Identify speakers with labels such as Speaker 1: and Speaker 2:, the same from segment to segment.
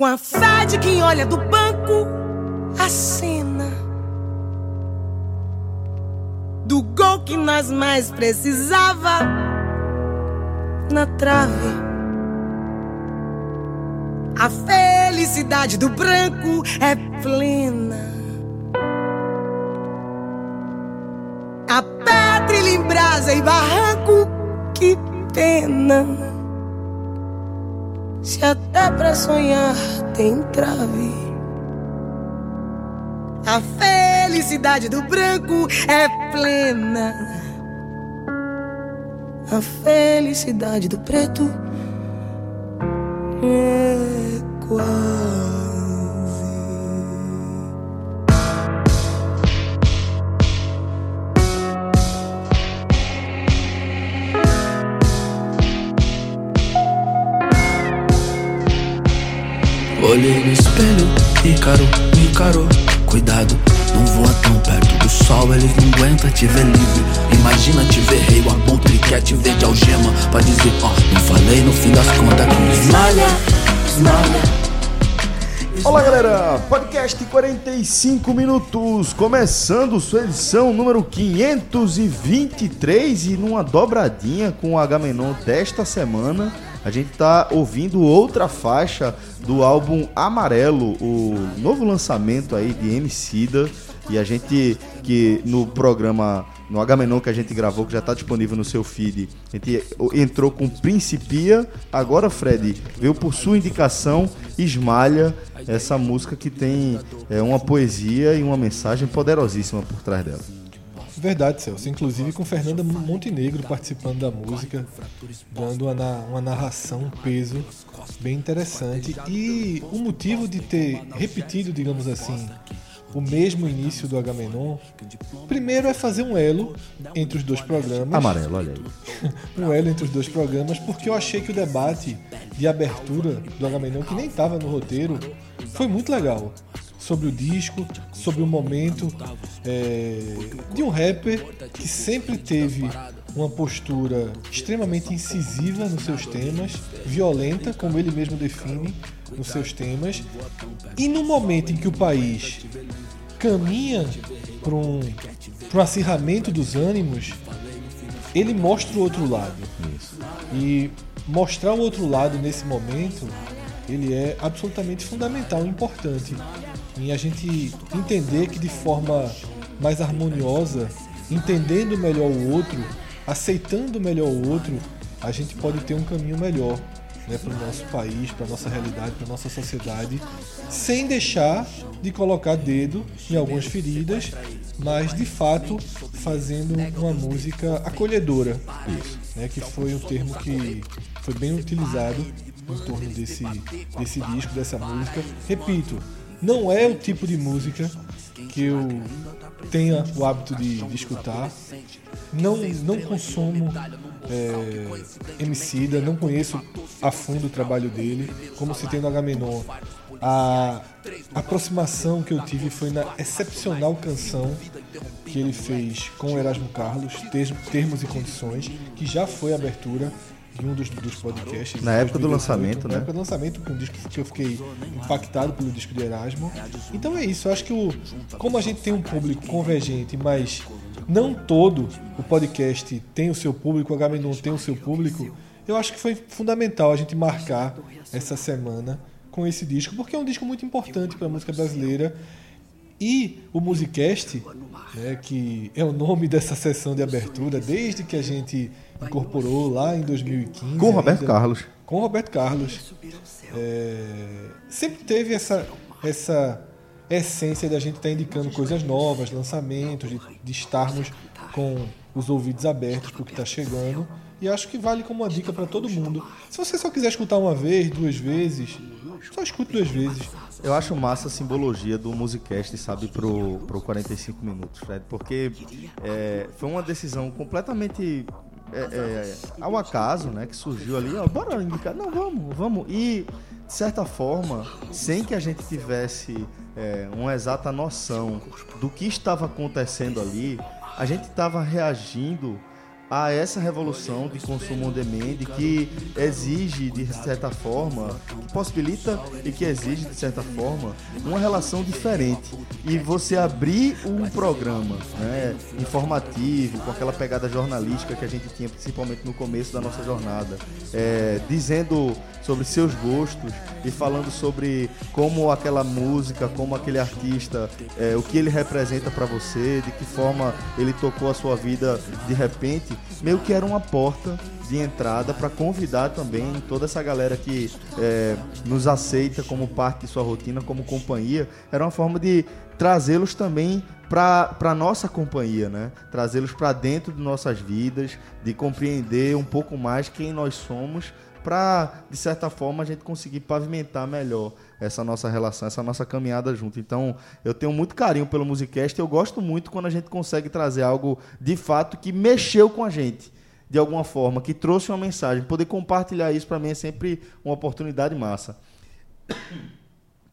Speaker 1: Com a fé de quem olha do banco a cena do gol que nós mais precisava na trave. A felicidade do branco é plena. A pedra em brasa e barranco, que pena. Se até pra sonhar tem trave. A felicidade do branco é plena. A felicidade do preto é quase.
Speaker 2: Olhei no espelho, Ícaro me encarou. Cuidado, não voa tão perto do sol, eles não aguentam te ver livre. Imagina te ver rei, o abutre quer te ver de algema. Pra dizer, ó, oh, não falei no fim das contas que esmalha, esmalha.
Speaker 3: Olá galera, podcast 45 minutos, começando sua edição número 523 e numa dobradinha com o Agamenon desta semana a gente tá ouvindo outra faixa do álbum Amarelo, o novo lançamento aí de Emicida. E a gente que no programa, no Agamenon que a gente gravou, que já está disponível no seu feed, a gente entrou com Principia. Agora, Fred, veio por sua indicação Esmalha, essa música que tem é, uma poesia e uma mensagem poderosíssima por trás dela.
Speaker 4: Verdade, Celso. Inclusive com Fernanda Montenegro participando da música, dando uma, uma narração, um peso bem interessante. E o motivo de ter repetido, digamos assim, o mesmo início do Agamenon, primeiro é fazer um elo entre os dois programas.
Speaker 3: Amarelo, olha aí.
Speaker 4: um elo entre os dois programas, porque eu achei que o debate de abertura do Agamenon, que nem estava no roteiro, foi muito legal sobre o disco, sobre o momento é, de um rapper que sempre teve uma postura extremamente incisiva nos seus temas, violenta, como ele mesmo define nos seus temas, e no momento em que o país caminha para um, um acirramento dos ânimos, ele mostra o outro lado. E mostrar o outro lado nesse momento, ele é absolutamente fundamental e importante em a gente entender que de forma mais harmoniosa, entendendo melhor o outro, aceitando melhor o outro, a gente pode ter um caminho melhor né, para o nosso país, para a nossa realidade, para a nossa sociedade, sem deixar de colocar dedo em algumas feridas, mas de fato fazendo uma música acolhedora. Isso. Né, que foi um termo que foi bem utilizado em torno desse, desse disco, dessa música. Repito, não é o tipo de música que eu tenha o hábito de, de escutar. Não, não consumo é, Emicida, não conheço a fundo o trabalho dele. Como se tem no Agamenon, a aproximação que eu tive foi na excepcional canção que ele fez com Erasmo Carlos, Termos e Condições, que já foi abertura em um dos, dos podcasts.
Speaker 3: Na época do lançamento, né?
Speaker 4: Na época do lançamento, com um disco que eu fiquei impactado pelo disco de Erasmo. Então é isso, eu acho que o, como a gente tem um público convergente, mas não todo o podcast tem o seu público, o Agamenon tem o seu público, eu acho que foi fundamental a gente marcar essa semana com esse disco, porque é um disco muito importante para a música brasileira. E o Musicast, né, que é o nome dessa sessão de abertura, desde que a gente incorporou lá em 2015.
Speaker 3: Com o Roberto ainda, Carlos.
Speaker 4: Com o Roberto Carlos. É, sempre teve essa, essa essência da gente estar tá indicando coisas novas, lançamentos, de, de estarmos com os ouvidos abertos para o que está chegando. E acho que vale como uma dica para todo mundo. Se você só quiser escutar uma vez, duas vezes, só escute duas vezes.
Speaker 3: Eu acho massa a simbologia do Musicast, sabe, pro, pro 45 minutos, Fred, porque é, foi uma decisão completamente é, é, ao acaso, né, que surgiu ali, ó, bora indicar, não, vamos, vamos. E, de certa forma, sem que a gente tivesse é, uma exata noção do que estava acontecendo ali, a gente estava reagindo a essa revolução de consumo on demand que exige, de certa forma, que possibilita e que exige, de certa forma, uma relação diferente. E você abrir um programa né, informativo, com aquela pegada jornalística que a gente tinha, principalmente no começo da nossa jornada, é, dizendo sobre seus gostos e falando sobre como aquela música, como aquele artista, é, o que ele representa para você, de que forma ele tocou a sua vida de repente, meio que era uma porta de entrada para convidar também toda essa galera que é, nos aceita como parte de sua rotina, como companhia. Era uma forma de trazê-los também para nossa companhia, né? Trazê-los para dentro de nossas vidas, de compreender um pouco mais quem nós somos para, de certa forma, a gente conseguir pavimentar melhor essa nossa relação, essa nossa caminhada junto. Então, eu tenho muito carinho pelo Musicast eu gosto muito quando a gente consegue trazer algo de fato que mexeu com a gente, de alguma forma, que trouxe uma mensagem. Poder compartilhar isso para mim é sempre uma oportunidade massa.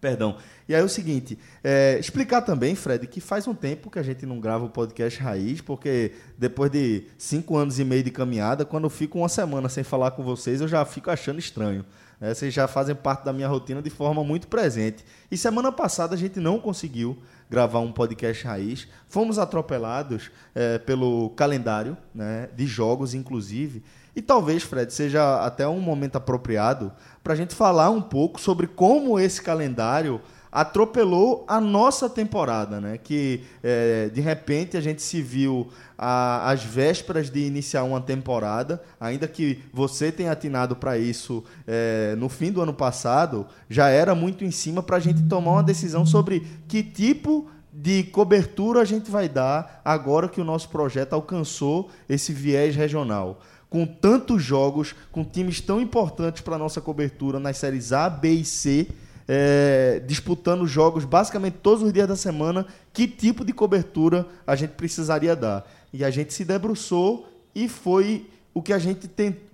Speaker 3: Perdão. E aí é o seguinte, é, explicar também, Fred, que faz um tempo que a gente não grava o podcast Raiz, porque depois de cinco anos e meio de caminhada, quando eu fico uma semana sem falar com vocês, eu já fico achando estranho. Né? Vocês já fazem parte da minha rotina de forma muito presente. E semana passada a gente não conseguiu gravar um podcast raiz. Fomos atropelados é, pelo calendário né, de jogos, inclusive. E talvez, Fred, seja até um momento apropriado para a gente falar um pouco sobre como esse calendário atropelou a nossa temporada, né? Que é, de repente a gente se viu às vésperas de iniciar uma temporada, ainda que você tenha atinado para isso é, no fim do ano passado, já era muito em cima para a gente tomar uma decisão sobre que tipo de cobertura a gente vai dar agora que o nosso projeto alcançou esse viés regional com tantos jogos, com times tão importantes para a nossa cobertura nas séries A, B e C, é, disputando jogos basicamente todos os dias da semana, que tipo de cobertura a gente precisaria dar? E a gente se debruçou e foi o que a gente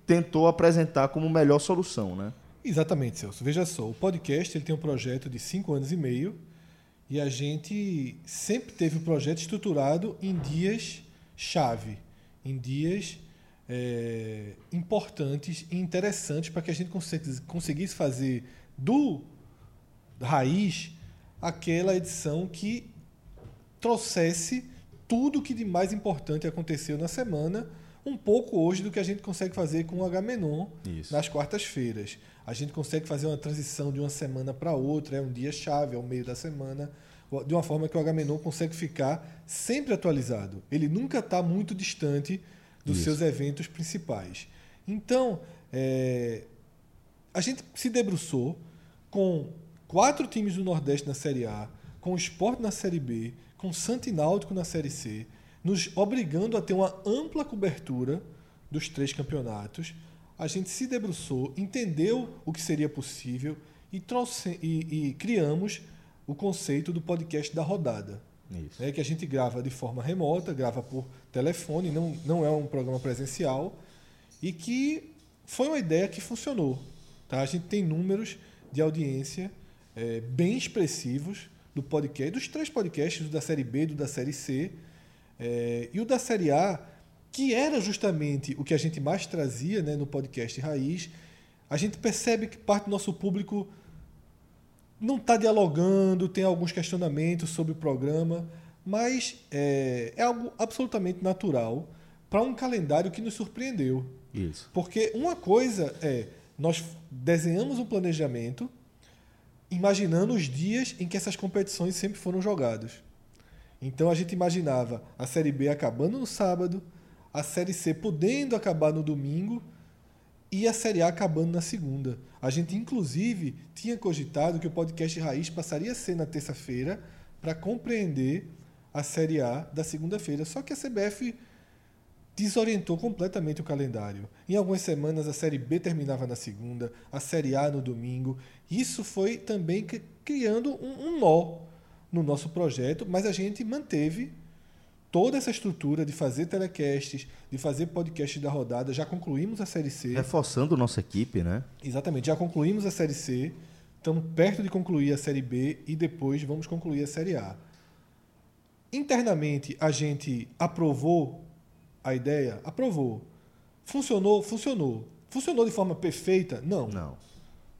Speaker 3: tentou apresentar como melhor solução, né?
Speaker 4: Exatamente, Celso. Veja só, o podcast ele tem um projeto de cinco anos e meio e a gente sempre teve o projeto estruturado em dias chave, em dias é, importantes e interessantes para que a gente conseguisse fazer do raiz aquela edição que trouxesse tudo que de mais importante aconteceu na semana, um pouco hoje do que a gente consegue fazer com o Agamenon nas quartas-feiras. A gente consegue fazer uma transição de uma semana para outra, é um dia chave, é o meio da semana, de uma forma que o Agamenon consegue ficar sempre atualizado. Ele nunca está muito distante dos Isso. seus eventos principais. Então, é, a gente se debruçou com quatro times do Nordeste na Série A, com o Sport na Série B, com o Santináutico na Série C, nos obrigando a ter uma ampla cobertura dos três campeonatos. A gente se debruçou, entendeu o que seria possível e, trouxe, e, e criamos o conceito do podcast da rodada. Isso. É que a gente grava de forma remota, grava por telefone, não, não é um programa presencial, e que foi uma ideia que funcionou. Tá? A gente tem números de audiência é, bem expressivos do podcast, dos três podcasts, do da série B, do da série C, é, e o da série A, que era justamente o que a gente mais trazia né, no podcast Raiz. A gente percebe que parte do nosso público não está dialogando, tem alguns questionamentos sobre o programa, mas é, é algo absolutamente natural para um calendário que nos surpreendeu.
Speaker 3: Isso.
Speaker 4: Porque uma coisa é, nós desenhamos um planejamento imaginando os dias em que essas competições sempre foram jogadas. Então a gente imaginava a Série B acabando no sábado, a Série C podendo acabar no domingo e a Série A acabando na segunda. A gente, inclusive, tinha cogitado que o podcast Raiz passaria a ser na terça-feira para compreender a Série A da segunda-feira. Só que a CBF desorientou completamente o calendário. Em algumas semanas a Série B terminava na segunda, a Série A no domingo. Isso foi também criando um, um nó no nosso projeto, mas a gente manteve toda essa estrutura de fazer telecasts, de fazer podcast da rodada. Já concluímos a Série C.
Speaker 3: Reforçando nossa equipe, né?
Speaker 4: Exatamente. Já concluímos a Série C. Estamos perto de concluir a Série B e depois vamos concluir a Série A. Internamente, a gente aprovou a ideia? Aprovou. Funcionou? Funcionou. Funcionou de forma perfeita? Não.
Speaker 3: Não.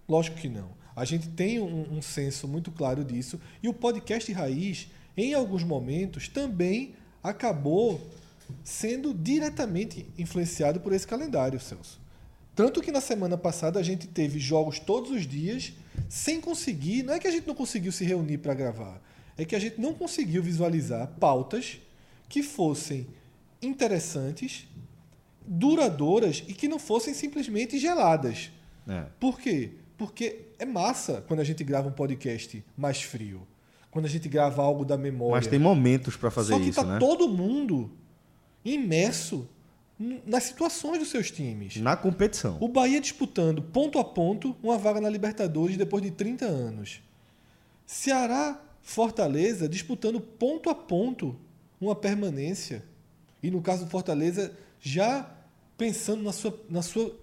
Speaker 4: Lógico que não. A gente tem um, um senso muito claro disso. E o podcast Raiz, em alguns momentos, também acabou sendo diretamente influenciado por esse calendário, Celso. Tanto que na semana passada a gente teve jogos todos os dias, sem conseguir. Não é que a gente não conseguiu se reunir para gravar, é que a gente não conseguiu visualizar pautas que fossem interessantes, duradouras e que não fossem simplesmente geladas.
Speaker 3: É.
Speaker 4: Por quê? Porque é massa quando a gente grava um podcast mais frio. Quando a gente grava algo da memória.
Speaker 3: Mas tem momentos para fazer
Speaker 4: Só que
Speaker 3: isso,
Speaker 4: tá
Speaker 3: né?
Speaker 4: todo mundo imerso nas situações dos seus times.
Speaker 3: Na competição.
Speaker 4: O Bahia disputando ponto a ponto uma vaga na Libertadores depois de 30 anos. Ceará, Fortaleza disputando ponto a ponto uma permanência. E no caso do Fortaleza, já pensando na sua, na sua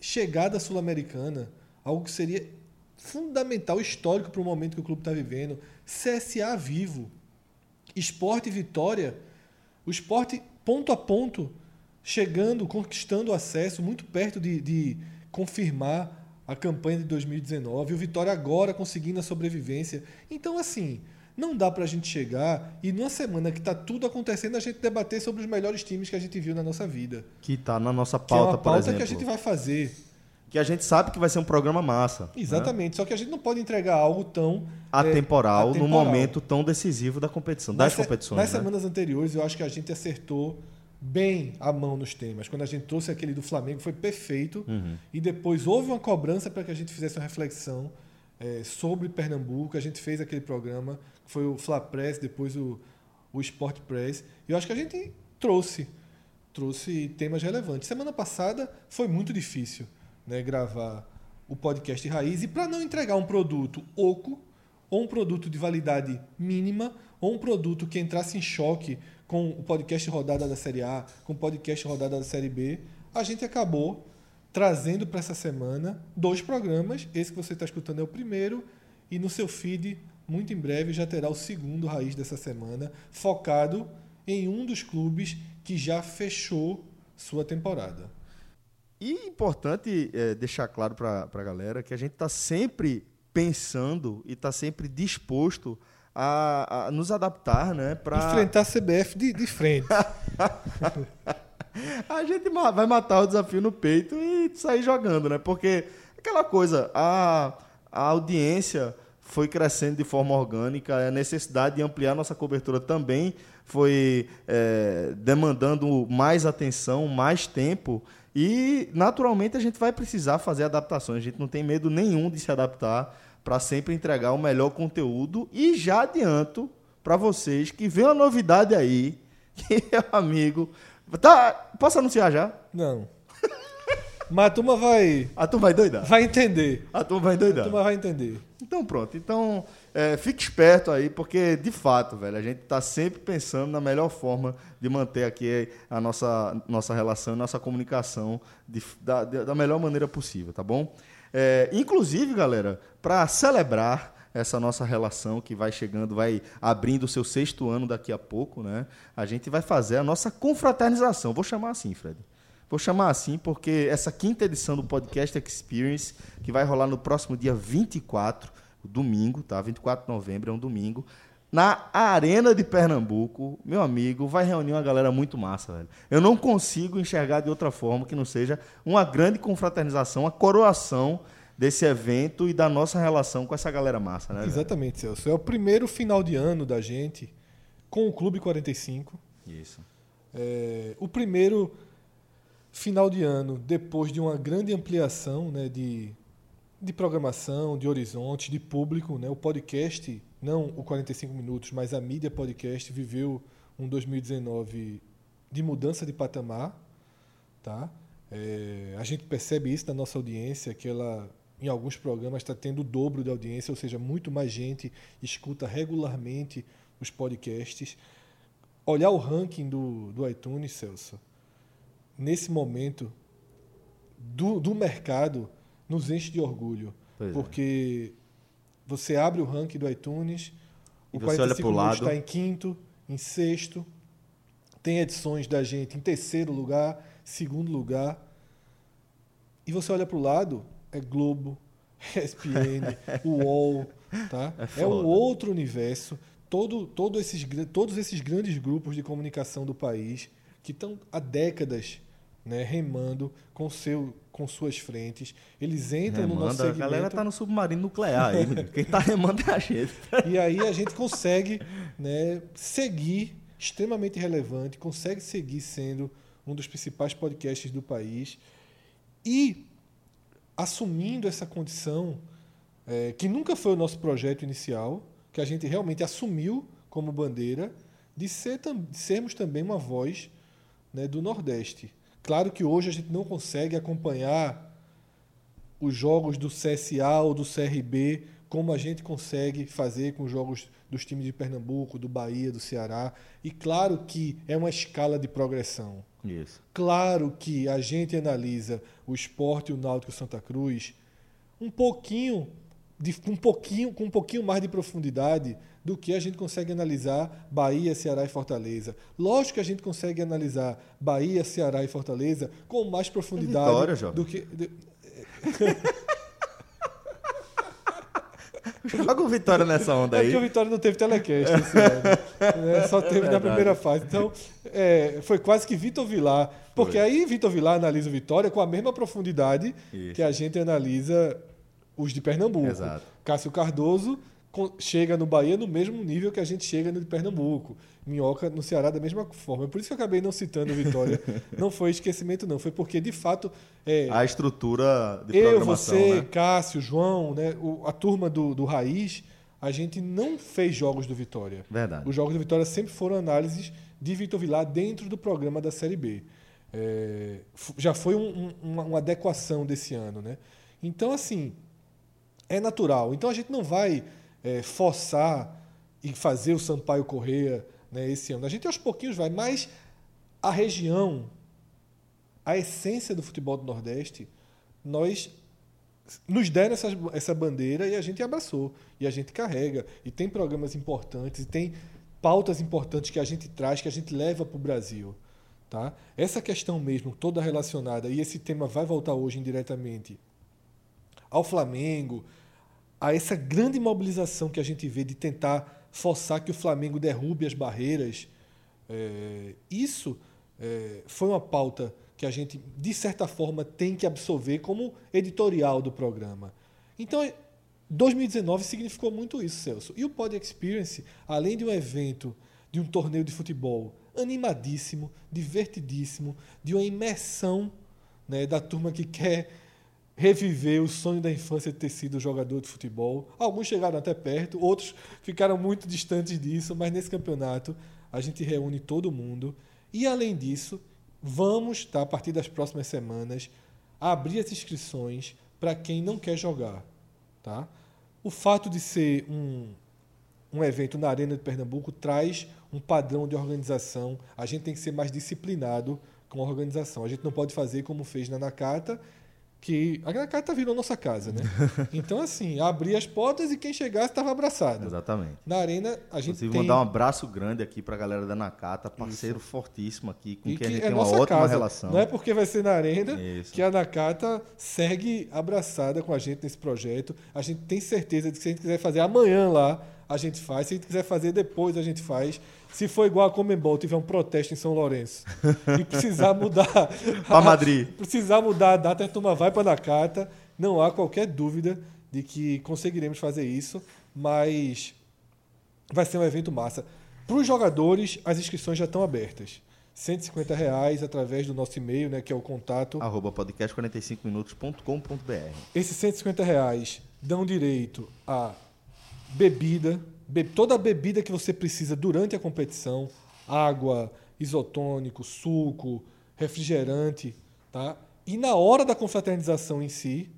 Speaker 4: chegada sul-americana, algo que seria fundamental, histórico para o momento que o clube está vivendo. CSA vivo. Esporte e Vitória. O esporte ponto a ponto, chegando, conquistando acesso, muito perto de, de confirmar a campanha de 2019. O Vitória agora conseguindo a sobrevivência. Então, assim, não dá para a gente chegar e numa semana que está tudo acontecendo, a gente debater sobre os melhores times que a gente viu na nossa vida.
Speaker 3: Que tá na nossa
Speaker 4: Que é
Speaker 3: pauta,
Speaker 4: uma pauta que a gente vai fazer.
Speaker 3: Que a gente sabe que vai ser um programa massa. né?
Speaker 4: Exatamente. Só que a gente não pode entregar algo tão
Speaker 3: Atemporal,
Speaker 4: é,
Speaker 3: no
Speaker 4: atemporal.
Speaker 3: momento tão decisivo da competição, das competições.
Speaker 4: Nas
Speaker 3: né?
Speaker 4: semanas anteriores, eu acho que a gente acertou bem a mão nos temas. Quando a gente trouxe aquele do Flamengo, foi perfeito.
Speaker 3: Uhum.
Speaker 4: E depois houve uma cobrança para que a gente fizesse uma reflexão eh, sobre Pernambuco. A gente fez aquele programa, que foi o Fla Press, depois o, o Sport Press. E eu acho que a gente trouxe, trouxe temas relevantes. Semana passada foi muito difícil né, gravar o podcast Raiz. E para não entregar um produto oco, ou um produto de validade mínima, ou um produto que entrasse em choque com o podcast rodada da Série A, com o podcast rodada da Série B, a gente acabou trazendo para essa semana dois programas. Esse que você está escutando é o primeiro, e no seu feed, muito em breve, já terá o segundo Raiz dessa semana, focado em um dos clubes que já fechou sua temporada.
Speaker 3: E importante é, deixar claro para a galera que a gente está sempre pensando e está sempre disposto a, a nos adaptar, né? Pra...
Speaker 4: Enfrentar a CBF de, de frente.
Speaker 3: A gente vai matar o desafio no peito e sair jogando, né? Porque aquela coisa, a, a audiência foi crescendo de forma orgânica, a necessidade de ampliar nossa cobertura também foi é, demandando mais atenção, mais tempo. E, naturalmente, a gente vai precisar fazer adaptações. A gente não tem medo nenhum de se adaptar para sempre entregar o melhor conteúdo. E já adianto para vocês que vem uma novidade aí, que é amigo. Tá, posso anunciar já?
Speaker 4: Não. Mas a turma vai,
Speaker 3: A turma vai doidar.
Speaker 4: vai entender.
Speaker 3: A turma vai
Speaker 4: A
Speaker 3: doidar.
Speaker 4: turma vai entender.
Speaker 3: Então pronto. Então é, fique esperto aí, porque de fato, velho, a gente está sempre pensando na melhor forma de manter aqui a nossa, nossa relação, nossa comunicação de- da, da melhor maneira possível, tá bom? É, inclusive, galera, para celebrar essa nossa relação que vai chegando, vai abrindo o seu sexto ano daqui a pouco, né? A gente vai fazer a nossa confraternização. Vou chamar assim, Fred. Vou chamar assim porque essa quinta edição do Podcast Experience, que vai rolar no próximo dia 24, domingo, tá? 24 de novembro, é um domingo, na Arena de Pernambuco, meu amigo, vai reunir uma galera muito massa, velho. Eu não consigo enxergar de outra forma que não seja uma grande confraternização, uma coroação desse evento e da nossa relação com essa galera massa, né? velho?
Speaker 4: Exatamente, Celso. É o primeiro final de ano da gente com o Clube 45.
Speaker 3: Isso.
Speaker 4: É, o primeiro final de ano depois de uma grande ampliação né, de, de programação, de horizonte, de público. Né? O podcast, não o 45 minutos, mas a mídia podcast viveu um 2019 de mudança de patamar. Tá? É, a gente percebe isso na nossa audiência, que ela em alguns programas está tendo o dobro de audiência, ou seja, muito mais gente escuta regularmente os podcasts. Olhar o ranking do, do iTunes, Celso, nesse momento do, do mercado, nos enche de orgulho.
Speaker 3: Pois é.
Speaker 4: porque você abre o ranking do iTunes,
Speaker 3: E
Speaker 4: o
Speaker 3: você olha
Speaker 4: 45
Speaker 3: pro
Speaker 4: minutos
Speaker 3: lado.
Speaker 4: está em quinto, em sexto, tem edições da gente em terceiro lugar, segundo lugar. E você olha para o lado, é Globo, ESPN, UOL, tá?
Speaker 3: É
Speaker 4: É, um outro universo. Todo, todo esses, todos esses grandes grupos de comunicação do país que estão há décadas né, remando com, seu, com suas frentes. Eles entram no nosso
Speaker 3: Remanda, a
Speaker 4: segmento.
Speaker 3: galera tá no submarino nuclear aí. Quem tá remando é a gente.
Speaker 4: E aí a gente consegue né, seguir, extremamente relevante, consegue seguir sendo um dos principais podcasts do país e assumindo essa condição, é, que nunca foi o nosso projeto inicial, que a gente realmente assumiu como bandeira, de, ser, de sermos também uma voz né, do Nordeste. Claro que hoje a gente não consegue acompanhar os jogos do CSA ou do CRB como a gente consegue fazer com os jogos dos times de Pernambuco, do Bahia, do Ceará. E claro que é uma escala de progressão.
Speaker 3: Isso.
Speaker 4: Claro que a gente analisa o esporte e o Náutico Santa Cruz um pouquinho, de, um pouquinho, com um pouquinho mais de profundidade do que a gente consegue analisar Bahia, Ceará e Fortaleza. Lógico que a gente consegue analisar Bahia, Ceará e Fortaleza com mais profundidade
Speaker 3: Vitória, jovem.
Speaker 4: do que.
Speaker 3: Joga o Vitória nessa onda
Speaker 4: É
Speaker 3: aí.
Speaker 4: porque o Vitória não teve telecast esse ano. né? Só teve na
Speaker 3: verdade.
Speaker 4: primeira fase. Então, é, foi quase que Vitor Vilar. Porque
Speaker 3: Foi.
Speaker 4: aí Vitor Vilar analisa o Vitória com a mesma profundidade
Speaker 3: Isso.
Speaker 4: que a gente analisa os de Pernambuco.
Speaker 3: Exato.
Speaker 4: Cássio Cardoso chega no Bahia no mesmo nível que a gente chega no de Pernambuco. Minhoca no Ceará da mesma forma. Por isso que eu acabei não citando o Vitória. não foi esquecimento, não. Foi porque, de fato, é,
Speaker 3: A estrutura de
Speaker 4: eu,
Speaker 3: programação,
Speaker 4: você,
Speaker 3: né?
Speaker 4: Cássio, João, né, o- a turma do, do Raiz, a gente não fez jogos do Vitória.
Speaker 3: Verdade.
Speaker 4: Os jogos do Vitória sempre foram análises de Vitor Vilar dentro do programa da Série B. É, já foi um- um- uma, uma adequação desse ano. Né? Então, assim, é natural. Então a gente não vai é, forçar e fazer o Sampaio Correia né, esse ano. A gente aos pouquinhos vai, mas a região, a essência do futebol do Nordeste, nós nos deram essa, essa bandeira e a gente abraçou. E a gente carrega. E tem programas importantes, e tem pautas importantes que a gente traz, que a gente leva para o Brasil. Tá? Essa questão mesmo, toda relacionada, e esse tema vai voltar hoje indiretamente ao Flamengo, a essa grande mobilização que a gente vê de tentar forçar que o Flamengo derrube as barreiras, é, isso é, foi uma pauta que a gente, de certa forma, tem que absorver como editorial do programa. Então, é- 2019 significou muito isso, Celso. E o Pod Experience, além de um evento, de um torneio de futebol animadíssimo, divertidíssimo, de uma imersão né, da turma que quer reviver o sonho da infância de ter sido jogador de futebol. Alguns chegaram até perto, outros ficaram muito distantes disso, mas nesse campeonato a gente reúne todo mundo. E além disso, vamos, tá, a partir das próximas semanas, abrir as inscrições para quem não quer jogar. Tá? O fato de ser um, um evento na Arena de Pernambuco traz um padrão de organização. A gente tem que ser mais disciplinado com a organização. A gente não pode fazer como fez na Nakata, que a Nakata virou nossa casa, né? Então, assim, abrir as portas e quem chegasse estava abraçado.
Speaker 3: Exatamente.
Speaker 4: Na Arena, a gente
Speaker 3: Inclusive,
Speaker 4: tem...
Speaker 3: mandar um abraço grande aqui pra galera da Nakata, parceiro fortíssimo aqui, com
Speaker 4: e
Speaker 3: quem a gente
Speaker 4: é
Speaker 3: tem uma ótima
Speaker 4: casa.
Speaker 3: relação.
Speaker 4: Não é porque vai ser na Arena
Speaker 3: Isso.
Speaker 4: que a Nakata segue abraçada com a gente nesse projeto. A gente tem certeza de que se a gente quiser fazer amanhã lá, a gente faz. Se a gente quiser fazer depois, a gente faz. Se for igual a Comembol, tiver um protesto em São Lourenço e precisar mudar...
Speaker 3: Pra Madrid.
Speaker 4: precisar mudar a data, a turma vai para Nakata. Não há qualquer dúvida de que conseguiremos fazer isso, mas vai ser um evento massa. Para os jogadores, as inscrições já estão abertas. 150 reais através do nosso e-mail, né, que é o contato.
Speaker 3: Arroba podcast45minutos.com.br
Speaker 4: Esses 150 reais dão direito a bebida, be- toda a bebida que você precisa durante a competição, água, isotônico, suco, refrigerante, tá? E na hora da confraternização em si,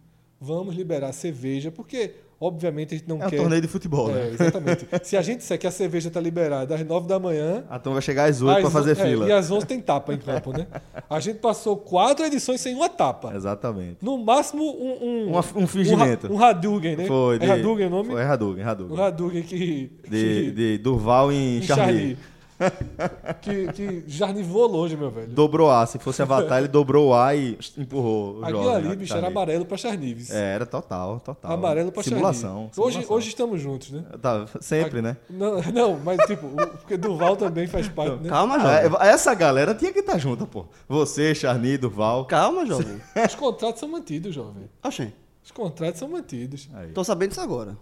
Speaker 4: vamos liberar cerveja, porque obviamente a gente não
Speaker 3: É um
Speaker 4: quer
Speaker 3: torneio de futebol,
Speaker 4: É,
Speaker 3: né?
Speaker 4: exatamente. Se a gente disser que a cerveja está liberada às 9 da manhã,
Speaker 3: A turma vai chegar às 8 pra
Speaker 4: às
Speaker 3: fazer
Speaker 4: é,
Speaker 3: fila.
Speaker 4: e às 11 tem tapa em campo, né? A gente passou quatro edições sem uma tapa.
Speaker 3: Exatamente.
Speaker 4: No máximo um. Um,
Speaker 3: Uma- um fingimento.
Speaker 4: Um, um Hadouken, né?
Speaker 3: Foi,
Speaker 4: é
Speaker 3: de-
Speaker 4: Hadouken o nome?
Speaker 3: Foi Hadouken, Hadouken.
Speaker 4: Um Hadouken que.
Speaker 3: De, de Durval em
Speaker 4: em
Speaker 3: Charlie.
Speaker 4: que, que Jardim voou longe, meu velho.
Speaker 3: Dobrou A. Se fosse Avatar, ele dobrou o A e empurrou o
Speaker 4: Aquilo
Speaker 3: jovem.
Speaker 4: ali, bicho, era amarelo pra Charnives.
Speaker 3: É, era total, total.
Speaker 4: Amarelo pra
Speaker 3: Simulação.
Speaker 4: Charnives. Hoje,
Speaker 3: simulação.
Speaker 4: hoje estamos juntos, né?
Speaker 3: Tá, sempre, né?
Speaker 4: Não, não, mas tipo, o- porque Duval também faz parte, né?
Speaker 5: Calma, jovem.
Speaker 3: Ah, essa galera tinha que estar junta, pô. Você, Charny, Duval.
Speaker 5: Calma, jovem.
Speaker 4: Os contratos são mantidos, jovem.
Speaker 5: Oxê,
Speaker 4: Os contratos são mantidos.
Speaker 3: Aí.
Speaker 5: tô sabendo disso agora.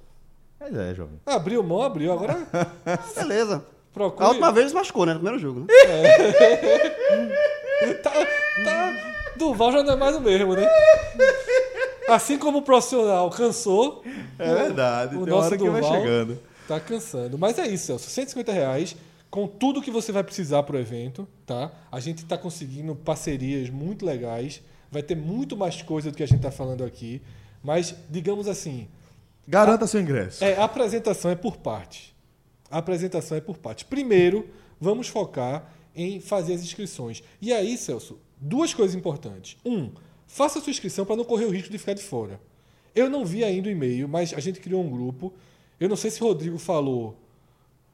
Speaker 3: Mas é, jovem.
Speaker 4: Abriu mão, abriu. Agora
Speaker 5: Ah, beleza. A
Speaker 4: procura.
Speaker 5: última vez machucou, né? No primeiro jogo, né?
Speaker 4: Tá, tá, Duval já não é mais o mesmo, né? Assim como o profissional cansou,
Speaker 3: É verdade.
Speaker 4: o
Speaker 3: tem
Speaker 4: nosso
Speaker 3: hora que vai
Speaker 4: Duval
Speaker 3: chegando.
Speaker 4: tá cansando. Mas é isso, Celso. 150 reais com tudo que você vai precisar pro evento, tá? A gente tá conseguindo parcerias muito legais. Vai ter muito mais coisa do que a gente tá falando aqui. Mas, digamos assim,
Speaker 3: Garanta seu ingresso.
Speaker 4: É, a apresentação é por parte. A apresentação é por parte. Primeiro, vamos focar em fazer as inscrições. E aí, Celso, duas coisas importantes. Um, faça sua inscrição para não correr o risco de ficar de fora. Eu não vi ainda o e-mail, mas a gente criou um grupo. Eu não sei se o Rodrigo falou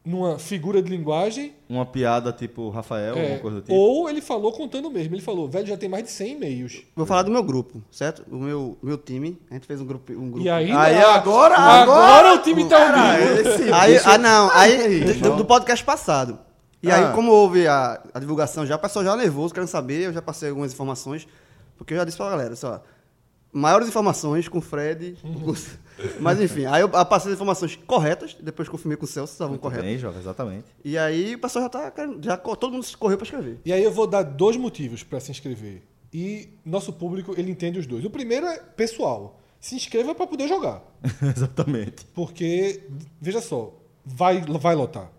Speaker 4: numa figura de linguagem
Speaker 3: Uma piada tipo Rafael,
Speaker 4: é,
Speaker 3: alguma coisa do tipo.
Speaker 4: ou ele falou contando mesmo. Ele falou, velho, já tem mais de 100 e-mails.
Speaker 5: Vou falar do meu grupo, certo? O meu, meu time, a gente fez um grupo. Um grupo.
Speaker 4: E aí,
Speaker 3: Aí, agora-
Speaker 4: agora,
Speaker 3: agora-
Speaker 4: o time tá unido.
Speaker 3: esse
Speaker 5: Aí,
Speaker 3: bicho-
Speaker 5: ah, não, aí, do- do, podcast passado. E
Speaker 3: Ah.
Speaker 5: aí, como houve a, a divulgação já, o pessoal já nervoso, querendo saber, eu já passei algumas informações, porque eu já disse pra galera, só, maiores informações com o Fred, com- mas enfim, aí eu passei as informações corretas, depois confirmei com o Celso, estavam
Speaker 3: Muito
Speaker 5: corretas.
Speaker 3: bem, exatamente.
Speaker 5: E aí o pessoal já tá, já, todo mundo correu pra escrever.
Speaker 4: E aí eu vou dar dois motivos para se inscrever. E nosso público, ele entende os dois. O primeiro é pessoal. Se inscreva para poder jogar.
Speaker 3: exatamente.
Speaker 4: Porque, veja só, vai, vai lotar.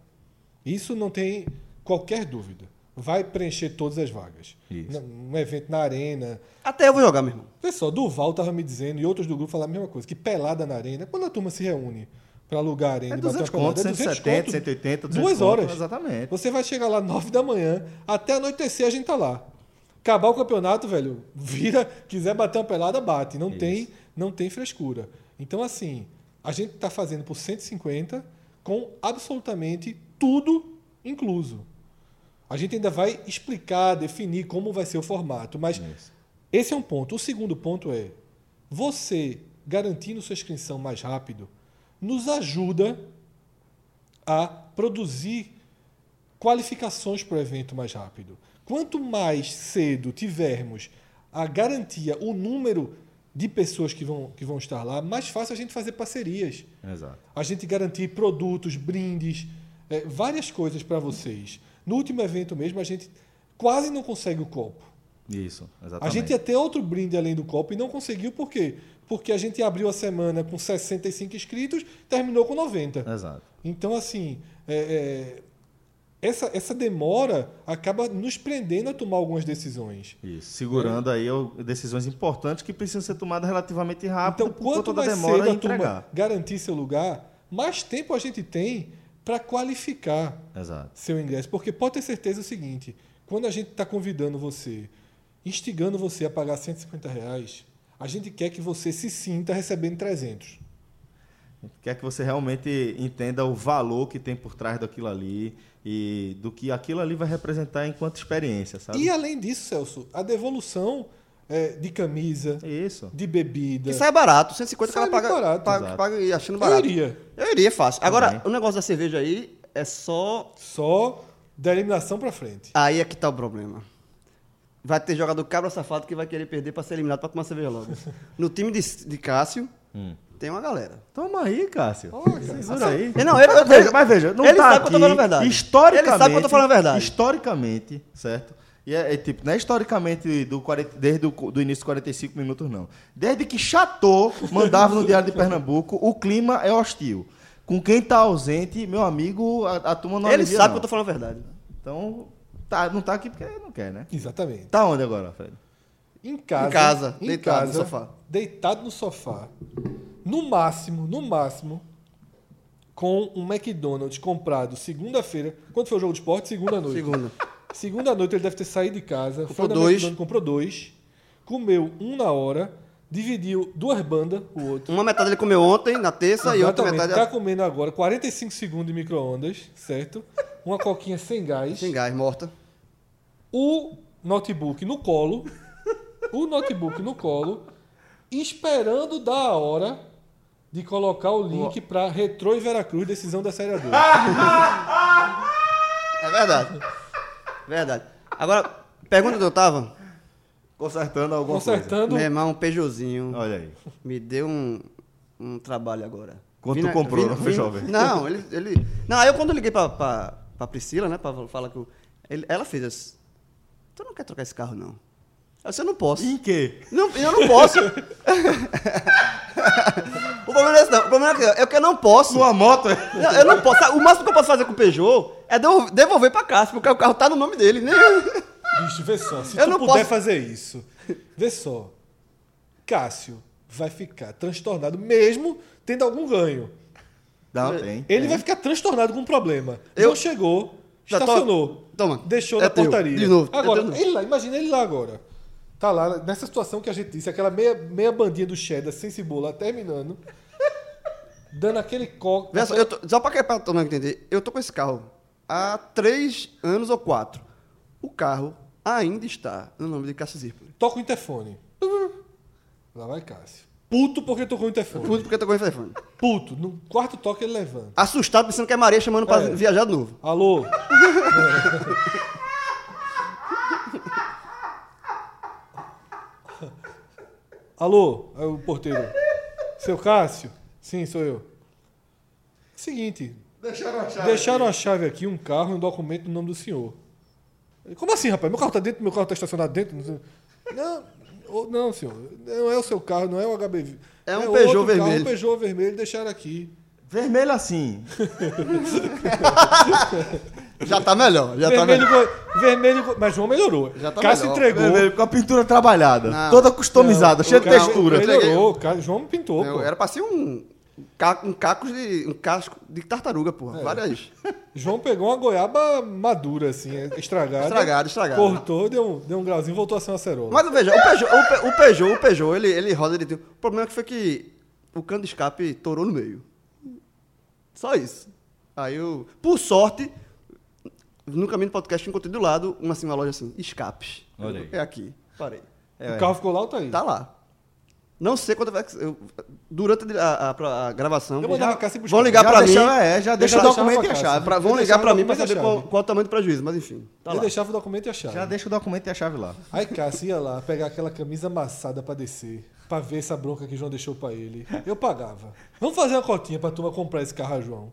Speaker 4: Isso não tem qualquer dúvida. Vai preencher todas as vagas.
Speaker 3: Isso.
Speaker 4: Um evento na arena.
Speaker 5: Até eu vou jogar, meu irmão.
Speaker 4: Pessoal, Duval estava me dizendo, e outros do grupo falaram a mesma coisa, que pelada na arena, quando a turma se reúne para alugar a arena
Speaker 3: É
Speaker 4: e bater
Speaker 3: 200
Speaker 4: uma pelada,
Speaker 3: conto,
Speaker 4: é 200
Speaker 3: 170,
Speaker 4: conto,
Speaker 3: 180, 200
Speaker 4: Duas
Speaker 3: conto,
Speaker 4: horas.
Speaker 3: Exatamente.
Speaker 4: Você vai chegar lá 9 da manhã, até anoitecer a gente tá lá. Acabar o campeonato, velho, vira, quiser bater uma pelada, bate. Não tem, não tem frescura. Então, assim, a gente tá fazendo por 150 com absolutamente tudo incluso. A gente ainda vai explicar, definir como vai ser o formato, mas esse é um ponto. O segundo ponto é você garantindo sua inscrição mais rápido nos ajuda a produzir qualificações para o evento mais rápido. Quanto mais cedo tivermos a garantia, o número de pessoas que vão, que vão estar lá, mais fácil a gente fazer parcerias.
Speaker 3: Exato.
Speaker 4: A gente garantir produtos, brindes, eh, várias coisas para vocês. No último evento mesmo, a gente quase não consegue o copo.
Speaker 3: Isso,
Speaker 4: A
Speaker 3: exatamente.
Speaker 4: gente ia ter outro brinde além do copo e não conseguiu, por quê? Porque a gente abriu a semana com 65 inscritos, terminou com 90.
Speaker 3: Exato.
Speaker 4: Então, assim, é, é, essa, essa demora acaba nos prendendo a tomar algumas decisões.
Speaker 3: Isso. Segurando aí ó, decisões importantes que precisam ser tomadas relativamente rápido
Speaker 4: Então,
Speaker 3: por
Speaker 4: quanto
Speaker 3: conta da
Speaker 4: mais
Speaker 3: demora
Speaker 4: cedo a turma garantir seu lugar, mais tempo a gente tem para qualificar
Speaker 3: Exato.
Speaker 4: seu ingresso. Porque pode ter certeza o seguinte: quando a gente está convidando você, instigando você a pagar 150 reais, a gente quer que você se sinta recebendo 300.
Speaker 3: Quer que você realmente entenda o valor que tem por trás daquilo ali e do que aquilo ali vai representar enquanto experiência, sabe?
Speaker 4: E além disso, Celso, a devolução é, de camisa,
Speaker 3: Isso.
Speaker 4: de bebida.
Speaker 5: Que sai barato, 150 que
Speaker 4: Sai
Speaker 5: ela paga,
Speaker 4: muito barato.
Speaker 5: paga, paga e achando
Speaker 4: Eu
Speaker 5: barato.
Speaker 4: iria.
Speaker 5: Eu iria fácil. Agora,
Speaker 3: Também.
Speaker 5: o negócio da cerveja aí é só.
Speaker 4: Só da eliminação para frente.
Speaker 5: Aí é que tá o problema. Vai ter jogador cabra safado que vai querer perder pra ser eliminado pra tomar cerveja logo. No time de, de Cássio,
Speaker 3: Hum.
Speaker 5: tem uma galera.
Speaker 3: Toma aí, Cássio.
Speaker 4: Cara.
Speaker 3: Censura aí.
Speaker 5: Não, ele-
Speaker 3: mas, veja, mas veja, não
Speaker 5: ele
Speaker 3: tá
Speaker 5: sabe que eu tô
Speaker 3: aqui,
Speaker 5: falando a verdade.
Speaker 3: Historicamente,
Speaker 5: Ele sabe que eu tô falando a verdade.
Speaker 3: Historicamente, certo? E é, é tipo, não é historicamente do 40, desde o do início dos 45 minutos, não. Desde que Chateau mandava no Diário de Pernambuco, o clima é hostil. Com quem tá ausente, meu amigo, a, a turma não
Speaker 5: ele
Speaker 3: alivia,
Speaker 5: sabe
Speaker 3: não.
Speaker 5: que eu tô falando a verdade.
Speaker 3: Então, tá, não tá aqui porque não quer, né?
Speaker 4: Exatamente.
Speaker 3: Tá onde agora, Fred?
Speaker 4: Em casa.
Speaker 5: Em casa,
Speaker 4: em
Speaker 5: deitado no
Speaker 4: casa,
Speaker 5: sofá.
Speaker 4: Deitado no sofá. No máximo, no máximo, com um McDonald's comprado segunda-feira. Quando foi o jogo de esporte? Segunda noite.
Speaker 5: Segunda.
Speaker 4: Segunda noite ele deve ter saído de casa.
Speaker 5: Comprou
Speaker 4: foi
Speaker 5: dois.
Speaker 4: Comprou dois. Comeu um na hora. dividiu duas bandas, o outro.
Speaker 5: Uma metade ele comeu ontem, na terça, e outra
Speaker 4: Exatamente,
Speaker 5: metade
Speaker 4: tá comendo agora 45 segundos de micro-ondas, certo? Uma coquinha sem gás.
Speaker 5: sem gás, morta.
Speaker 4: o notebook no colo, o notebook no colo, esperando dar a hora de colocar o link para Retrô e Veracruz, decisão da Série A2.
Speaker 5: É verdade. Verdade. Agora, pergunta eu tava.
Speaker 3: Consertando alguma
Speaker 4: Consertando.
Speaker 5: Meu irmão, um Peugeotzinho.
Speaker 3: coisa. Olha aí.
Speaker 5: Me deu um, um trabalho agora.
Speaker 3: Quanto tu comprou, não foi, jovem?
Speaker 5: Não, ele, ele. Não, aí eu quando eu liguei pra, pra, pra Priscila, né, pra falar que eu, ele- ela fez assim. Tu não quer trocar esse carro, não? Eu disse, eu não posso.
Speaker 3: Em quê?
Speaker 5: Não, eu não posso. o problema não é esse, não. O problema é que eu, não posso.
Speaker 3: Sua moto é.
Speaker 5: Não, eu não posso. O máximo que eu posso fazer com o Peugeot é devolver, pra casa, porque o carro tá no nome dele. Né?
Speaker 4: Bicho, vê só, se
Speaker 5: Eu
Speaker 4: tu
Speaker 5: não
Speaker 4: puder
Speaker 5: posso-
Speaker 4: fazer isso, vê só. Cássio vai ficar transtornado mesmo tendo algum ganho.
Speaker 3: Não, tem.
Speaker 4: Ele vai ficar transtornado com um problema.
Speaker 5: Eu-
Speaker 4: Eu chegou, estacionou,
Speaker 5: Toma.
Speaker 4: deixou
Speaker 5: É
Speaker 4: na
Speaker 5: teu.
Speaker 4: portaria.
Speaker 5: De novo. É
Speaker 4: Agora,
Speaker 5: novo.
Speaker 4: ele lá, imagina ele lá agora. Tá lá, nessa situação que a gente disse, aquela meia, meia bandinha do cheddar sem cebola terminando, dando aquele coque.
Speaker 5: Vê só, eu tô, só pra, que- pra todo mundo entender, eu tô com esse carro há três anos ou quatro. O carro ainda está no nome de Cássio Zirpoli.
Speaker 4: Toca o interfone. Lá vai Cássio. Puto porque tocou o interfone.
Speaker 5: Puto porque tocou em telefone.
Speaker 4: Puto. No quarto toque ele levanta.
Speaker 5: Assustado pensando que é Maria chamando pra
Speaker 4: É.
Speaker 5: viajar de novo.
Speaker 4: Alô? Alô? É o porteiro. Seu Cássio? Sim, sou eu. Seguinte.
Speaker 3: Deixaram a chave.
Speaker 4: Deixaram a chave aqui, um carro e um documento no nome do senhor. Como assim, rapaz? Meu carro tá dentro, meu carro tá estacionado dentro? Não, ô, não, senhor. Não é o seu carro, não é o HB.
Speaker 5: É um
Speaker 4: outro
Speaker 5: Peugeot
Speaker 4: carro,
Speaker 5: vermelho.
Speaker 4: um Peugeot vermelho, deixaram aqui.
Speaker 3: Vermelho assim.
Speaker 5: Já tá melhor, já tá
Speaker 4: vermelho,
Speaker 5: melhor.
Speaker 4: co- vermelho, mas João melhorou.
Speaker 5: Já tá
Speaker 4: Cássio
Speaker 5: melhor.
Speaker 4: entregou.
Speaker 3: Vermelho com a pintura trabalhada.
Speaker 5: Não.
Speaker 3: Toda customizada,
Speaker 4: Não,
Speaker 3: cheia
Speaker 4: o
Speaker 3: de textura.
Speaker 4: Melhorou, cara. João pintou,
Speaker 5: Eu-
Speaker 4: pô.
Speaker 5: era pra ser um, um caco de. um casco de tartaruga, porra.
Speaker 4: É.
Speaker 5: Várias.
Speaker 4: João pegou uma goiaba madura, assim, estragada.
Speaker 5: Estragada, estragada.
Speaker 4: Cortou, deu um, deu um grauzinho, voltou a ser uma cerola.
Speaker 5: Mas veja, o Peugeot, o, Pe- o Peugeot, o Peugeot, ele, ele roda direitinho. O problema é foi que o cano de escape torou no meio. Só isso. Aí eu, por sorte, no caminho do podcast eu encontrei do lado uma, assim, uma loja assim, escapes.
Speaker 3: Olha aí.
Speaker 5: É aqui, parei.
Speaker 3: É,
Speaker 4: o carro ficou lá ou tá aí?
Speaker 5: Tá lá. Não sei quando vai. eu- durante a, a- a gravação.
Speaker 4: Eu mandava
Speaker 5: já-
Speaker 4: buscar.
Speaker 5: vão ligar
Speaker 3: já
Speaker 5: pra mim.
Speaker 3: é, já deixa
Speaker 4: Já
Speaker 3: o documento e a chave.
Speaker 5: Pra, vão
Speaker 4: Eu
Speaker 5: ligar
Speaker 4: o
Speaker 5: mim pra
Speaker 4: documento
Speaker 5: saber qual, qual é o tamanho do prejuízo, mas enfim. Tá
Speaker 4: Ele
Speaker 5: lá.
Speaker 4: deixava o documento e a chave.
Speaker 3: Já deixa o documento e a chave lá.
Speaker 4: Aí Cássio ia lá pegar aquela camisa amassada pra descer, pra ver essa bronca que João deixou pra ele. Eu pagava. Vamos fazer uma cotinha pra turma comprar esse carro João.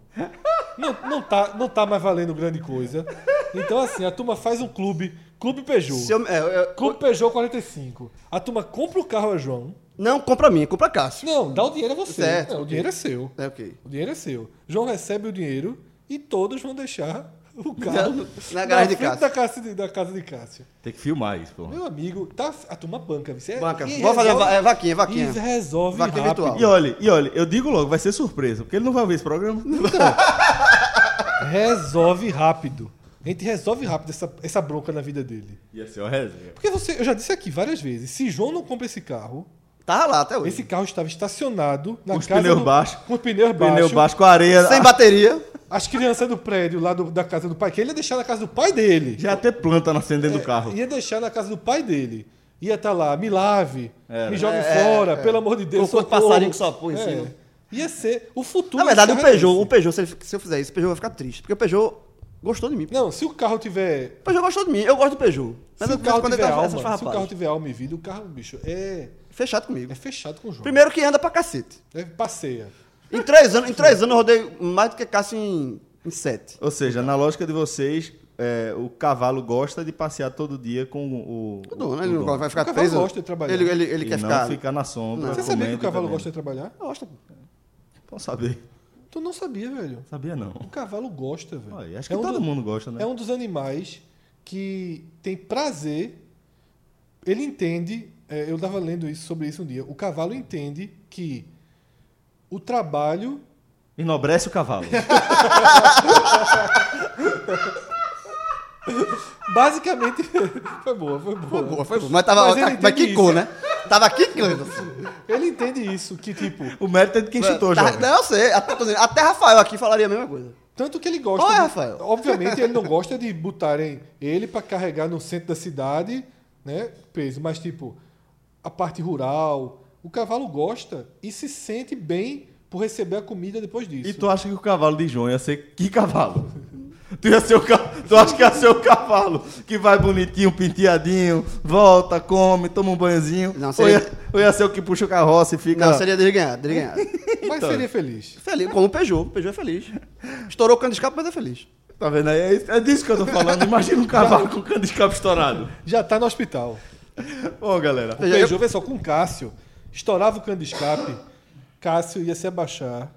Speaker 4: Não, não, tá, não tá mais valendo grande coisa. Então, assim, a turma faz um clube, Clube Peugeot.
Speaker 5: Eu- é, eu-
Speaker 4: Clube Peugeot 45. A turma compra o carro a João.
Speaker 5: não, compra a mim, compra a Cássio.
Speaker 4: Não, dá o dinheiro a você.
Speaker 5: Certo,
Speaker 4: Não, o dinheiro é seu.
Speaker 5: É ok.
Speaker 4: O dinheiro é seu. João recebe o dinheiro e todos vão deixar o carro
Speaker 5: Na garagem de Cássio.
Speaker 4: Da, casa de, da casa de Cássio.
Speaker 3: Tem que filmar isso, pô.
Speaker 4: Meu amigo, tá, a turma banca. Você
Speaker 5: Banca.
Speaker 4: e
Speaker 5: Vou fazer uma
Speaker 4: resolve-
Speaker 5: va- é, vaquinha, vaquinha.
Speaker 4: E resolve
Speaker 5: Vaquinha
Speaker 4: rápido.
Speaker 5: virtual.
Speaker 3: E olha, e olha, eu digo logo, vai ser surpresa, porque ele não vai ver esse programa.
Speaker 4: Resolve rápido. A gente resolve rápido essa, essa bronca na vida dele.
Speaker 3: Ia ser uma resenha.
Speaker 4: Porque você, eu já disse aqui várias vezes, se João não compra esse carro,
Speaker 5: Tava lá até hoje.
Speaker 4: esse carro estava estacionado na
Speaker 3: Com os
Speaker 4: casa
Speaker 3: pneus
Speaker 4: do-
Speaker 3: baixos.
Speaker 4: Com os pneus baixos.
Speaker 3: Pneu baixo com areia.
Speaker 5: Sem bateria.
Speaker 4: As crianças do prédio lá do- da casa do pai, que ele ia deixar na casa do pai dele.
Speaker 3: Já ia ter planta nascendo dentro do carro.
Speaker 4: Ia deixar na casa do pai dele. Ia estar lá, me lave,
Speaker 3: Era.
Speaker 4: me jogue
Speaker 5: É,
Speaker 4: fora,
Speaker 5: é.
Speaker 4: pelo amor de Deus. Socorro.
Speaker 5: passarinho que só põe em
Speaker 4: É.
Speaker 5: cima.
Speaker 4: Ia ser o futuro.
Speaker 5: Na verdade, o
Speaker 4: é
Speaker 5: Peugeot, o. Peugeot se, ele- se eu fizer isso, o Peugeot vai ficar triste. Porque o Peugeot gostou de mim.
Speaker 4: Não, se o carro tiver.
Speaker 5: O Peugeot gostou de mim. Eu gosto do Peugeot.
Speaker 4: Se o
Speaker 5: eu-
Speaker 4: carro tiver
Speaker 5: tá
Speaker 4: alma, se o carro tiver alma e vida, o carro, bicho, é,
Speaker 5: Fechado comigo.
Speaker 4: é fechado com o João.
Speaker 5: Primeiro que anda pra cacete.
Speaker 4: É, passeia.
Speaker 5: Em três anos, em três anos eu rodei mais do que Cássio em, em sete.
Speaker 3: Ou seja, na lógica de vocês, é, o cavalo gosta de passear todo dia com o.
Speaker 5: O dono, ele não
Speaker 3: dono.
Speaker 5: vai ficar
Speaker 4: O cavalo
Speaker 5: preso.
Speaker 4: gosta de trabalhar.
Speaker 5: Ele, ele, ele
Speaker 3: E
Speaker 5: quer
Speaker 3: não
Speaker 5: ficar.
Speaker 3: ficar na sombra.
Speaker 4: Você sabia que o cavalo
Speaker 3: também.
Speaker 4: gosta de trabalhar?
Speaker 5: Gosta.
Speaker 3: Bom saber.
Speaker 4: Tu não sabia, velho.
Speaker 3: Sabia não.
Speaker 4: O cavalo gosta, velho.
Speaker 3: Olha, acho que
Speaker 4: É um
Speaker 3: todo
Speaker 4: do-
Speaker 3: mundo gosta, né?
Speaker 4: É um dos animais que tem prazer. Ele entende. é, eu estava lendo isso sobre isso um dia. O cavalo entende que o trabalho.
Speaker 3: Enobrece o cavalo.
Speaker 4: Basicamente. foi boa, foi boa.
Speaker 5: Foi boa, foi boa. Mas, tava,
Speaker 4: Mas ele
Speaker 5: mas, quicou,
Speaker 4: isso.
Speaker 5: né? Tava quicando.
Speaker 4: Ele entende isso, que tipo.
Speaker 3: O mérito é de quem chutou,
Speaker 5: Tá-
Speaker 3: jovem.
Speaker 5: Não, eu sei. Até, Rafael aqui falaria a mesma coisa.
Speaker 4: Tanto que ele gosta.
Speaker 5: Oi,
Speaker 4: de-
Speaker 5: Rafael.
Speaker 4: Obviamente, ele não gosta de botarem ele pra carregar no centro da cidade, né? Peso. Mas, tipo, a parte rural. O cavalo gosta e se sente bem por receber a comida depois disso.
Speaker 3: E tu acha que o cavalo de João ia ser que cavalo? Tu, ia ser o ca... tu acha que ia ser o cavalo que vai bonitinho, penteadinho, volta, come, toma um banhozinho?
Speaker 5: Não,
Speaker 3: ou,
Speaker 5: seria-
Speaker 3: ia... ou ia ser o que puxa o carroça e fica.
Speaker 5: Não, seria desganhado, desganhado.
Speaker 4: Mas
Speaker 3: Então.
Speaker 4: seria feliz.
Speaker 5: Feliz, como o Peugeot. O Peugeot é feliz. Estourou o cano de escape, mas é feliz.
Speaker 3: Tá vendo aí? É, é disso que eu tô falando. Imagina um cavalo com cano de escape estourado.
Speaker 4: Já tá no hospital.
Speaker 3: Bom, galera.
Speaker 4: O Peugeot, vê só, com o Cássio, estourava o cano de escape, Cássio ia se abaixar,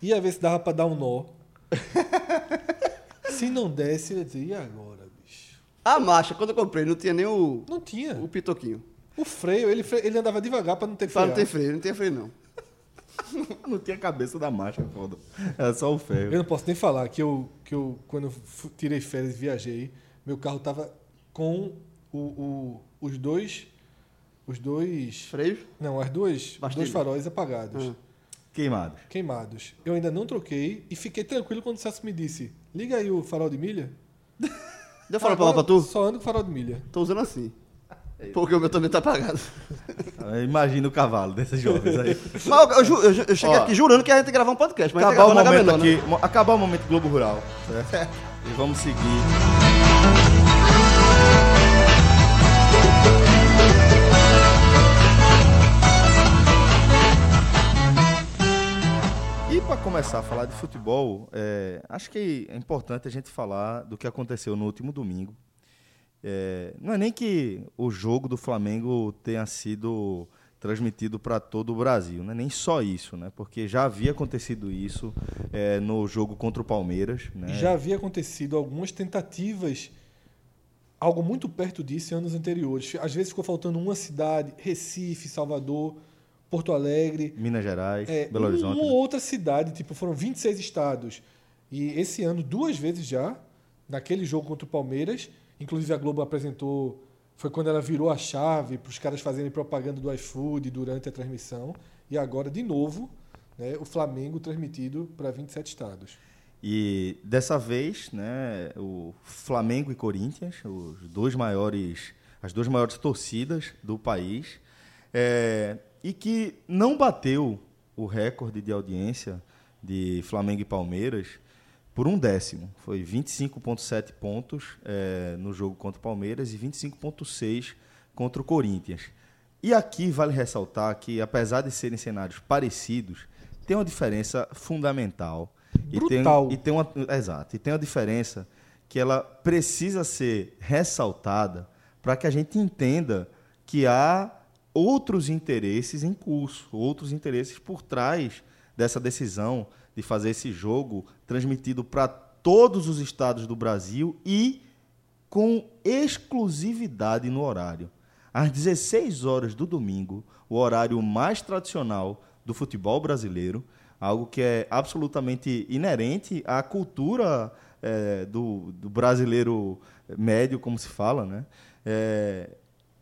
Speaker 4: ia ver se dava pra dar um nó. se não desse, ele ia dizer, e agora, bicho?
Speaker 5: A marcha, quando eu comprei, não tinha nem o,
Speaker 4: Não tinha.
Speaker 5: o pitoquinho.
Speaker 4: O freio, ele, fre- ele andava devagar pra não ter que
Speaker 5: Pra não ter freio, não tinha freio não.
Speaker 3: Não tinha cabeça da marcha, foda. Era só o ferro.
Speaker 4: Eu não posso nem falar que eu, que eu quando eu tirei férias e viajei, meu carro tava com o, o- os dois. Os dois.
Speaker 5: Freio?
Speaker 4: Não, as duas, os
Speaker 5: Bastilha.
Speaker 4: dois faróis apagados.
Speaker 5: Ah.
Speaker 3: Queimados.
Speaker 4: queimados. Eu ainda não troquei e fiquei tranquilo quando o Celso me disse: liga aí o farol de milha.
Speaker 5: Deu falar pra,
Speaker 4: Agora
Speaker 5: pra tu?
Speaker 4: Só ando com farol de milha.
Speaker 5: Tô usando assim. Porque o meu também tá apagado.
Speaker 3: Imagina o cavalo desses jovens aí.
Speaker 5: Mas eu, eu, ju- eu, eu cheguei
Speaker 3: Ó.
Speaker 5: aqui jurando que a gente ia gravar um podcast. Mas a gente
Speaker 3: acabar o momento aqui, acabar o momento Globo Rural, certo? E vamos seguir. Começar a falar de futebol, é, acho que é importante a gente falar do que aconteceu no último domingo. É, não é nem que o jogo do Flamengo tenha sido transmitido para todo o Brasil, não é nem só isso, né? Porque já havia acontecido isso é, no jogo contra o Palmeiras, né?
Speaker 4: Já havia acontecido algumas tentativas, algo muito perto disso em anos anteriores. Às vezes ficou faltando uma cidade, Recife, Salvador, Porto Alegre,
Speaker 3: Minas Gerais,
Speaker 4: É,
Speaker 3: Belo Horizonte.
Speaker 4: Uma
Speaker 3: né?
Speaker 4: outra cidade, tipo, foram 26 estados. E esse ano, duas vezes já, naquele jogo contra o Palmeiras, inclusive a Globo apresentou, foi quando ela virou a chave para os caras fazerem propaganda do iFood durante a transmissão. E agora, de novo, né, o Flamengo transmitido para 27 estados.
Speaker 3: E dessa vez, né, o Flamengo e Corinthians, os dois maiores, as duas maiores torcidas do país, é, e que não bateu o recorde de audiência de Flamengo e Palmeiras por um décimo. Foi 25,7 pontos é, no jogo contra o Palmeiras e 25,6 contra o Corinthians. E aqui vale ressaltar que, apesar de serem cenários parecidos, tem uma diferença fundamental. E tem,
Speaker 4: Brutal.
Speaker 3: e tem uma, exato. E tem uma diferença que ela precisa ser ressaltada para que a gente entenda que há outros interesses em curso, outros interesses por trás dessa decisão de fazer esse jogo transmitido para todos os estados do Brasil e com exclusividade no horário. Às 16 horas do domingo, o horário mais tradicional do futebol brasileiro, algo que é absolutamente inerente à cultura eh, do, do brasileiro médio, como se fala, né? Eh,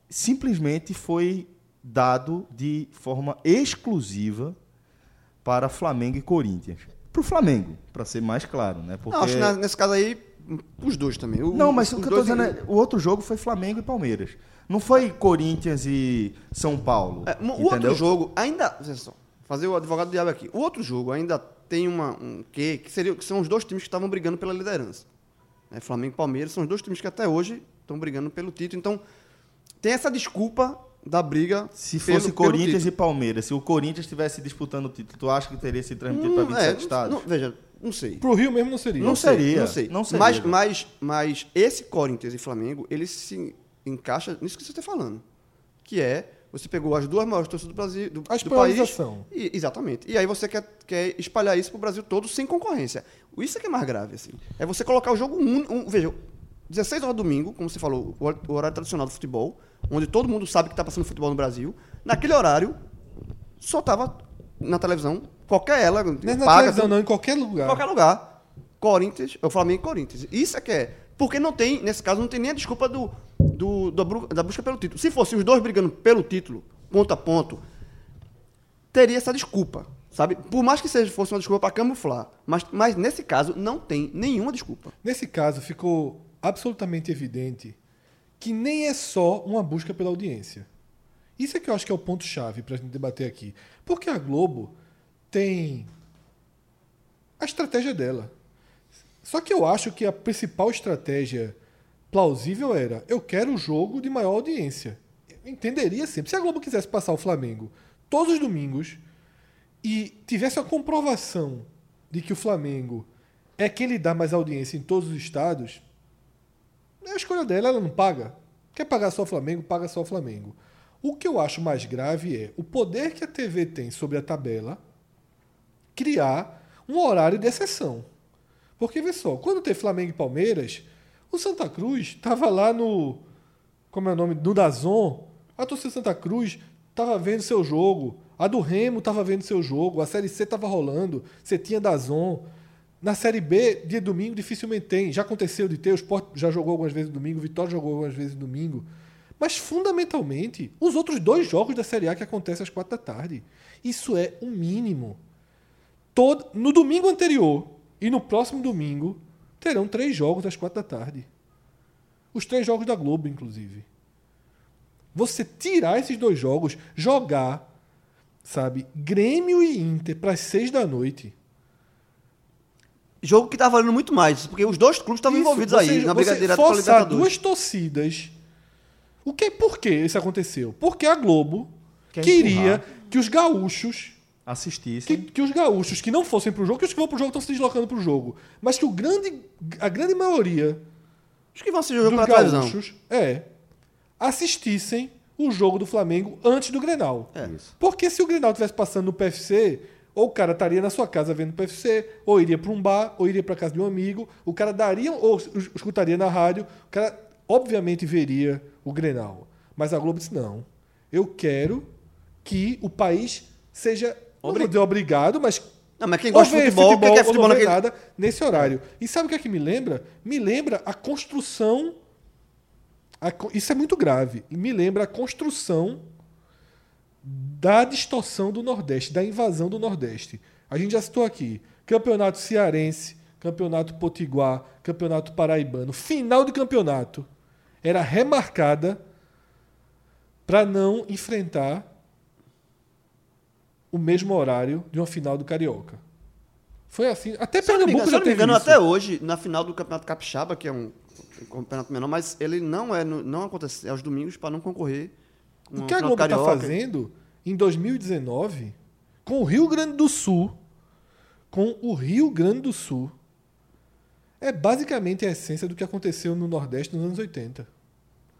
Speaker 3: simplesmente foi dado de forma exclusiva para Flamengo e Corinthians. Para o Flamengo, para ser mais claro, né? Porque...
Speaker 5: Não, acho que nesse caso aí, os dois também. O-
Speaker 3: Não, mas o que eu tô dizendo é, o outro jogo foi Flamengo e Palmeiras. Não foi Corinthians e São Paulo.
Speaker 5: É, o outro jogo ainda. Fazer o advogado do diabo aqui. O outro jogo ainda tem uma, um quê? Que, seria, que são os dois times que estavam brigando pela liderança. É, Flamengo e Palmeiras são os dois times que até hoje estão brigando pelo título. Então, tem essa desculpa da briga.
Speaker 3: Se
Speaker 5: pelo-
Speaker 3: fosse
Speaker 5: pelo
Speaker 3: Corinthians
Speaker 5: título.
Speaker 3: e Palmeiras, se o Corinthians estivesse disputando o título, tu acha que teria sido transmitido para
Speaker 5: Hum,
Speaker 3: 27
Speaker 5: é,
Speaker 3: estados?
Speaker 5: não- veja, não sei.
Speaker 4: Pro Rio mesmo não seria.
Speaker 3: Não
Speaker 5: sei,
Speaker 3: seria,
Speaker 5: Não sei.
Speaker 3: não seria,
Speaker 5: mas, mas, mas esse Corinthians e Flamengo, ele se encaixa nisso que você está falando. Que é, você pegou as duas maiores torcidas do Brasil, do,
Speaker 4: A
Speaker 5: do país. E, exatamente. E aí você quer, quer espalhar isso para o Brasil todo sem concorrência. Isso é que é mais grave, assim. É você colocar o jogo único. Um, veja, 16 horas domingo, como você falou, o hor- o horário tradicional do futebol, onde todo mundo sabe que está passando futebol no Brasil. Naquele horário, só tava na televisão, qualquer ela,
Speaker 4: Não é na
Speaker 5: paga,
Speaker 4: televisão, não, em qualquer lugar.
Speaker 5: em qualquer lugar. Corinthians, o Flamengo e Corinthians. Isso é que é. Porque não tem, nesse caso, não tem nem a desculpa do, do, da, bru- da busca pelo título. Se fossem os dois brigando pelo título, ponto a ponto, teria essa desculpa, sabe? Por mais que seja fosse uma desculpa para camuflar, mas, mas nesse caso não tem nenhuma desculpa.
Speaker 4: Nesse caso, ficou absolutamente evidente que nem é só uma busca pela audiência. Isso é que eu acho que é o ponto-chave para a gente debater aqui. Porque a Globo tem a estratégia dela. Só que eu acho que a principal estratégia plausível era: eu quero o jogo de maior audiência. Eu entenderia sempre. Se a Globo quisesse passar o Flamengo todos os domingos e tivesse a comprovação de que o Flamengo é quem lhe dá mais audiência em todos os estados, é a escolha dela, ela não paga. Quer pagar só o Flamengo, paga só o Flamengo. O que eu acho mais grave é o poder que a TV tem sobre a tabela criar um horário de exceção. Porque, vê só, quando tem Flamengo e Palmeiras, o Santa Cruz estava lá no. Como é o nome? No Dazon. A torcida Santa Cruz estava vendo seu jogo. A do Remo estava vendo seu jogo. A Série C estava rolando. Você tinha Dazon. Na Série B, dia domingo, dificilmente tem. Já aconteceu de ter. O Sport já jogou algumas vezes domingo. O Vitória jogou algumas vezes domingo. Mas, fundamentalmente, os outros dois jogos da Série A que acontecem às quatro da tarde. Isso é o mínimo. Todo, no domingo anterior e no próximo domingo, terão três jogos às quatro da tarde. Os três jogos da Globo, inclusive. Você tirar esses dois jogos, jogar, sabe, Grêmio e Inter para as seis da noite.
Speaker 5: Jogo que tá valendo muito mais, porque os dois clubes estavam envolvidos
Speaker 4: você-
Speaker 5: aí, na briga direta com a Libertadores.
Speaker 4: duas torcidas. O que, por que isso aconteceu? Porque a Globo
Speaker 3: Quer
Speaker 4: queria
Speaker 3: empurrar.
Speaker 4: que os gaúchos que,
Speaker 3: Assistissem.
Speaker 4: que os gaúchos que não fossem pro jogo, que os que vão pro jogo estão se deslocando pro jogo, mas que o grande, a grande maioria
Speaker 5: Os que vão assistir o jogo
Speaker 4: dos gaúchos é assistissem o jogo do Flamengo antes do Grenal.
Speaker 5: É.
Speaker 4: Porque se o Grenal estivesse passando no PFC, ou o cara estaria na sua casa vendo o PFC, ou iria para um bar, ou iria para casa de um amigo, o cara daria, ou es- escutaria na rádio, o cara obviamente veria o Grenal. Mas a Globo disse: não, eu quero que o país seja, não vou dizer obrigado, mas
Speaker 5: Não, mas quem gosta de
Speaker 4: ver
Speaker 5: futebol, quem quer futebol
Speaker 4: não
Speaker 5: naquele...
Speaker 4: nada nesse horário. E sabe o que é que me lembra? Me lembra a construção. a isso é muito grave. E me lembra a construção da distorção do Nordeste, da invasão do Nordeste. A gente já citou aqui: campeonato cearense, campeonato potiguar, campeonato paraibano. Final de campeonato era remarcada para não enfrentar o mesmo horário de uma final do Carioca. Foi assim. Até
Speaker 5: Se
Speaker 4: Pernambuco
Speaker 5: engano,
Speaker 4: já
Speaker 5: eu não me
Speaker 4: teve
Speaker 5: engano até hoje, na final do Campeonato Capixaba, que é um campeonato menor, mas ele não é não acontece aos domingos para não concorrer com
Speaker 4: O que a Globo está fazendo em 2019 com o Rio Grande do Sul, com o Rio Grande do Sul, é basicamente a essência do que aconteceu no Nordeste nos anos 80.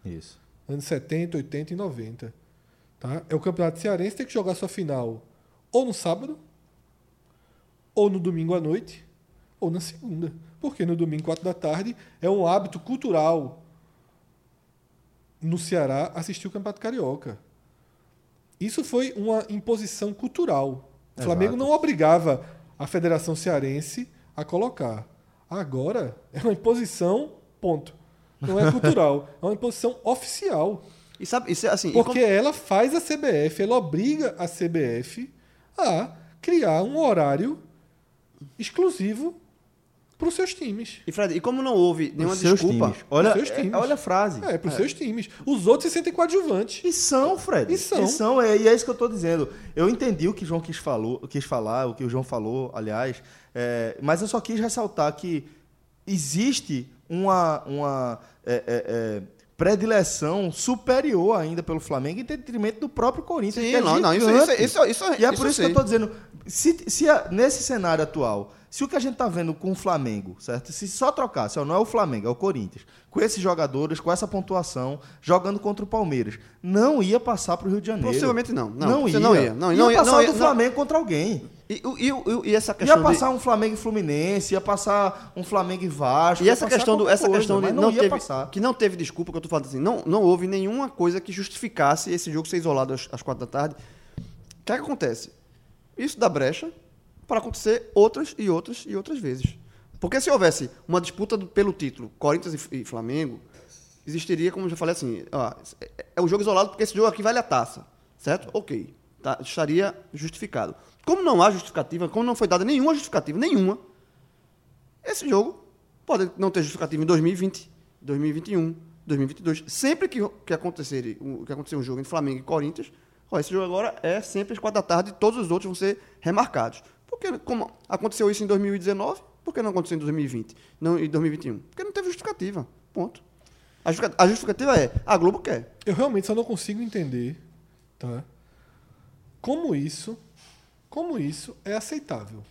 Speaker 3: Isso.
Speaker 4: Anos 70, 80 e 90. Tá? É o Campeonato Cearense tem que jogar sua final ou no sábado, ou no domingo à noite, ou na segunda. Porque no domingo, 4 da tarde, é um hábito cultural no Ceará assistir o Campeonato Carioca. Isso foi uma imposição cultural. O Flamengo
Speaker 3: Exato.
Speaker 4: não obrigava a Federação Cearense a colocar. Agora é uma imposição, ponto. Não é cultural, é uma imposição oficial.
Speaker 5: E sabe, isso é assim,
Speaker 4: Porque ela faz a CBF, ela obriga a CBF a criar um horário exclusivo para os seus times.
Speaker 5: E Fred, e como não houve nenhuma desculpa,
Speaker 3: times. Olha, é-
Speaker 4: times.
Speaker 3: olha a frase.
Speaker 4: É, para os seus times. Os outros se sentem coadjuvantes.
Speaker 3: E são, Fred.
Speaker 4: E são.
Speaker 3: é, e é isso que eu tô dizendo. Eu entendi o que o João quis, falou, quis falar, o que o João falou, aliás, é, mas eu só quis ressaltar que existe uma, uma é, é, é, predileção superior ainda pelo Flamengo em detrimento do próprio Corinthians.
Speaker 5: Sim,
Speaker 3: que é
Speaker 5: não, não, isso- isso- isso- isso-
Speaker 3: E é
Speaker 5: isso
Speaker 3: por isso que eu tô dizendo, se, se a- nesse cenário atual, se o que a gente tá vendo com o Flamengo, certo? Se só trocasse, não é o Flamengo, é o Corinthians, com esses jogadores, com essa pontuação, jogando contra o Palmeiras, não ia passar pro Rio de Janeiro.
Speaker 5: Possivelmente não. Não,
Speaker 3: não ia.
Speaker 5: não ia. Não,
Speaker 3: ia
Speaker 5: não ia-
Speaker 3: passar
Speaker 5: não
Speaker 3: o
Speaker 5: ia-
Speaker 3: do
Speaker 5: não.
Speaker 3: Flamengo contra alguém.
Speaker 5: E, e, e- e essa questão
Speaker 3: Ia
Speaker 5: de-
Speaker 3: passar um Flamengo e Fluminense, ia passar um Flamengo e Vasco.
Speaker 5: E essa questão, do, essa
Speaker 3: coisa,
Speaker 5: questão de não,
Speaker 3: não ia
Speaker 5: teve,
Speaker 3: passar.
Speaker 5: que não teve desculpa, que eu tô falando assim, não, não houve nenhuma coisa que justificasse esse jogo ser isolado às, às quatro da tarde. O que, é que acontece? Isso dá brecha para acontecer outras e outras e outras vezes. Porque se houvesse uma disputa pelo título, Corinthians e, e Flamengo, existiria, como eu já falei assim, ó, é, é um jogo isolado porque esse jogo aqui vale a taça. certo? Ok. Tá, estaria justificado. Como não há justificativa, como não foi dada nenhuma justificativa, nenhuma, esse jogo pode não ter justificativa em 2020, 2021, 2022. Sempre que, que, acontecer, que acontecer um jogo entre Flamengo e Corinthians, ó, esse jogo agora é sempre às quatro da tarde e todos os outros vão ser remarcados. Porque, como aconteceu isso em 2019, por que não aconteceu em 2020 não, em 2021? Porque não teve justificativa. Ponto. A justifica- a justificativa é, a Globo quer.
Speaker 4: Eu realmente só não consigo entender, tá? Como isso, como isso é aceitável.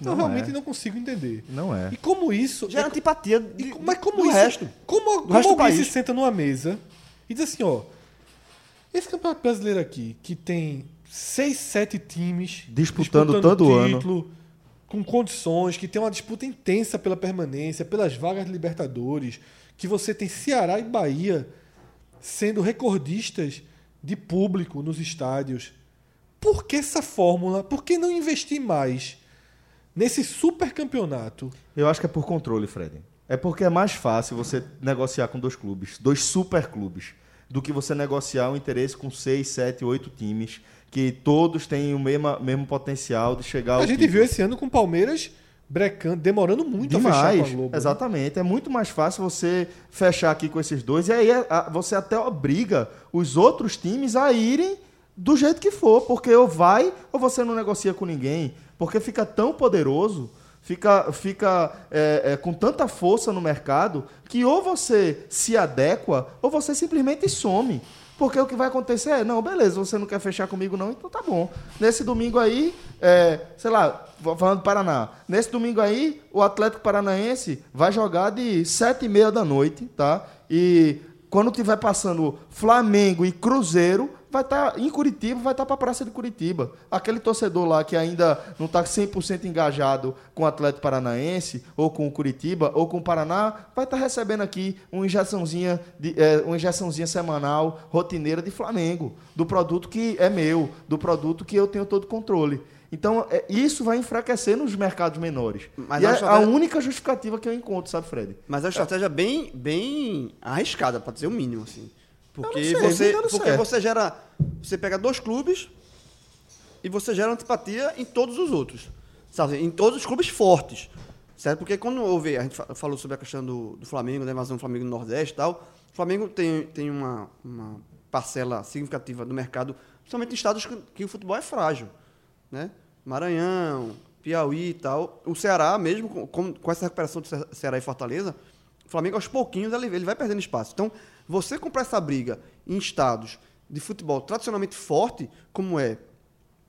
Speaker 4: eu
Speaker 3: Não
Speaker 4: realmente
Speaker 3: é.
Speaker 4: não consigo entender.
Speaker 3: Não é.
Speaker 4: E como isso
Speaker 5: Gera
Speaker 4: é-
Speaker 5: antipatia
Speaker 4: e
Speaker 5: de,
Speaker 4: co- mas como
Speaker 5: do
Speaker 4: isso,
Speaker 5: resto.
Speaker 4: Como, como
Speaker 5: resto do
Speaker 4: alguém
Speaker 5: país.
Speaker 4: se senta numa mesa e diz assim, ó, esse campeonato brasileiro aqui, que tem seis, sete times
Speaker 3: Disputando todo ano.
Speaker 4: título, com condições, que tem uma disputa intensa pela permanência, pelas vagas de Libertadores, que você tem Ceará e Bahia sendo recordistas de público nos estádios. Por que essa fórmula? Por que não investir mais nesse super campeonato?
Speaker 3: Eu acho que é por controle, Fred. É porque é mais fácil você negociar com dois clubes, dois super clubes, do que você negociar um interesse com seis, sete, oito times, que todos têm o mesmo, mesmo potencial de chegar ao
Speaker 4: A gente
Speaker 3: título.
Speaker 4: viu esse ano com o Palmeiras brecando, demorando muito a fechar com a
Speaker 3: Demais,
Speaker 4: Globo. né?
Speaker 3: exatamente. É muito mais fácil você fechar aqui com esses dois e aí a- você até obriga os outros times a irem do jeito que for, porque ou vai ou você não negocia com ninguém, porque fica tão poderoso, fica, fica é, é, com tanta força no mercado que ou você se adequa ou você simplesmente some. Porque o que vai acontecer é, não, beleza, você não quer fechar comigo não, então tá bom. Nesse domingo aí, é, sei lá, falando do Paraná, nesse domingo aí, o Atlético Paranaense vai jogar de sete e meia da noite, tá? E quando tiver passando Flamengo e Cruzeiro, vai estar em Curitiba, vai estar para a Praça de Curitiba. Aquele torcedor lá que ainda não está 100% engajado com o Atlético Paranaense, ou com o Curitiba, ou com o Paraná, vai estar recebendo aqui uma injeçãozinha, de, é, uma injeçãozinha semanal, rotineira de Flamengo, do produto que é meu, do produto que eu tenho todo controle. Então, é, isso vai enfraquecer nos mercados menores.
Speaker 5: Mas
Speaker 3: e
Speaker 5: a
Speaker 3: é a
Speaker 5: estratégia-
Speaker 3: única justificativa que eu encontro, sabe, Fred?
Speaker 5: Mas é uma estratégia bem, bem arriscada, para dizer o mínimo, assim. Porque,
Speaker 3: sei,
Speaker 5: você,
Speaker 3: vem dando
Speaker 5: porque
Speaker 3: certo.
Speaker 5: você gera. Você pega dois clubes e você gera antipatia em todos os outros. Sabe? Em todos os clubes fortes. Certo? Porque quando houve. A gente fa- falou sobre a questão do, do Flamengo, da invasão do Flamengo no Nordeste e tal. O Flamengo tem, tem uma, uma parcela significativa do mercado, principalmente em estados que, que o futebol é frágil. Né? Maranhão, Piauí e tal. O Ceará, mesmo com, com, essa recuperação do Ce- Ceará e Fortaleza, o Flamengo aos pouquinhos ele, ele vai perdendo espaço. Então, você comprar essa briga em estados de futebol tradicionalmente forte, como é.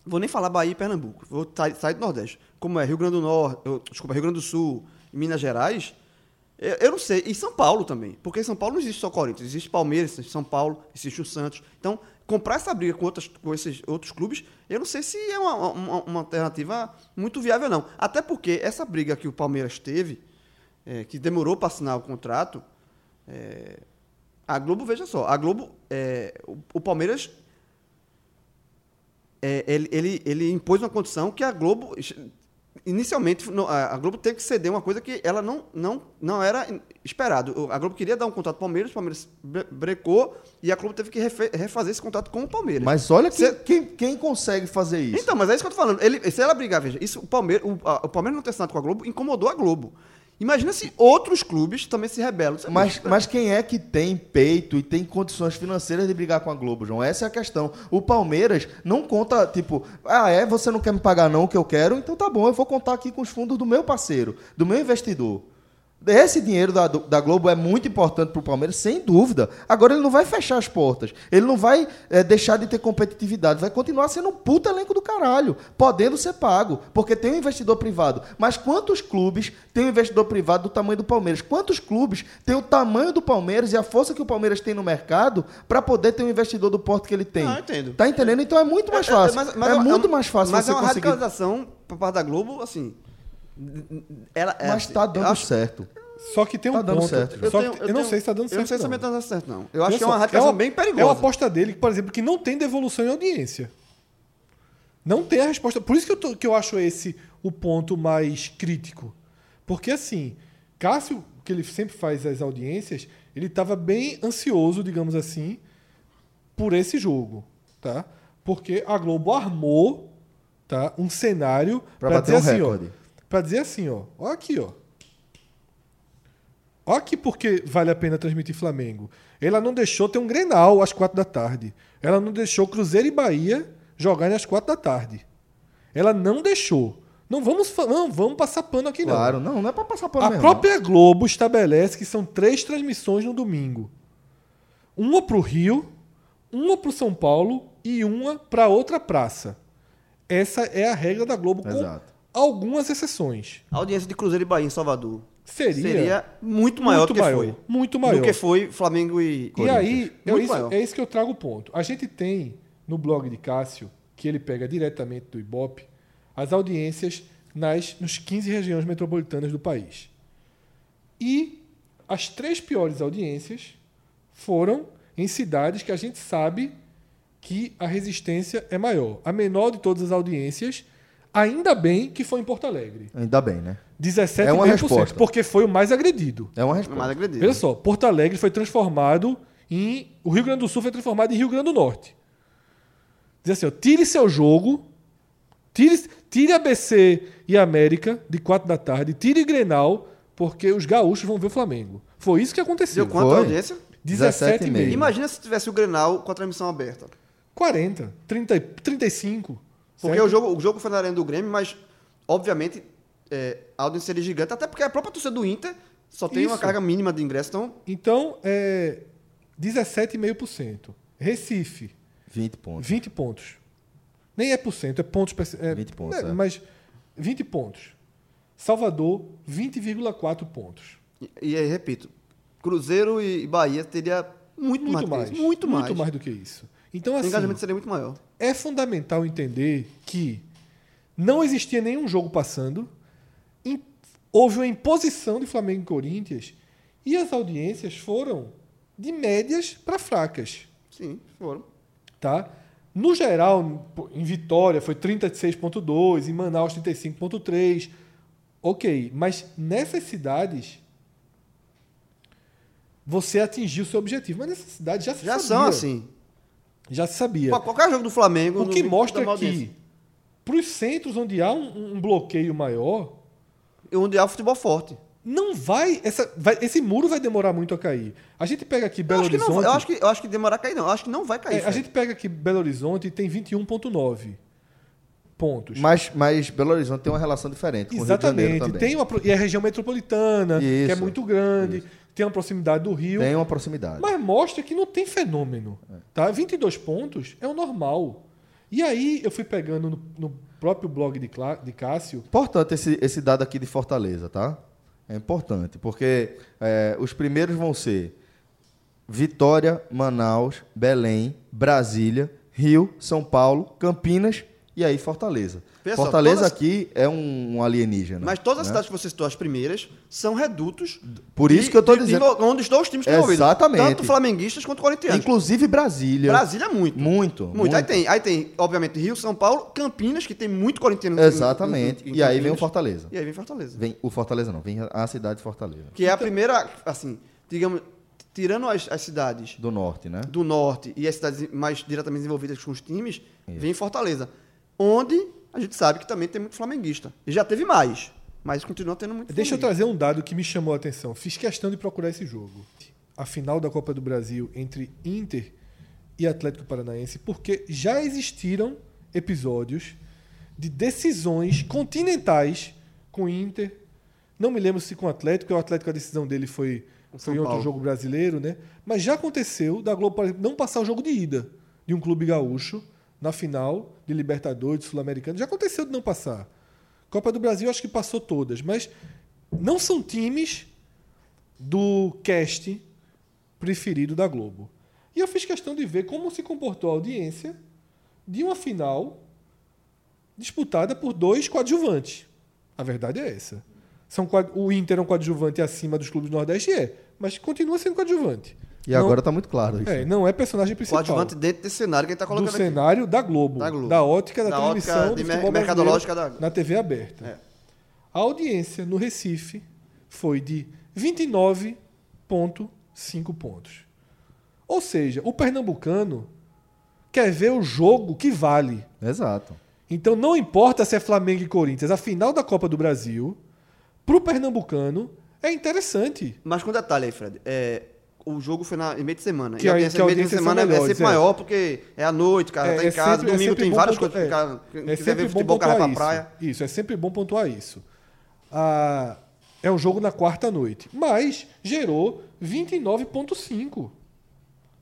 Speaker 5: Vou nem falar Bahia e Pernambuco, vou sair, do Nordeste. Como é Rio Grande do Norte, eu- desculpa, Rio Grande do Sul Minas Gerais. Eu, eu não sei. E São Paulo também. Porque em São Paulo não existe só Corinthians, existe Palmeiras, existe São Paulo, existe o Santos. Então, comprar essa briga com, outras, com esses outros clubes, eu não sei se é uma, uma, uma alternativa muito viável, não. Até porque essa briga que o Palmeiras teve, é, que demorou para assinar o contrato, é, a Globo, veja só, a Globo, é, o, o Palmeiras, é, ele, ele, ele impôs uma condição que a Globo, inicialmente, a Globo teve que ceder uma coisa que ela não, não, não era esperado. O- A Globo queria dar um contrato ao Palmeiras, o Palmeiras bre- brecou e a Globo teve que refazer esse contrato com o Palmeiras.
Speaker 3: Mas olha quem,
Speaker 5: Cê-
Speaker 3: quem, quem consegue fazer isso.
Speaker 5: então, mas é isso que eu tô falando. Ele, se ela brigar, veja, isso, o, Palmeiras, o, a- o Palmeiras não ter assinado com a Globo incomodou a Globo. Imagina se outros clubes também se rebelam. É
Speaker 3: Mas, mas quem é que tem peito e tem condições financeiras de brigar com a Globo, João? Essa é a questão. O Palmeiras não conta, tipo, ah, é, você não quer me pagar não o que eu quero? Então tá bom, eu vou contar aqui com os fundos do meu parceiro, do meu investidor. Esse dinheiro da, da Globo é muito importante para o Palmeiras, sem dúvida. Agora ele não vai fechar as portas. Ele não vai eh, deixar de ter competitividade. Vai continuar sendo um puta elenco do caralho, podendo ser pago, porque tem um investidor privado. Mas quantos clubes tem um investidor privado do tamanho do Palmeiras? Quantos clubes têm o tamanho do Palmeiras e a força que o Palmeiras tem no mercado para poder ter um investidor do porte que ele tem?
Speaker 5: Ah, entendo.
Speaker 3: Tá entendendo? Então é muito mais fácil.
Speaker 5: mas- mas
Speaker 3: é,
Speaker 5: uma-
Speaker 3: muito mais fácil
Speaker 5: Mas
Speaker 3: você
Speaker 5: é uma
Speaker 3: conseguir.
Speaker 5: radicalização por parte da Globo, assim. Ela, é
Speaker 3: Mas
Speaker 5: assim,
Speaker 3: tá
Speaker 5: eu
Speaker 3: dando
Speaker 5: acho-
Speaker 3: certo.
Speaker 4: Só que tem um
Speaker 3: Tá dando
Speaker 4: ponto.
Speaker 3: certo,
Speaker 4: Só
Speaker 5: tenho-
Speaker 4: que eu, não
Speaker 5: tenho-
Speaker 4: sei se tá dando certo.
Speaker 5: Eu não sei se também tá dando certo, não. Eu acho que é uma
Speaker 4: só,
Speaker 5: radicalização
Speaker 4: uma-
Speaker 5: bem perigosa.
Speaker 4: É uma aposta dele, por exemplo, que não tem devolução em audiência. Não tem a resposta. Por isso que eu, tô- que eu acho esse o ponto mais crítico. Porque assim, Cássio, que ele sempre faz as audiências, ele estava bem ansioso, digamos assim, por esse jogo. Tá? Porque a Globo armou tá, um cenário
Speaker 3: Pra
Speaker 4: pra
Speaker 3: bater
Speaker 4: dizer
Speaker 3: um
Speaker 4: assim, ó. Pra dizer assim, ó. Ó aqui, ó. Ó aqui porque vale a pena transmitir Flamengo. Ela não deixou ter um Grenal às quatro da tarde. Ela não deixou Cruzeiro e Bahia jogarem às quatro da tarde. Ela não deixou. Não vamos, não, vamos passar pano aqui, não.
Speaker 3: Claro, não, não é pra passar pano
Speaker 4: A
Speaker 3: mesmo.
Speaker 4: própria Globo estabelece que são três transmissões no domingo. Uma para o Rio, uma para o São Paulo e uma para outra praça. Essa é a regra da Globo,
Speaker 3: Exato.
Speaker 4: Algumas exceções.
Speaker 5: A audiência de Cruzeiro e Bahia em Salvador
Speaker 4: Seria,
Speaker 5: seria muito maior
Speaker 4: muito
Speaker 5: do que
Speaker 4: maior,
Speaker 5: foi.
Speaker 4: muito maior.
Speaker 5: Do que foi Flamengo e.
Speaker 4: E aí, é isso, é isso que eu trago o ponto. A gente tem no blog de Cássio, que ele pega diretamente do Ibope, as audiências nas nos 15 regiões metropolitanas do país. E as três piores audiências foram em cidades que a gente sabe que a resistência é maior. A menor de todas as audiências, ainda bem que foi em Porto Alegre.
Speaker 3: Ainda bem, né?
Speaker 4: 17,5%,
Speaker 3: É uma resposta.
Speaker 4: porque foi o mais agredido.
Speaker 3: É uma
Speaker 5: Mais
Speaker 3: resposta.
Speaker 5: agredido.
Speaker 4: Veja só, Porto Alegre foi transformado em. O Rio Grande do Sul foi transformado em Rio Grande do Norte. Diz assim: ó, tire seu jogo, tire, tire ABC e América de 4 da tarde, tire Grenal, porque os gaúchos vão ver o Flamengo. Foi isso que aconteceu.
Speaker 5: Deu quanto a
Speaker 3: Foi.
Speaker 5: audiência?
Speaker 4: 17,5.
Speaker 3: 17,5.
Speaker 5: Imagina se tivesse o Grenal com a transmissão aberta.
Speaker 4: 40, 30, 35.
Speaker 5: Porque
Speaker 4: certo?
Speaker 5: o jogo, o jogo foi na arena do Grêmio, mas obviamente é, a audiência seria gigante, até porque a própria torcida do Inter só tem uma
Speaker 4: Isso.
Speaker 5: carga mínima de ingresso, então
Speaker 4: Então, é 17,5%. Recife,
Speaker 3: 20 pontos.
Speaker 4: 20 pontos. Nem é por cento, é pontos. É,
Speaker 3: 20 pontos,
Speaker 4: é,
Speaker 3: é.
Speaker 4: Mas 20 pontos. Salvador, 20,4 pontos.
Speaker 5: E, e aí, repito, Cruzeiro e Bahia teria muito,
Speaker 4: Muito
Speaker 5: mais,
Speaker 4: mais.
Speaker 5: isso, muito, mais.
Speaker 4: Muito mais do que isso. Então,
Speaker 5: O
Speaker 4: assim,
Speaker 5: engajamento seria muito maior.
Speaker 4: É fundamental entender que não existia nenhum jogo passando, houve uma imposição de Flamengo e Corinthians, e as audiências foram de médias para fracas.
Speaker 5: Sim, foram.
Speaker 4: tá? No geral, em Vitória foi 36.2, em Manaus 35.3. OK, mas nessas cidades você atingiu o seu objetivo, mas nessas cidades já se
Speaker 5: Já
Speaker 4: sabia.
Speaker 5: são assim.
Speaker 4: Já se sabia.
Speaker 5: Qualquer jogo do Flamengo.
Speaker 4: O que mostra que para os centros onde há um, um bloqueio maior,
Speaker 5: E onde há o futebol forte.
Speaker 4: não vai, essa, vai- esse muro vai demorar muito a cair. A gente pega aqui
Speaker 5: Eu
Speaker 4: Belo
Speaker 5: não,
Speaker 4: Horizonte.
Speaker 5: vai- eu, acho que, eu acho que demorar a cair, não. Eu acho que não vai cair.
Speaker 4: é, a gente pega aqui Belo Horizonte e tem 21.9 pontos.
Speaker 3: Mas, mas Belo Horizonte tem uma relação diferente com o Rio de Janeiro
Speaker 4: Exatamente.
Speaker 3: também.
Speaker 4: Tem uma, e é a região metropolitana, que é
Speaker 3: Isso,
Speaker 4: muito grande, tem uma proximidade do Rio.
Speaker 3: Tem uma proximidade.
Speaker 4: Mas mostra que não tem fenômeno. Tá? 22 pontos é o normal. E aí eu fui pegando no, no próprio blog de, Clá- de Cássio.
Speaker 3: Importante esse, esse dado aqui de Fortaleza, tá? É importante, porque é, os primeiros vão ser Vitória, Manaus, Belém, Brasília, Rio, São Paulo, Campinas e aí Fortaleza.
Speaker 5: Só,
Speaker 3: Fortaleza
Speaker 5: todas-
Speaker 3: aqui é um, alienígena.
Speaker 5: Mas todas as
Speaker 3: né?
Speaker 5: cidades que você citou, as primeiras, são redutos.
Speaker 3: Por isso
Speaker 5: de-
Speaker 3: que eu tô
Speaker 5: de- de-
Speaker 3: dizendo.
Speaker 5: onde estão os times que estão.
Speaker 3: Exatamente.
Speaker 5: Tanto flamenguistas quanto corintianos.
Speaker 3: Inclusive Brasília.
Speaker 5: Brasília, muito.
Speaker 3: Muito.
Speaker 5: Muito. Aí, tem, aí tem, obviamente, Rio, São Paulo, Campinas, que tem muito corintiano. em-
Speaker 3: Exatamente.
Speaker 5: em- em
Speaker 3: e aí vem o. Fortaleza.
Speaker 5: E aí vem Fortaleza.
Speaker 3: Vem o Fortaleza não, vem a cidade de Fortaleza.
Speaker 5: Que é a primeira, assim, digamos, tirando as, as cidades
Speaker 3: Do norte, né?
Speaker 5: do norte e as cidades mais diretamente envolvidas com os times, vem Fortaleza. Onde a gente sabe que também tem muito flamenguista. E já teve mais, mas continua tendo muito
Speaker 4: Deixa eu trazer um dado que me chamou a atenção. Fiz questão de procurar esse jogo. A final da Copa do Brasil entre Inter e Atlético Paranaense, porque já existiram episódios de decisões continentais com Inter. Não me lembro se com o Atlético, porque o Atlético a decisão dele foi, foi em outro
Speaker 5: Paulo.
Speaker 4: jogo brasileiro, né? Mas já aconteceu da Globo por exemplo, não passar o jogo de ida de um clube gaúcho na final de Libertadores, Sul-Americano. Já aconteceu de não passar. Copa do Brasil acho que passou todas, mas não são times do cast preferido da Globo. E eu fiz questão de ver como se comportou a audiência de uma final disputada por dois coadjuvantes. A verdade é essa. São, o Inter é um coadjuvante acima dos clubes do Nordeste, é, mas continua sendo coadjuvante.
Speaker 3: E
Speaker 4: Não-
Speaker 3: agora tá muito claro isso.
Speaker 4: É, não é personagem principal.
Speaker 5: Coadjuvante dentro desse cenário que a gente tá
Speaker 4: do
Speaker 5: colocando aqui.
Speaker 4: cenário da Globo,
Speaker 5: Da Globo.
Speaker 4: ótica da,
Speaker 5: Da
Speaker 4: transmissão
Speaker 5: ótica
Speaker 4: do
Speaker 5: mercadológica da-
Speaker 4: na TV aberta.
Speaker 5: É.
Speaker 4: A audiência no Recife foi de 29,5 pontos. Ou seja, o pernambucano quer ver o jogo que vale.
Speaker 3: Exato.
Speaker 4: Então não importa se é Flamengo e Corinthians, a final da Copa do Brasil, pro pernambucano, é interessante.
Speaker 5: Mas com detalhe aí, Fred. É, o jogo foi na, em meio de semana.
Speaker 4: Que
Speaker 5: e a audiência
Speaker 4: que a
Speaker 5: em meio de
Speaker 4: audiência
Speaker 5: semana
Speaker 4: são
Speaker 5: é
Speaker 4: melhores,
Speaker 5: sempre
Speaker 4: é.
Speaker 5: maior, porque é à noite, cara,
Speaker 4: É-
Speaker 5: tá
Speaker 4: é
Speaker 5: em casa.
Speaker 4: sempre- é
Speaker 5: domingo tem várias
Speaker 4: pontu-
Speaker 5: coisas.
Speaker 4: é.
Speaker 5: Cara, quem
Speaker 4: É
Speaker 5: quiser
Speaker 4: sempre
Speaker 5: ver
Speaker 4: bom
Speaker 5: futebol, o cara vai pra
Speaker 4: isso.
Speaker 5: praia.
Speaker 4: Isso, é sempre bom pontuar isso. Ah, é um jogo na quarta noite, mas gerou 29,5.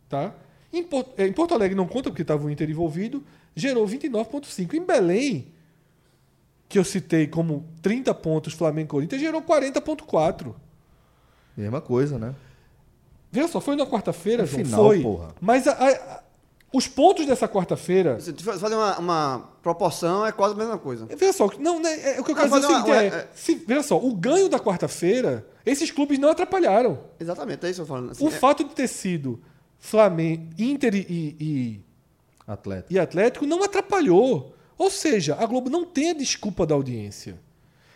Speaker 4: Tá? Em, Por- é, em Porto Alegre não conta porque estava o Inter envolvido, gerou 29,5. Em Belém, que eu citei como 30 pontos Flamengo e Corinthians, gerou 40,4.
Speaker 3: Mesma coisa, né?
Speaker 4: Veja só, foi na quarta-feira,
Speaker 3: É
Speaker 4: João?
Speaker 3: final,
Speaker 4: foi.
Speaker 3: porra.
Speaker 4: Mas a- a- os pontos dessa quarta-feira.
Speaker 5: Se fazer uma, uma proporção, é quase a mesma coisa.
Speaker 4: Veja só, não, né, é, o que eu
Speaker 5: Não,
Speaker 4: quero dizer é
Speaker 5: uma-
Speaker 4: seguinte:
Speaker 5: uma-
Speaker 4: é,
Speaker 5: é-
Speaker 4: se- veja só, o ganho da quarta-feira, esses clubes não atrapalharam.
Speaker 5: Exatamente, é isso que eu tô falando. assim,
Speaker 4: o
Speaker 5: é-
Speaker 4: fato de ter sido Flamengo, Inter e, e-
Speaker 3: Atleta.
Speaker 4: e Atlético não atrapalhou. Ou seja, a Globo não tem a desculpa da audiência.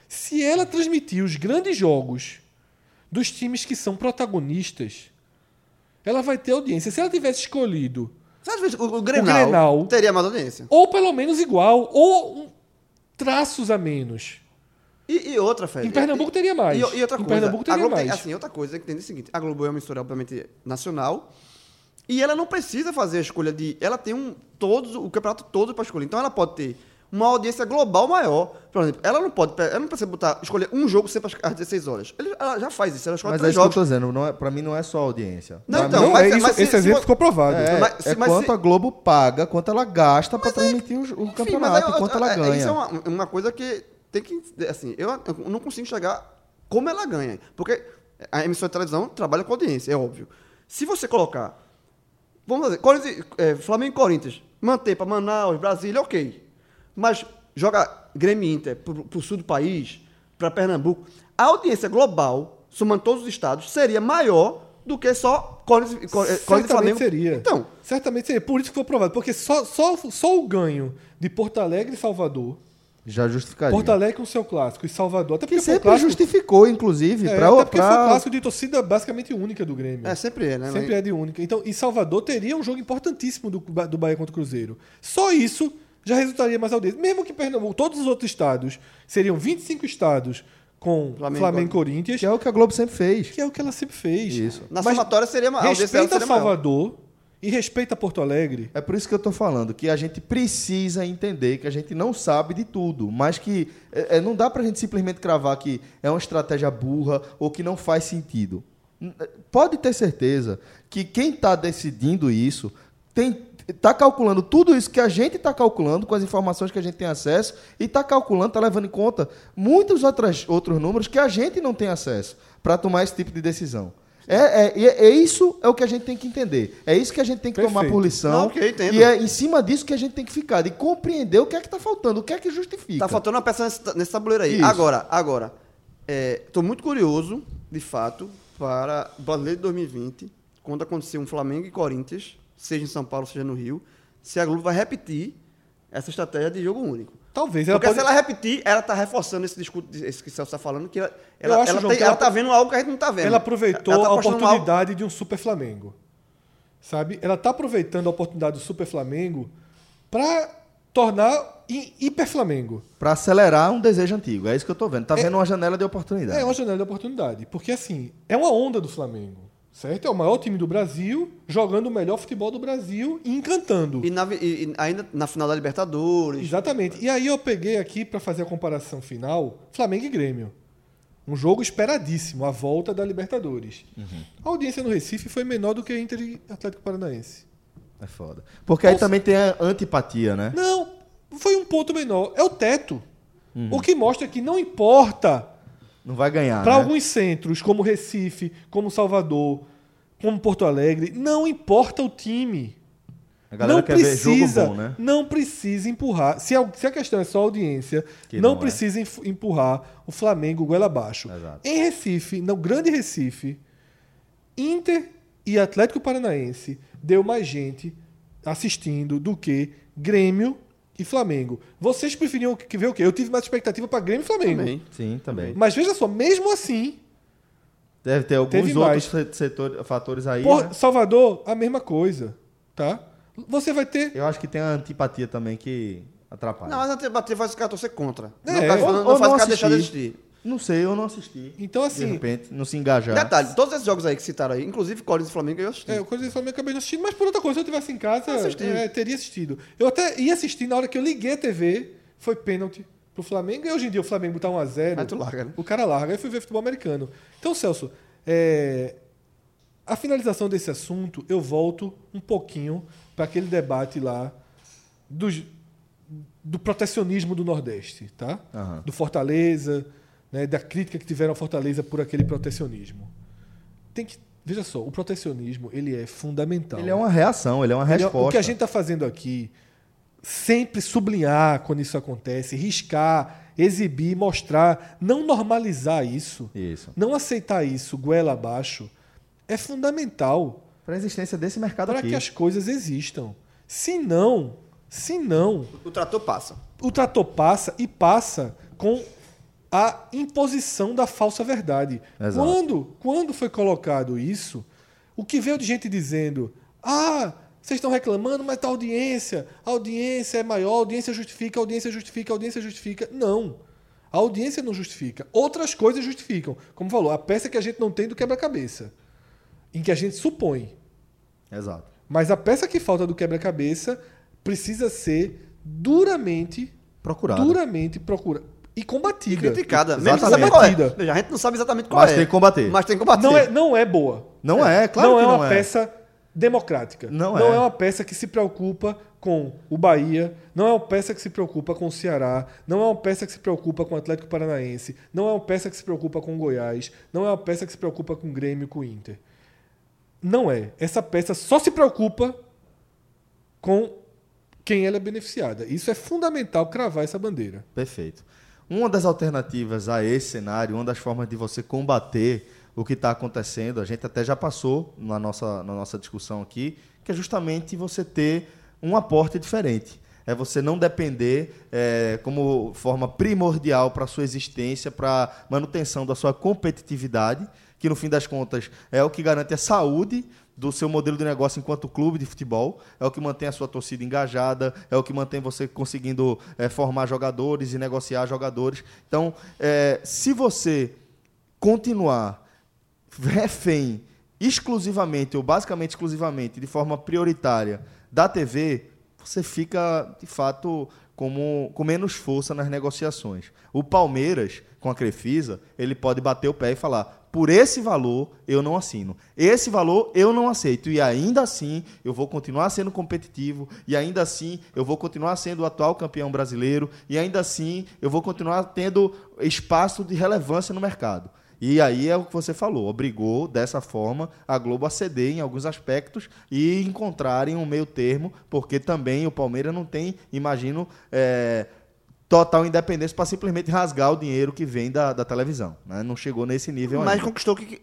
Speaker 4: Se ela transmitir os grandes jogos dos times que são protagonistas, ela vai ter audiência. Se ela tivesse escolhido
Speaker 5: Você acha que o, o, Grenal
Speaker 4: Grenal-
Speaker 5: teria mais audiência?
Speaker 4: ou pelo menos igual, ou um- traços a menos.
Speaker 5: E, e outra, Fred.
Speaker 4: Em Pernambuco
Speaker 5: e,
Speaker 4: teria mais.
Speaker 5: E, e outra
Speaker 4: Em
Speaker 5: coisa.
Speaker 4: Pernambuco teria
Speaker 5: Globo tem-
Speaker 4: mais.
Speaker 5: assim, outra coisa que tem é o seguinte: a Globo é uma emissora, obviamente, nacional. E ela não precisa fazer a escolha de. Ela tem um todos o campeonato todo para escolher. Então ela pode ter uma audiência global maior. Por exemplo, ela não pode. Ela não precisa botar, escolher um jogo sempre às- às 16 horas. Ele- ela já faz isso. Ela escolhe
Speaker 3: Mas é
Speaker 5: três
Speaker 3: eu
Speaker 5: jogos.
Speaker 3: tô dizendo. Não é, pra mim não é só audiência.
Speaker 5: Não,
Speaker 3: Pra
Speaker 5: então,
Speaker 3: mim
Speaker 4: Não,
Speaker 5: mas-
Speaker 4: é isso-
Speaker 5: mas se-
Speaker 4: esse
Speaker 5: se
Speaker 4: exemplo ficou provado.
Speaker 3: É,
Speaker 5: Mas-
Speaker 3: é
Speaker 5: mas
Speaker 3: quanto
Speaker 5: se-
Speaker 3: a Globo paga, quanto ela gasta
Speaker 5: Mas aí-
Speaker 3: transmitir o, o
Speaker 5: Enfim, mas
Speaker 3: campeonato,
Speaker 5: aí,
Speaker 3: quanto
Speaker 5: é-
Speaker 3: ela
Speaker 5: é-
Speaker 3: ganha.
Speaker 5: Isso é uma, uma coisa que tem que. Assim, eu eu não consigo enxergar como ela ganha. Porque a emissora de televisão trabalha com audiência, é óbvio. Se você colocar. Vamos fazer. Corinthians, é, Flamengo e Corinthians. Manter para Manaus, Brasília, ok. Mas joga Grêmio Inter pro, pro sul do país, para Pernambuco. A audiência global, somando todos os estados, seria maior do que só Corinthians, e- é, Corinthians e
Speaker 4: Certamente
Speaker 5: Flamengo.
Speaker 4: seria.
Speaker 5: Então,
Speaker 4: Certamente seria. Por isso que foi provado. Porque só, só, só o ganho de Porto Alegre e Salvador.
Speaker 3: Já justificaria.
Speaker 4: Porto Alegre com seu clássico e Salvador. Até
Speaker 3: Que
Speaker 4: porque foi o
Speaker 3: sempre
Speaker 4: clássico,
Speaker 3: justificou, inclusive,
Speaker 4: é,
Speaker 3: pra,
Speaker 4: até porque
Speaker 3: pra-
Speaker 4: foi o clássico de torcida basicamente única do Grêmio.
Speaker 5: é, sempre é, né?
Speaker 4: Sempre é de única. Então, e Salvador teria um jogo importantíssimo do, do Bahia contra o Cruzeiro. Só isso já resultaria mais audiência. Mesmo que Pernambuco, todos os outros estados, seriam 25 estados com
Speaker 5: Flamengo-
Speaker 4: Flamengo, e Corinthians,
Speaker 3: Que é o que a Globo sempre fez.
Speaker 4: que é o que ela sempre fez.
Speaker 3: Isso.
Speaker 5: Na
Speaker 4: Mas
Speaker 5: somatória seria ma- a audiência dela
Speaker 4: Respeita
Speaker 5: seria maior.
Speaker 4: Salvador e respeita Porto Alegre.
Speaker 3: É por isso que eu tô falando, que a gente precisa entender que a gente não sabe de tudo, mas que é, é, não dá pra gente simplesmente cravar que é uma estratégia burra ou que não faz sentido. É, Pode ter certeza que quem está decidindo isso tem tá calculando tudo isso que a gente está calculando com as informações que a gente tem acesso e está calculando, está levando em conta muitos outras, outros números que a gente não tem acesso para tomar esse tipo de decisão. É, é, e é, é isso é o que a gente tem que entender. É isso que a gente tem que tomar
Speaker 4: Perfeito.
Speaker 3: por lição.
Speaker 5: Não, ok, entendo.
Speaker 3: E é em cima disso que a gente tem que ficar, de compreender o que é que está faltando, o que é que justifica.
Speaker 5: Tá faltando uma peça nesse, nesse tabuleiro aí.
Speaker 3: Isso.
Speaker 5: Agora, agora, estou muito curioso, de fato, para o Brasileiro de 2020, quando acontecer um Flamengo e Corinthians, seja em São Paulo, seja no Rio, se a Globo vai repetir essa estratégia de jogo único.
Speaker 4: Talvez. Ela
Speaker 5: Porque
Speaker 4: pode...
Speaker 5: se ela repetir, ela está reforçando esse discurso, esse que o Celso está falando, que ela,
Speaker 4: Eu
Speaker 5: ela, ela,
Speaker 4: João,
Speaker 5: tem-
Speaker 4: que
Speaker 5: ela tá vendo algo que a gente não está vendo.
Speaker 4: Ela aproveitou
Speaker 5: Ela tá
Speaker 4: a
Speaker 5: apostando algo-
Speaker 4: oportunidade de um Super Flamengo. Sabe? Ela está aproveitando a oportunidade do Super Flamengo para tornar hi- hiper Flamengo.
Speaker 3: Para acelerar um desejo antigo. É isso que eu tô vendo. Tá vendo uma janela de oportunidade.
Speaker 4: É uma janela de oportunidade. Porque, assim, é uma onda do Flamengo. Certo? É o maior time do Brasil, jogando o melhor futebol do Brasil e encantando.
Speaker 5: E, na- e- e ainda na final da Libertadores.
Speaker 4: Exatamente. E aí eu peguei aqui para fazer a comparação final, Flamengo e Grêmio. Um jogo esperadíssimo, a volta da Libertadores. A audiência no Recife foi menor do que a Inter e Atlético Paranaense.
Speaker 3: É foda. Porque aí
Speaker 4: Nossa.
Speaker 3: também tem a antipatia, né?
Speaker 4: Não, foi um ponto menor. É o teto.
Speaker 3: Uhum.
Speaker 4: O que mostra que não importa
Speaker 3: Não vai ganhar.
Speaker 4: para
Speaker 3: né?
Speaker 4: alguns centros, como Recife, como Salvador, como Porto Alegre, não importa o time.
Speaker 3: A galera
Speaker 4: não
Speaker 3: quer
Speaker 4: precisa,
Speaker 3: ver jogo bom, né?
Speaker 4: não precisa empurrar. Se a, se a questão é só audiência,
Speaker 3: Que
Speaker 4: não,
Speaker 3: não é.
Speaker 4: precisa empurrar o Flamengo goela abaixo.
Speaker 3: Exato.
Speaker 4: Em Recife, no grande Recife, Inter e Atlético Paranaense deu mais gente assistindo do que Grêmio e Flamengo. Vocês preferiam que ver o quê? Eu tive mais expectativa para Grêmio e Flamengo.
Speaker 5: Também.
Speaker 3: Sim, também.
Speaker 4: Mas veja só, mesmo assim,
Speaker 3: Deve ter alguns outros se- setor- fatores aí.
Speaker 4: Por-
Speaker 3: né?
Speaker 4: Salvador, a mesma coisa, tá? Você vai ter.
Speaker 3: Eu acho que tem a antipatia também que atrapalha.
Speaker 5: Não, mas a antipatia faz o cara torcer contra.
Speaker 4: É,
Speaker 5: não, faz-
Speaker 4: ou-
Speaker 5: não,
Speaker 3: ou
Speaker 5: faz
Speaker 3: não
Speaker 5: o cara deixar de existir.
Speaker 3: Não sei, eu não assisti.
Speaker 4: Então,
Speaker 3: De
Speaker 4: assim.
Speaker 3: repente, não se engajar.
Speaker 5: Detalhe, todos esses jogos aí que citaram aí, inclusive Corinthians e Flamengo, eu assisti.
Speaker 4: É, o Coisa do Flamengo eu acabei não assistindo, mas por outra coisa, se eu tivesse em casa,
Speaker 5: Assisti.
Speaker 4: é, teria assistido. Eu até ia assistir na hora que eu liguei a TV, foi pênalti pro Flamengo, e hoje em dia o Flamengo botar 1x0.
Speaker 5: Aí tu larga, né?
Speaker 4: O cara larga, aí eu fui ver futebol americano. Então, Celso, é, a finalização desse assunto, eu volto um pouquinho para aquele debate lá dos- do protecionismo do Nordeste, tá?
Speaker 3: Aham.
Speaker 4: Do Fortaleza, né, da crítica que tiveram ao Fortaleza por aquele protecionismo. Tem que, veja só, o protecionismo ele é fundamental.
Speaker 3: Ele é uma reação, ele é uma
Speaker 4: Ele é-
Speaker 3: resposta.
Speaker 4: O que a gente está fazendo aqui, sempre sublinhar quando isso acontece, riscar, exibir, mostrar, não normalizar isso,
Speaker 3: Isso.
Speaker 4: não aceitar isso goela abaixo, é fundamental
Speaker 3: Para a existência desse mercado
Speaker 4: para
Speaker 3: aqui.
Speaker 4: que as coisas existam. Se não, se não,
Speaker 5: O trator passa.
Speaker 4: o trator passa e passa com a imposição da falsa verdade.
Speaker 3: Exato.
Speaker 4: Quando, quando foi colocado isso, o que veio de gente dizendo: ah, vocês estão reclamando, mas a audiência, a audiência é maior, a audiência justifica, a audiência justifica, a audiência justifica. Não. A audiência não justifica. Outras coisas justificam. Como falou, a peça que a gente não tem do quebra-cabeça. Em que a gente supõe.
Speaker 3: Exato.
Speaker 4: Mas a peça que falta do quebra-cabeça precisa ser duramente
Speaker 3: Procurado.
Speaker 4: duramente procura e combatida.
Speaker 5: Criticada.
Speaker 3: Exatamente.
Speaker 5: Mesmo sem saber qual é. A gente não sabe exatamente qual
Speaker 3: Mas
Speaker 5: é.
Speaker 3: tem que combater.
Speaker 5: Mas tem que combater.
Speaker 4: Não é, não é boa.
Speaker 3: Não é, claro
Speaker 4: não
Speaker 3: que
Speaker 4: é
Speaker 3: não
Speaker 4: uma
Speaker 3: é.
Speaker 4: peça democrática.
Speaker 3: Não
Speaker 4: não
Speaker 3: é.
Speaker 4: é uma peça que se preocupa com o Bahia, não é uma peça que se preocupa com o Ceará, não é uma peça que se preocupa com o Atlético Paranaense, não é uma peça que se preocupa com o Goiás, não é uma peça que se preocupa com o Grêmio, com o Inter. Não é. Essa peça só se preocupa com quem ela é beneficiada. Isso é fundamental cravar essa bandeira.
Speaker 3: Perfeito. Uma das alternativas a esse cenário, uma das formas de você combater o que está acontecendo, a gente até já passou na nossa, na nossa discussão aqui, que é justamente você ter um aporte diferente. É você não depender é, como forma primordial para a sua existência, para a manutenção da sua competitividade, que no fim das contas é o que garante a saúde do seu modelo de negócio enquanto clube de futebol, é o que mantém a sua torcida engajada, é o que mantém você conseguindo é, formar jogadores e negociar jogadores. Então, é, se você continuar refém exclusivamente ou basicamente exclusivamente de forma prioritária da TV, você fica de fato como, com menos força nas negociações. O Palmeiras, com a Crefisa, ele pode bater o pé e falar: por esse valor eu não assino. Esse valor eu não aceito. E ainda assim eu vou continuar sendo competitivo. E ainda assim eu vou continuar sendo o atual campeão brasileiro. E ainda assim eu vou continuar tendo espaço de relevância no mercado. E aí é o que você falou, obrigou dessa forma a Globo a ceder em alguns aspectos e encontrarem um meio termo, porque também o Palmeiras não tem, imagino, é, total independência para simplesmente rasgar o dinheiro que vem da, da televisão. né? Não chegou nesse nível
Speaker 5: Mas
Speaker 3: ainda.
Speaker 5: conquistou o que.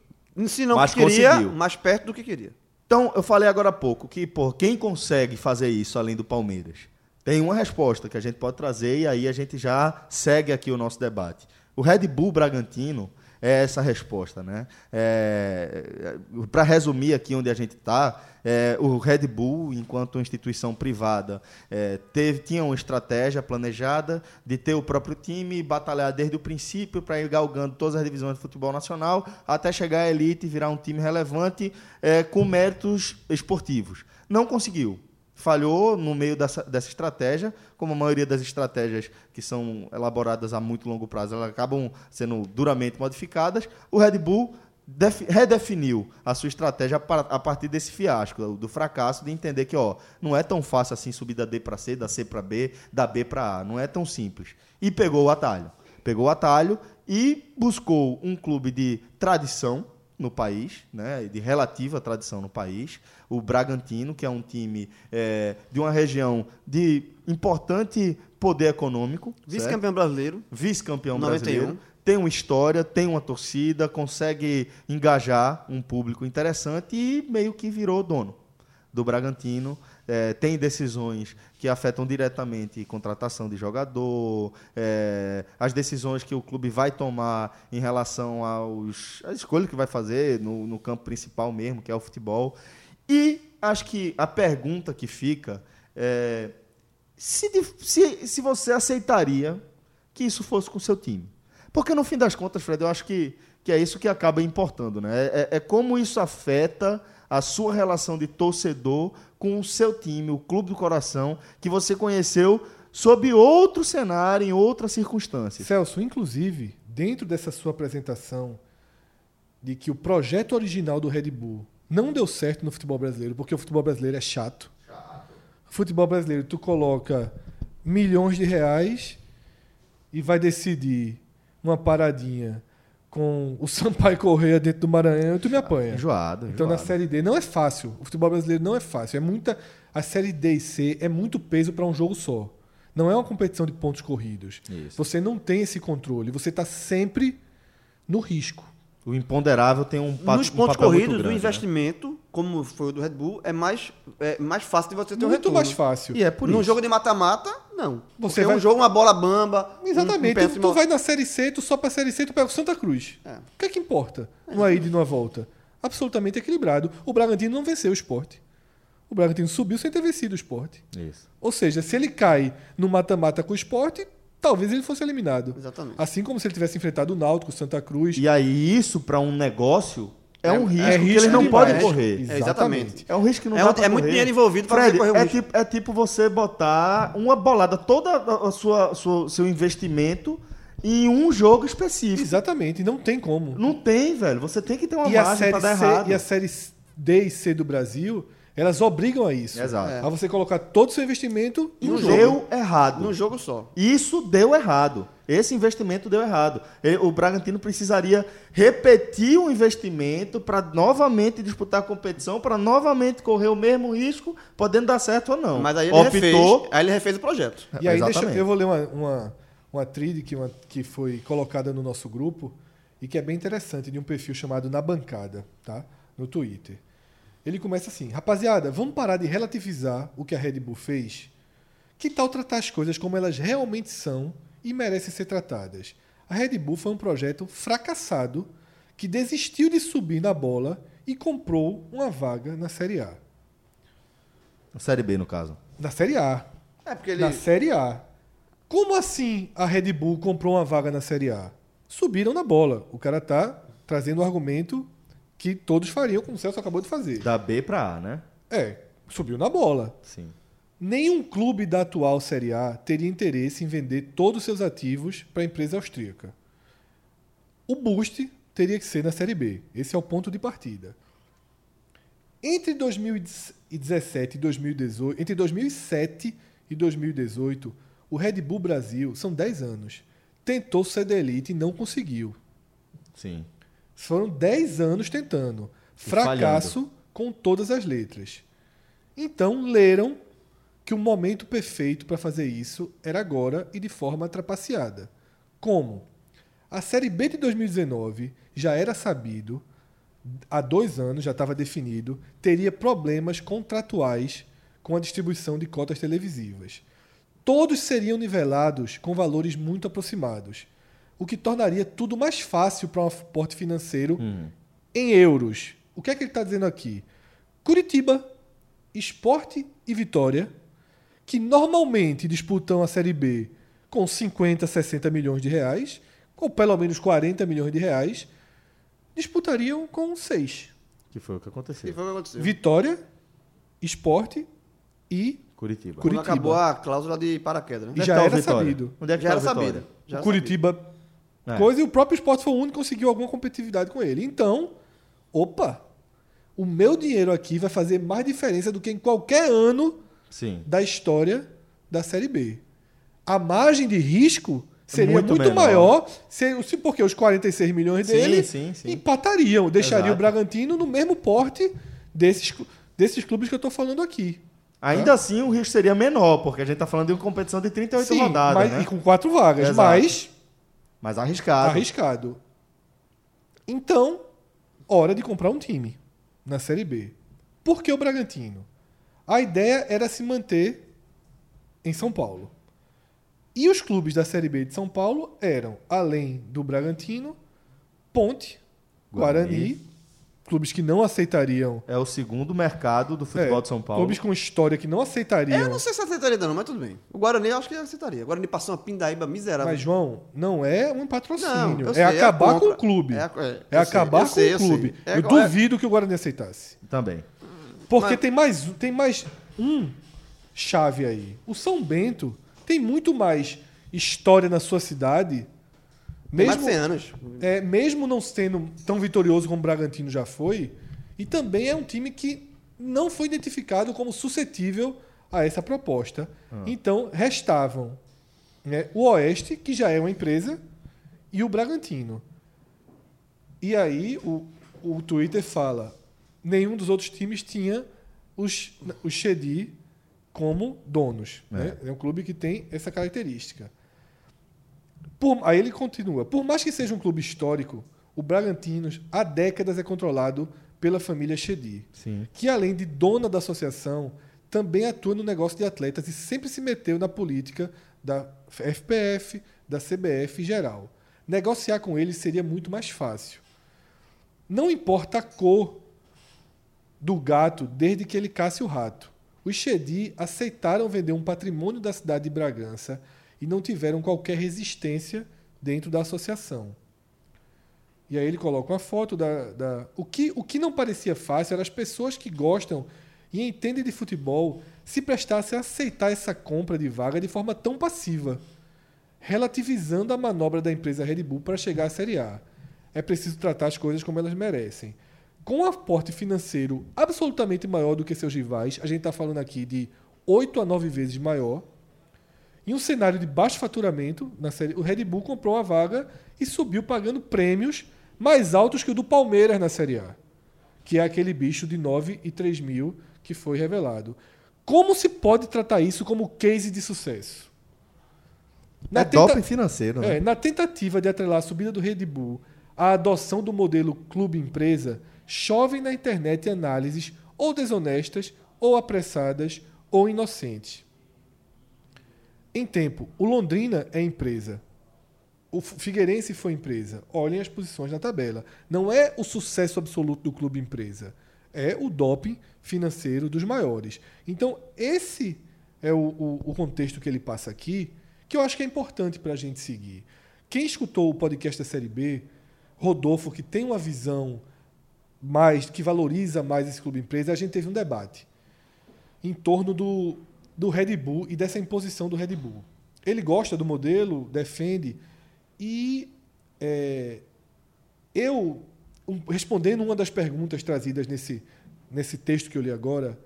Speaker 5: Se não
Speaker 3: Mas
Speaker 5: que queria,
Speaker 3: conseguiu.
Speaker 5: mais perto do que queria.
Speaker 3: Então, eu falei agora há pouco que, pô, quem consegue fazer isso além do Palmeiras? Tem uma resposta que a gente pode trazer e aí a gente já segue aqui o nosso debate. O Red Bull Bragantino é essa resposta, né? Para resumir aqui onde a gente está, o Red Bull, enquanto instituição privada, é, teve, tinha uma estratégia planejada de ter o próprio time batalhar desde o princípio para ir galgando todas as divisões de futebol nacional até chegar à elite e virar um time relevante é, com méritos esportivos. Não conseguiu falhou no meio dessa, dessa estratégia, como a maioria das estratégias que são elaboradas a muito longo prazo, elas acabam sendo duramente modificadas. O Red Bull def- redefiniu a sua estratégia a partir desse fiasco, do fracasso de entender que ó, não é tão fácil assim subir da D para C, da C para B, da B para A, não é tão simples. E pegou o atalho. Pegou o atalho e buscou um clube de tradição, no país, né, de relativa tradição no país. O Bragantino, que é um time é, de uma região de importante poder econômico.
Speaker 5: Vice-campeão brasileiro.
Speaker 3: Vice-campeão
Speaker 5: 91.
Speaker 3: brasileiro. Tem uma história, tem uma torcida, consegue engajar um público interessante e meio que virou dono do Bragantino. É, tem decisões que afetam diretamente contratação de jogador, é, as decisões que o clube vai tomar em relação aos, às escolhas que vai fazer no, no campo principal mesmo, que é o futebol. E acho que a pergunta que fica é se, se, se você aceitaria que isso fosse com o seu time. Porque no fim das contas, Fred, eu acho que, que é isso que acaba importando, né? É, é como isso afeta a sua relação de torcedor com o seu time, o clube do coração, que você conheceu sob outro cenário, em outras circunstâncias.
Speaker 4: Celso, inclusive, dentro dessa sua apresentação de que o projeto original do Red Bull não deu certo no futebol brasileiro, porque o futebol brasileiro é chato. Futebol brasileiro, tu coloca milhões de reais e vai decidir uma paradinha com o Sampaio Correia dentro do Maranhão e tu me apanha.
Speaker 3: Enjoado,
Speaker 4: Então na. Série D não é fácil. O futebol brasileiro não é fácil. É muita a Série D e C é muito peso para um jogo só. Não é uma competição de pontos corridos.
Speaker 3: Isso.
Speaker 4: Você não tem esse controle. Você está sempre no risco.
Speaker 3: O imponderável tem um, pa
Speaker 5: Nos
Speaker 3: um
Speaker 5: pontos
Speaker 3: papel muito
Speaker 5: corridos, o
Speaker 3: grande, né?
Speaker 5: investimento, como foi o do Red Bull, é mais, é mais fácil de você ter um
Speaker 4: muito
Speaker 5: retorno.
Speaker 4: mais fácil.
Speaker 3: E é por
Speaker 5: Num
Speaker 3: isso.
Speaker 5: jogo de mata-mata, não.
Speaker 4: Você
Speaker 5: Você
Speaker 4: vai-
Speaker 5: um jogo, uma bola bamba. um-
Speaker 4: Exatamente.
Speaker 5: um pé
Speaker 4: tu, vai na Série C, tu só pra Série C, tu pega o Santa Cruz.
Speaker 5: É.
Speaker 4: O que é que importa? Numa ida e numa volta. Absolutamente equilibrado. O Bragantino não venceu o esporte. O Bragantino subiu sem ter vencido o esporte.
Speaker 3: Isso.
Speaker 4: Ou seja, se ele cai no mata-mata com o esporte, talvez ele fosse eliminado.
Speaker 5: Exatamente.
Speaker 4: Assim como se ele tivesse enfrentado o Náutico, o Santa Cruz.
Speaker 3: E aí, isso para um negócio é,
Speaker 5: É-
Speaker 3: um risco
Speaker 5: é
Speaker 3: que
Speaker 4: risco
Speaker 3: eles não
Speaker 4: demais.
Speaker 3: podem correr.
Speaker 5: É, exatamente.
Speaker 3: É um risco que não
Speaker 5: É
Speaker 3: dá
Speaker 5: um- é muito
Speaker 3: correr.
Speaker 5: dinheiro envolvido você correr o
Speaker 3: é
Speaker 5: risco.
Speaker 3: tipo, é tipo você botar uma bolada, toda a a sua, sua- seu investimento em um jogo específico.
Speaker 4: Exatamente, não tem como.
Speaker 3: Não tem, velho. Você tem que ter uma
Speaker 4: E
Speaker 3: margem
Speaker 4: série
Speaker 3: pra dar errado.
Speaker 4: e a série D e C do Brasil, elas obrigam a isso.
Speaker 3: Exato.
Speaker 4: A você colocar todo o seu investimento em um jogo.
Speaker 3: deu errado.
Speaker 5: Num jogo só.
Speaker 3: Isso deu errado. Esse investimento deu errado. O Bragantino precisaria repetir o investimento para novamente disputar a competição, para novamente correr o mesmo risco, podendo dar certo ou não.
Speaker 5: Mas aí ele,
Speaker 3: Optou.
Speaker 5: refez, aí ele refez o projeto.
Speaker 4: E aí, deixa,
Speaker 3: Exatamente.
Speaker 4: eu vou ler uma, uma, uma trilha que, uma- que foi colocada no nosso grupo e que é bem interessante, de um perfil chamado Na Bancada, tá? no Twitter. Ele começa assim: Rapaziada, vamos parar de relativizar o que a Red Bull fez? Que tal tratar as coisas como elas realmente são e merecem ser tratadas? A Red Bull foi um projeto fracassado que desistiu de subir na bola e comprou uma vaga na Série A.
Speaker 3: Série B, no caso.
Speaker 4: Na Série A.
Speaker 5: É porque ele.
Speaker 4: Na Série A. Como assim a Red Bull comprou uma vaga na Série A? Subiram na bola. O cara tá trazendo o argumento que todos fariam, como o Celso acabou de fazer.
Speaker 3: Da B para A, né?
Speaker 4: É, subiu na bola.
Speaker 3: Sim.
Speaker 4: Nenhum clube da atual Série A teria interesse em vender todos os seus ativos para a empresa austríaca. O boost teria que ser na Série B. Esse é o ponto de partida. Entre 2017 e 2018, entre 2007 e 2018, o Red Bull Brasil, são 10 anos, tentou ser da elite e não conseguiu.
Speaker 3: Sim.
Speaker 4: Foram 10 anos tentando. Fracasso com todas as letras. Então leram que o momento perfeito para fazer isso era agora e de forma trapaceada. Como? A Série B de 2019 já era sabido, há dois anos já estava definido, teria problemas contratuais com a distribuição de cotas televisivas. Todos seriam nivelados com valores muito aproximados, o que tornaria tudo mais fácil para um aporte financeiro em euros. O que é que ele está dizendo aqui? Curitiba, Esporte e Vitória, que normalmente disputam a Série B com 50, 60 milhões de reais, com pelo menos 40 milhões de reais, disputariam com 6.
Speaker 3: Que foi o que aconteceu.
Speaker 5: foi o que aconteceu.
Speaker 4: Vitória, Esporte e
Speaker 3: Curitiba.
Speaker 4: Curi-
Speaker 5: Quando
Speaker 4: Curitiba.
Speaker 5: acabou a cláusula de paraquedas, né?
Speaker 4: E
Speaker 3: é
Speaker 4: já
Speaker 3: tá
Speaker 4: era
Speaker 3: Vitória?
Speaker 4: sabido.
Speaker 3: Onde é que
Speaker 5: Já
Speaker 3: tá
Speaker 5: era
Speaker 3: o Vitória?
Speaker 5: sabido. Já
Speaker 4: o
Speaker 5: era
Speaker 4: Curitiba
Speaker 3: É.
Speaker 4: coisa e o próprio esporte foi o único que conseguiu alguma competitividade com ele. Então, opa, o meu dinheiro aqui vai fazer mais diferença do que em qualquer ano
Speaker 3: Sim.
Speaker 4: da história da Série B. A margem de risco seria
Speaker 3: Muito
Speaker 4: muito, maior, se, se- porque os 46 milhões
Speaker 3: Sim,
Speaker 4: dele
Speaker 3: sim, sim.
Speaker 4: empatariam, deixaria
Speaker 3: Exato.
Speaker 4: o Bragantino no mesmo porte desses, desses clubes que eu estou falando aqui.
Speaker 3: Ainda assim, o risco seria menor, porque a gente tá falando de uma competição de 38
Speaker 4: Sim,
Speaker 3: rodadas,
Speaker 4: mas,
Speaker 3: né?
Speaker 4: e com quatro vagas,
Speaker 3: Exato.
Speaker 4: mas
Speaker 3: Mas arriscado.
Speaker 4: arriscado. Então, hora de comprar um time na Série B. Por que o Bragantino? A ideia era se manter em São Paulo. E os clubes da Série B de São Paulo eram, além do Bragantino, Ponte, Guarani,
Speaker 3: Guarani,
Speaker 4: clubes que não aceitariam.
Speaker 3: É o segundo mercado do futebol
Speaker 4: é,
Speaker 3: de São Paulo.
Speaker 4: Clubes com história que não aceitariam.
Speaker 5: Eu não sei se aceitaria, não, mas tudo bem. O Guarani eu acho que aceitaria. O Guarani passou uma pindaíba miserável.
Speaker 4: Mas, João, não é um patrocínio.
Speaker 5: Não, eu
Speaker 4: é
Speaker 5: sei, é
Speaker 4: acabar
Speaker 5: contra.
Speaker 4: com o clube.
Speaker 5: É
Speaker 4: É,
Speaker 5: é, eu sei,
Speaker 4: acabar
Speaker 5: eu
Speaker 4: com
Speaker 5: sei, eu
Speaker 4: o clube.
Speaker 5: É-
Speaker 4: eu duvido que o Guarani aceitasse.
Speaker 3: Também.
Speaker 4: Porque
Speaker 5: Mas-
Speaker 4: tem, mais, tem mais um chave aí. O São Bento tem muito mais história na sua cidade. Mesmo,
Speaker 5: de 100 anos.
Speaker 4: é, mesmo não sendo tão vitorioso como o Bragantino já foi, e também é um time que não foi identificado como suscetível a essa proposta. Então, restavam né, o Oeste, que já é uma empresa, e o Bragantino. E aí o, o Twitter fala: nenhum dos outros times tinha os, os Shedi como donos. né? É um clube que tem essa característica. Por- aí ele continua: por mais que seja um clube histórico, o Bragantino há décadas é controlado pela família Shedi,
Speaker 3: Sim.
Speaker 4: que além de dona da associação, também atua no negócio de atletas e sempre se meteu na política da FPF, da CBF em geral. Negociar com eles seria muito mais fácil. Não importa a cor do gato desde que ele casse o rato. Os Shedi aceitaram vender um patrimônio da cidade de Bragança e não tiveram qualquer resistência dentro da associação. E aí ele coloca uma foto da. da- O, que, o que não parecia fácil era as pessoas que gostam e entendem de futebol se prestassem a aceitar essa compra de vaga de forma tão passiva, relativizando a manobra da empresa Red Bull para chegar à Série A. É preciso tratar as coisas como elas merecem. Com um aporte financeiro absolutamente maior do que seus rivais, a gente está falando aqui de 8 a 9 vezes maior, em um cenário de baixo faturamento, na série, o Red Bull comprou a vaga e subiu pagando prêmios mais altos que o do Palmeiras na Série A, que é aquele bicho de 9 e 3 mil que foi revelado. Como se pode tratar isso como case de sucesso?
Speaker 3: é
Speaker 4: tenta-
Speaker 3: doping financeiro, né?
Speaker 4: é, na tentativa de atrelar a subida do Red Bull à adoção do modelo clube-empresa, chovem na internet análises ou desonestas, ou apressadas, ou inocentes. Em tempo, o Londrina é empresa. O Figueirense foi empresa. Olhem as posições na tabela. Não é o sucesso absoluto do clube empresa. É o doping financeiro dos maiores. Então, esse é o, o- o contexto que ele passa aqui, que eu acho que é importante para a gente seguir. Quem escutou o podcast da Série B, Rodolfo, que tem uma visão mais, que valoriza mais esse clube empresa, a gente teve um debate em torno do, do Red Bull e dessa imposição do Red Bull. Ele gosta do modelo, defende, e é, eu, um- respondendo uma das perguntas trazidas nesse, nesse texto que eu li agora,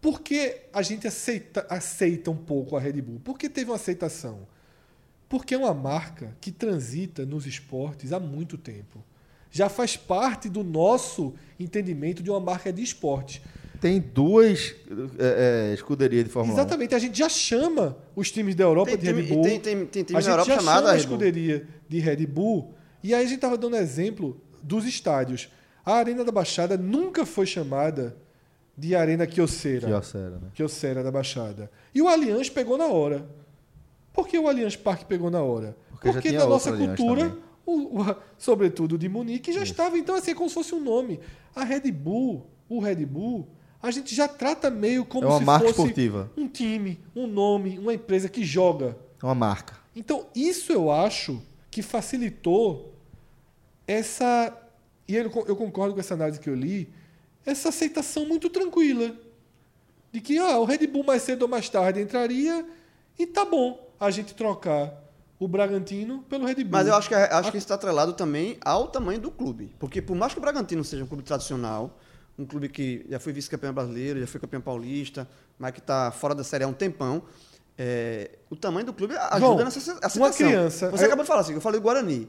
Speaker 4: por que a gente aceita, aceita um pouco a Red Bull? Por que teve uma aceitação? Porque é uma marca que transita nos esportes há muito tempo. Já faz parte do nosso entendimento de uma marca de esporte.
Speaker 3: Tem duas é, é, escuderias de Fórmula
Speaker 4: Exatamente, a gente já chama os times da Europa
Speaker 5: Tem
Speaker 4: de Red Bull.
Speaker 5: tem- tem- tem time
Speaker 4: a gente
Speaker 5: Europa
Speaker 4: já chama a
Speaker 5: Red Bull.
Speaker 4: escuderia de Red Bull. E aí a gente estava dando exemplo dos estádios. A Arena da Baixada nunca foi chamada de Arena Kyocera.
Speaker 3: 1. Kyocera, né?
Speaker 4: Kyocera da Baixada. E o Allianz pegou na hora. Por que o Allianz Parque pegou na hora?
Speaker 3: Porque tinha
Speaker 4: na nossa cultura, o, o- sobretudo de Munique, já estava. Então, assim, é como se fosse um nome. A Red Bull, o Red Bull, a gente já trata meio como
Speaker 3: É uma
Speaker 4: se
Speaker 3: marca
Speaker 4: fosse
Speaker 3: esportiva.
Speaker 4: um time, um nome, uma empresa que joga.
Speaker 3: É uma marca.
Speaker 4: Então, isso eu acho que facilitou essa. E eu concordo com essa análise que eu li, essa aceitação muito tranquila. De que ah, o Red Bull mais cedo ou mais tarde entraria e tá bom a gente trocar o Bragantino pelo Red Bull.
Speaker 5: Mas eu acho que, acho que isso está atrelado também ao tamanho do clube. Porque por mais que o Bragantino seja um clube tradicional, um clube que já foi vice-campeão brasileiro, já foi campeão paulista, mas que está fora da Série há um tempão, é, o tamanho do clube ajuda
Speaker 4: João,
Speaker 5: nessa aceitação.
Speaker 4: uma criança-
Speaker 5: Você
Speaker 4: eu-
Speaker 5: acabou de falar assim, eu falei do Guarani.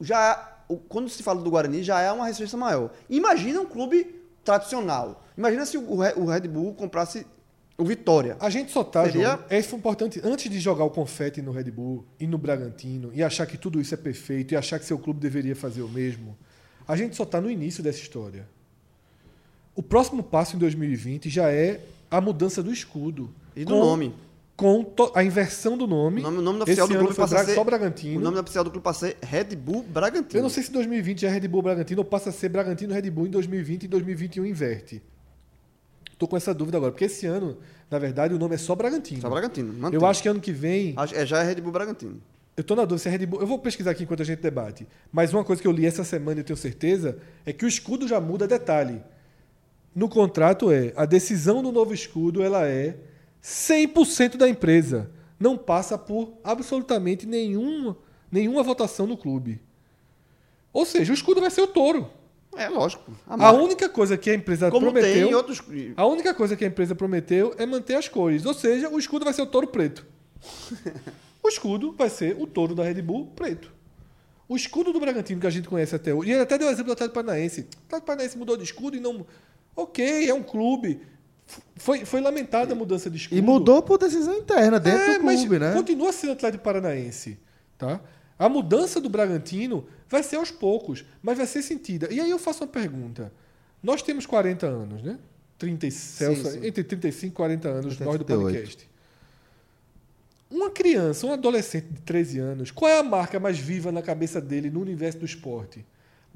Speaker 5: Já, quando se fala do Guarani, já é uma resistência maior. Imagina um clube tradicional. Imagina se o Re- o Red Bull comprasse o Vitória.
Speaker 4: A gente só tá,
Speaker 5: Seria-
Speaker 4: João, é importante, antes de jogar o confete no Red Bull e no Bragantino e achar que tudo isso é perfeito e achar que seu clube deveria fazer o mesmo, a gente só está no início dessa história. O próximo passo em 2020 já é a mudança do escudo.
Speaker 5: E do
Speaker 4: Com-
Speaker 5: nome.
Speaker 4: com a inversão do nome.
Speaker 5: O nome, o nome oficial do clube passa a ser.
Speaker 4: só
Speaker 5: O
Speaker 4: Bragantino.
Speaker 5: nome oficial do clube passa a ser Red Bull Bragantino.
Speaker 4: Eu não sei se 2020 já é Red Bull Bragantino ou passa a ser Bragantino Red Bull em 2020 e 2021 inverte. Tô com essa dúvida agora, porque esse ano, na verdade, o nome é só Bragantino.
Speaker 5: Só Bragantino. mantém.
Speaker 4: Eu acho que ano que vem.
Speaker 5: Acho- é, já é Red Bull Bragantino.
Speaker 4: Eu tô na dúvida se é Red Bull. Eu vou pesquisar aqui enquanto a gente debate. Mas uma coisa que eu li essa semana e eu tenho certeza é que o escudo já muda detalhe. No contrato é a decisão do novo escudo ela é 100% da empresa. Não passa por absolutamente nenhuma, nenhuma votação no clube. Ou seja, o escudo vai ser o touro.
Speaker 5: É, lógico. A
Speaker 4: A única coisa que a empresa
Speaker 5: Como
Speaker 4: prometeu.
Speaker 5: tem outros.
Speaker 4: A única coisa que a empresa prometeu é manter as cores. Ou seja, o escudo vai ser o touro preto. o escudo vai ser o touro da Red Bull preto. O escudo do Bragantino que a gente conhece até hoje. E ele até deu o exemplo do Atlético Paranaense. O Atlético Paranaense mudou de escudo e não. Ok, é um clube. Foi, foi lamentada a mudança de escudo.
Speaker 3: E mudou por decisão interna, dentro
Speaker 4: É,
Speaker 3: do clube, né?
Speaker 4: Continua sendo Atlético Paranaense. Tá? A mudança do Bragantino vai ser aos poucos, mas vai ser sentida. E aí eu faço uma pergunta. Nós temos 40 anos, né? 30, e- Celso,
Speaker 5: sim.
Speaker 4: Entre 35 e 40 anos,
Speaker 3: Eu tenho
Speaker 4: nós do
Speaker 3: 38.
Speaker 4: podcast. Uma criança, um adolescente de 13 anos, qual é a marca mais viva na cabeça dele no universo do esporte?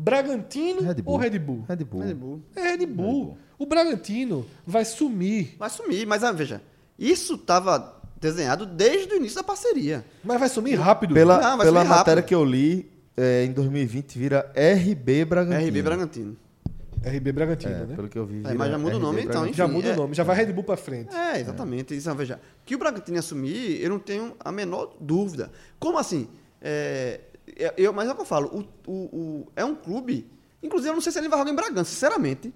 Speaker 4: Bragantino
Speaker 3: Red Bull.
Speaker 4: ou Red Bull?
Speaker 3: Red Bull.
Speaker 5: Red Bull.
Speaker 4: É Red Bull. O Bragantino vai sumir,
Speaker 5: Vai sumir, mas ah, veja, isso estava desenhado desde o início da parceria.
Speaker 4: mas vai sumir rápido.
Speaker 3: Pela,
Speaker 5: Não, vai
Speaker 3: pela
Speaker 5: rápido.
Speaker 3: matéria que eu li, é, em 2020 vira RB Bragantino.
Speaker 5: RB Bragantino.
Speaker 4: RB Bragantino,
Speaker 3: É,
Speaker 4: né?
Speaker 3: pelo que eu vi.
Speaker 5: É, mas já muda o
Speaker 3: RB
Speaker 5: nome, então, enfim.
Speaker 4: Já muda
Speaker 5: é-
Speaker 4: o nome, já vai Red Bull pra frente.
Speaker 5: É, exatamente. Isso, veja, que o Bragantino ia assumir, eu não tenho a menor dúvida. Como assim? É- eu, mas é o que eu falo, o, o- o- é um clube. Inclusive, eu não sei se ele vai jogar em Bragança, sinceramente.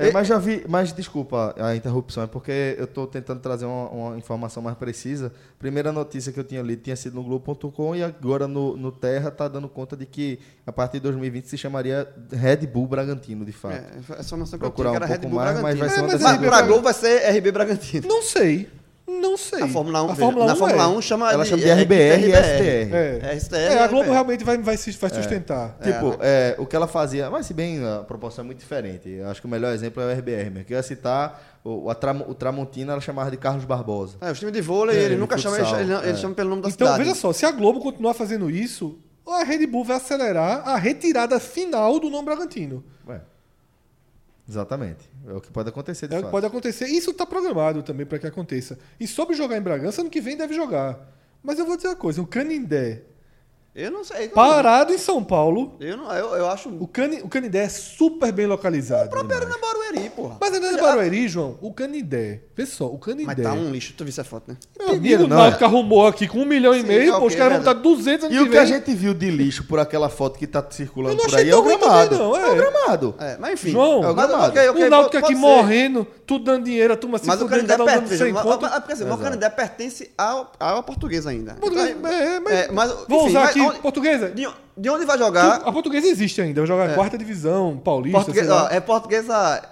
Speaker 3: É, mas já vi, mas desculpa a interrupção, é porque eu estou tentando trazer uma, uma informação mais precisa. Primeira notícia que eu tinha lido tinha sido no Globo.com e agora no, no Terra está dando conta de que a partir de 2020 se chamaria Red Bull Bragantino, de fato.
Speaker 5: É, essa noção que
Speaker 3: Procurar
Speaker 5: eu tinha, que
Speaker 3: um
Speaker 5: era Red
Speaker 3: pouco
Speaker 5: Bull
Speaker 3: mais, mas
Speaker 5: Bragantino.
Speaker 3: vai ser
Speaker 4: É, mas
Speaker 5: Mas pra Globo vai ser RB Bragantino.
Speaker 4: Não sei. Não sei.
Speaker 5: A Fórmula 1,
Speaker 4: a Fórmula 1
Speaker 5: na Fórmula
Speaker 4: é.
Speaker 5: 1 chama
Speaker 3: Ela
Speaker 5: de,
Speaker 3: chama de
Speaker 5: é,
Speaker 3: RBR e. STR.
Speaker 4: É,
Speaker 5: É, STR,
Speaker 4: É, a Globo
Speaker 5: RBR.
Speaker 4: realmente vai, vai, se, vai sustentar.
Speaker 3: Tipo, é, o que ela fazia, mas se bem a proporção é muito diferente. Eu acho que o melhor exemplo é o RBR, mesmo. Que eu ia citar o, Tram- o Tramontina, ela chamava de Carlos Barbosa.
Speaker 5: É, os times de vôlei,
Speaker 3: É,
Speaker 5: ele
Speaker 3: de
Speaker 5: nunca chama,
Speaker 3: futsal,
Speaker 5: ele, ele, ele
Speaker 3: é.
Speaker 5: chama pelo nome da
Speaker 4: Então,
Speaker 5: cidade.
Speaker 4: veja só, se a Globo continuar fazendo isso, a Red Bull vai acelerar a retirada final do nome Bragantino.
Speaker 3: Ué. Exatamente. É o que pode acontecer
Speaker 4: É o que pode acontecer. Isso está programado também para que aconteça. E sobre jogar em Bragança, ano que vem deve jogar. Mas eu vou dizer uma coisa: o Canindé,
Speaker 5: Eu não sei. não.
Speaker 4: parado em São Paulo,
Speaker 5: Eu, não, eu, eu acho.
Speaker 4: o, Cani, o Canindé é super bem localizado.
Speaker 5: O próprio Arena Barueri, porra.
Speaker 4: Mas ainda é Barueri, João, o Canindé. Vê só, o Canindé.
Speaker 5: Mas tá um lixo, tu viu essa foto, né?
Speaker 4: Meu amigo, o
Speaker 3: é.
Speaker 4: arrumou aqui com um milhão e
Speaker 5: Sim,
Speaker 4: meio,
Speaker 5: é
Speaker 4: pô, os caras vão estar 200 ano
Speaker 3: E o que a
Speaker 4: vem.
Speaker 3: gente viu de lixo por aquela foto que tá circulando
Speaker 4: Eu não
Speaker 3: por
Speaker 4: achei
Speaker 3: aí é o gramado.
Speaker 4: também, não, é.
Speaker 3: o gramado.
Speaker 5: É, mas enfim.
Speaker 4: João,
Speaker 3: É o
Speaker 5: mas,
Speaker 3: gramado.
Speaker 5: ok, ok,
Speaker 4: o Náutico aqui
Speaker 5: ser.
Speaker 4: morrendo, tudo dando dinheiro, a turma se
Speaker 5: Mas o
Speaker 4: dando
Speaker 5: pertence.
Speaker 4: sem
Speaker 5: mas- assim, o
Speaker 3: Exato.
Speaker 5: Canindé pertence ao, à portuguesa ainda. Então,
Speaker 4: é, mas-
Speaker 5: é,
Speaker 4: Vou
Speaker 5: enfim,
Speaker 4: usar aqui,
Speaker 5: onde-
Speaker 4: portuguesa.
Speaker 5: De, de onde vai jogar?
Speaker 4: A portuguesa existe ainda, vai jogar
Speaker 5: É.
Speaker 4: quarta divisão, paulista,
Speaker 5: Portuguesa,
Speaker 4: sei lá.
Speaker 5: ó, é portuguesa.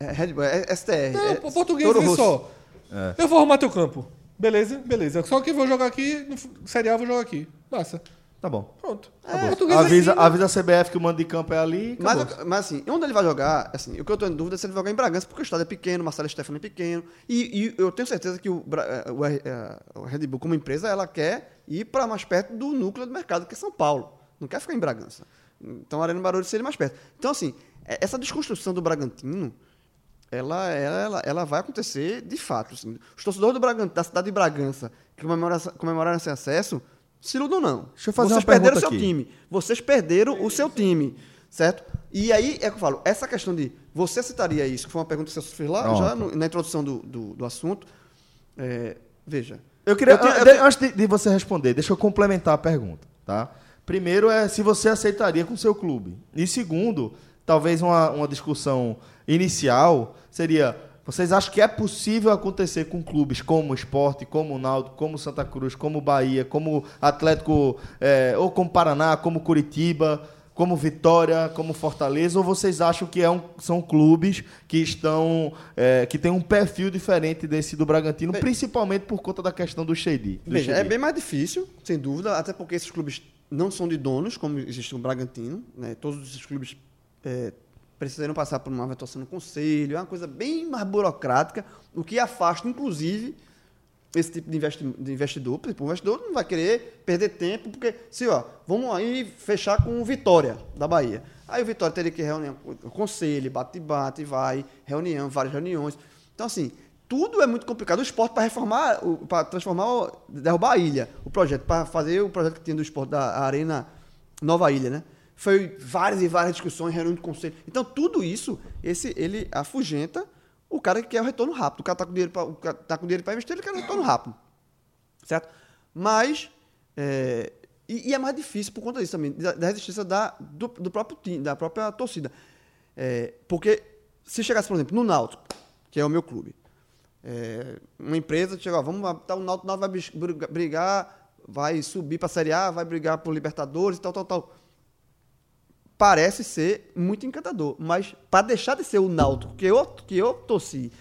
Speaker 5: É, Red Bull, é STR.
Speaker 4: Não,
Speaker 5: é,
Speaker 4: pô, português,
Speaker 5: Toro
Speaker 4: vê só.
Speaker 3: É.
Speaker 4: Eu vou arrumar teu campo. Beleza, beleza. Só que eu vou jogar aqui, no Série A eu vou jogar aqui. Massa.
Speaker 3: Tá bom.
Speaker 4: Pronto.
Speaker 5: É,
Speaker 4: A português
Speaker 3: Avisa,
Speaker 4: assim,
Speaker 3: avisa a CBF que o mando de campo é ali.
Speaker 5: Mas, mas assim, onde ele vai jogar, assim, o que eu tô em dúvida é se ele vai jogar em Bragança, porque o estado é pequeno, o Marcelo Stefano é pequeno. E, e eu tenho certeza que o, R- eh, o Red Bull, como empresa, ela quer ir para mais perto do núcleo do mercado, que é São Paulo. Não quer ficar em Bragança. Então a Arena Barulho seria mais perto. Então, assim, eh, essa desconstrução do Bragantino, ela, ela, ela vai acontecer de fato. assim. Os torcedores do Bragan- da cidade de Bragança, que comemoraram, comemoraram esse acesso, se iludam não.
Speaker 3: Deixa eu fazer
Speaker 5: Vocês
Speaker 3: uma
Speaker 5: perderam o seu
Speaker 3: aqui.
Speaker 5: time. Vocês perderam o seu time, certo? E aí é que eu falo, essa questão de. Você citaria isso, que foi uma pergunta que você fez lá,
Speaker 3: Pronto.
Speaker 5: já no- na introdução do, do, do assunto. É, veja.
Speaker 3: Eu queria,
Speaker 5: Eu tenho- eu tenho-
Speaker 3: antes de, de você responder, deixa eu complementar a pergunta, tá? Primeiro é se você aceitaria com o seu clube. E segundo, talvez uma, uma discussão inicial seria: vocês acham que é possível acontecer com clubes como o Esporte, como o Náutico, como o Santa Cruz, como o Bahia, como Atlético, é, ou como Paraná, como Curitiba, como Vitória, como Fortaleza, ou vocês acham que é um- são clubes que estão é, que têm um perfil diferente desse do Bragantino,
Speaker 5: Bem-
Speaker 3: principalmente por conta da questão do do
Speaker 5: Veja, é bem mais difícil, sem dúvida, até porque esses clubes não são de donos, como existe o Bragantino. Né? Todos esses clubes é, precisam passar por uma votação no conselho, é uma coisa bem mais burocrática, o que afasta, inclusive, esse tipo de, investi de investidor. Tipo, o investidor não vai querer perder tempo, porque se, ó, vamos aí fechar com o Vitória, da Bahia. Aí o Vitória teria que reunir o conselho, bate-bate, vai, reunião, várias reuniões. Então, assim, tudo é muito complicado. O esporte para reformar, para transformar, derrubar a ilha, o projeto, para fazer o projeto que tinha do esporte da Arena Nova Ilha, né? Foi várias e várias discussões, reunião de conselho. Então, tudo isso, esse, ele afugenta o cara que quer o retorno rápido. O cara tá com dinheiro tá com dinheiro para investir, ele quer o retorno rápido. Certo? Mas é, e, e é mais difícil por conta disso também, da, da resistência da, do, do próprio time, da própria torcida. É, porque se chegasse, por exemplo, no Náutico, que é o meu clube, é, uma empresa chega, ó, vamos tá, o Náutico, Náutico vai brigar, vai subir para a Série A, vai brigar por Libertadores e tal, tal, tal. Parece ser muito encantador, mas para deixar de ser o Náutico que eu, que eu torci,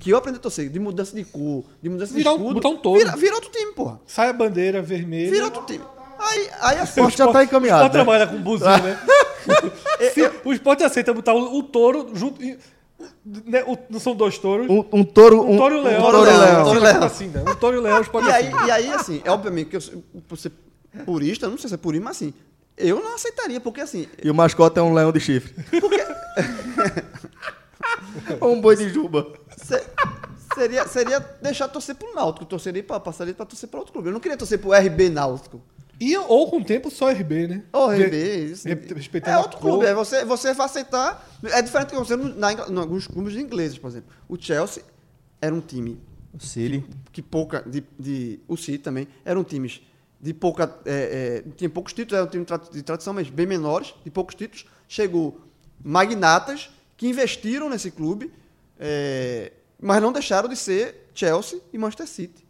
Speaker 5: que eu aprendi a torcer, de mudança de cor, de mudança
Speaker 4: Virar um-
Speaker 5: de escudo,
Speaker 4: botar um touro.
Speaker 5: vira, vira outro time, porra.
Speaker 4: Sai a bandeira vermelha.
Speaker 5: Vira outro time. Aí, aí a
Speaker 3: O esporte já tá
Speaker 4: O
Speaker 3: encaminhado.
Speaker 4: Sport
Speaker 3: né?
Speaker 4: trabalha com buzina, né? Se o esporte aceita botar o, o touro junto. e- né, o- não são dois touros.
Speaker 3: Um, um touro.
Speaker 4: Um touro e um leão.
Speaker 5: touro e um leão.
Speaker 4: Touro
Speaker 5: Touro e leão.
Speaker 4: Assim, né? Um touro e um leão, os pode
Speaker 5: E aí, e aí, assim, é obviamente que eu, por ser purista, não sei se é purismo, mas assim, eu não aceitaria, porque assim,
Speaker 3: E o mascote é um leão de chifre. Ou um boi de juba.
Speaker 5: se- seria, seria deixar torcer pro Náutico, torceria pra, passaria pra torcer pra outro clube. Eu não queria torcer pro RB Náutico.
Speaker 4: E, ou com o tempo só RB, né?
Speaker 5: Ou
Speaker 4: Porque-
Speaker 5: RB, isso.
Speaker 4: re- respeitando
Speaker 5: É outro
Speaker 4: cor.
Speaker 5: clube, é você, você vai aceitar. É diferente que você na, em alguns clubes ingleses, por exemplo. O Chelsea era um time
Speaker 3: O City.
Speaker 5: que pouca. De, de- o City também. Eram times de pouca. É, é, tinha poucos títulos, era um time de tra- de tradição, mas bem menores, de poucos títulos. Chegou magnatas que investiram nesse clube, é, mas não deixaram de ser Chelsea e Manchester City.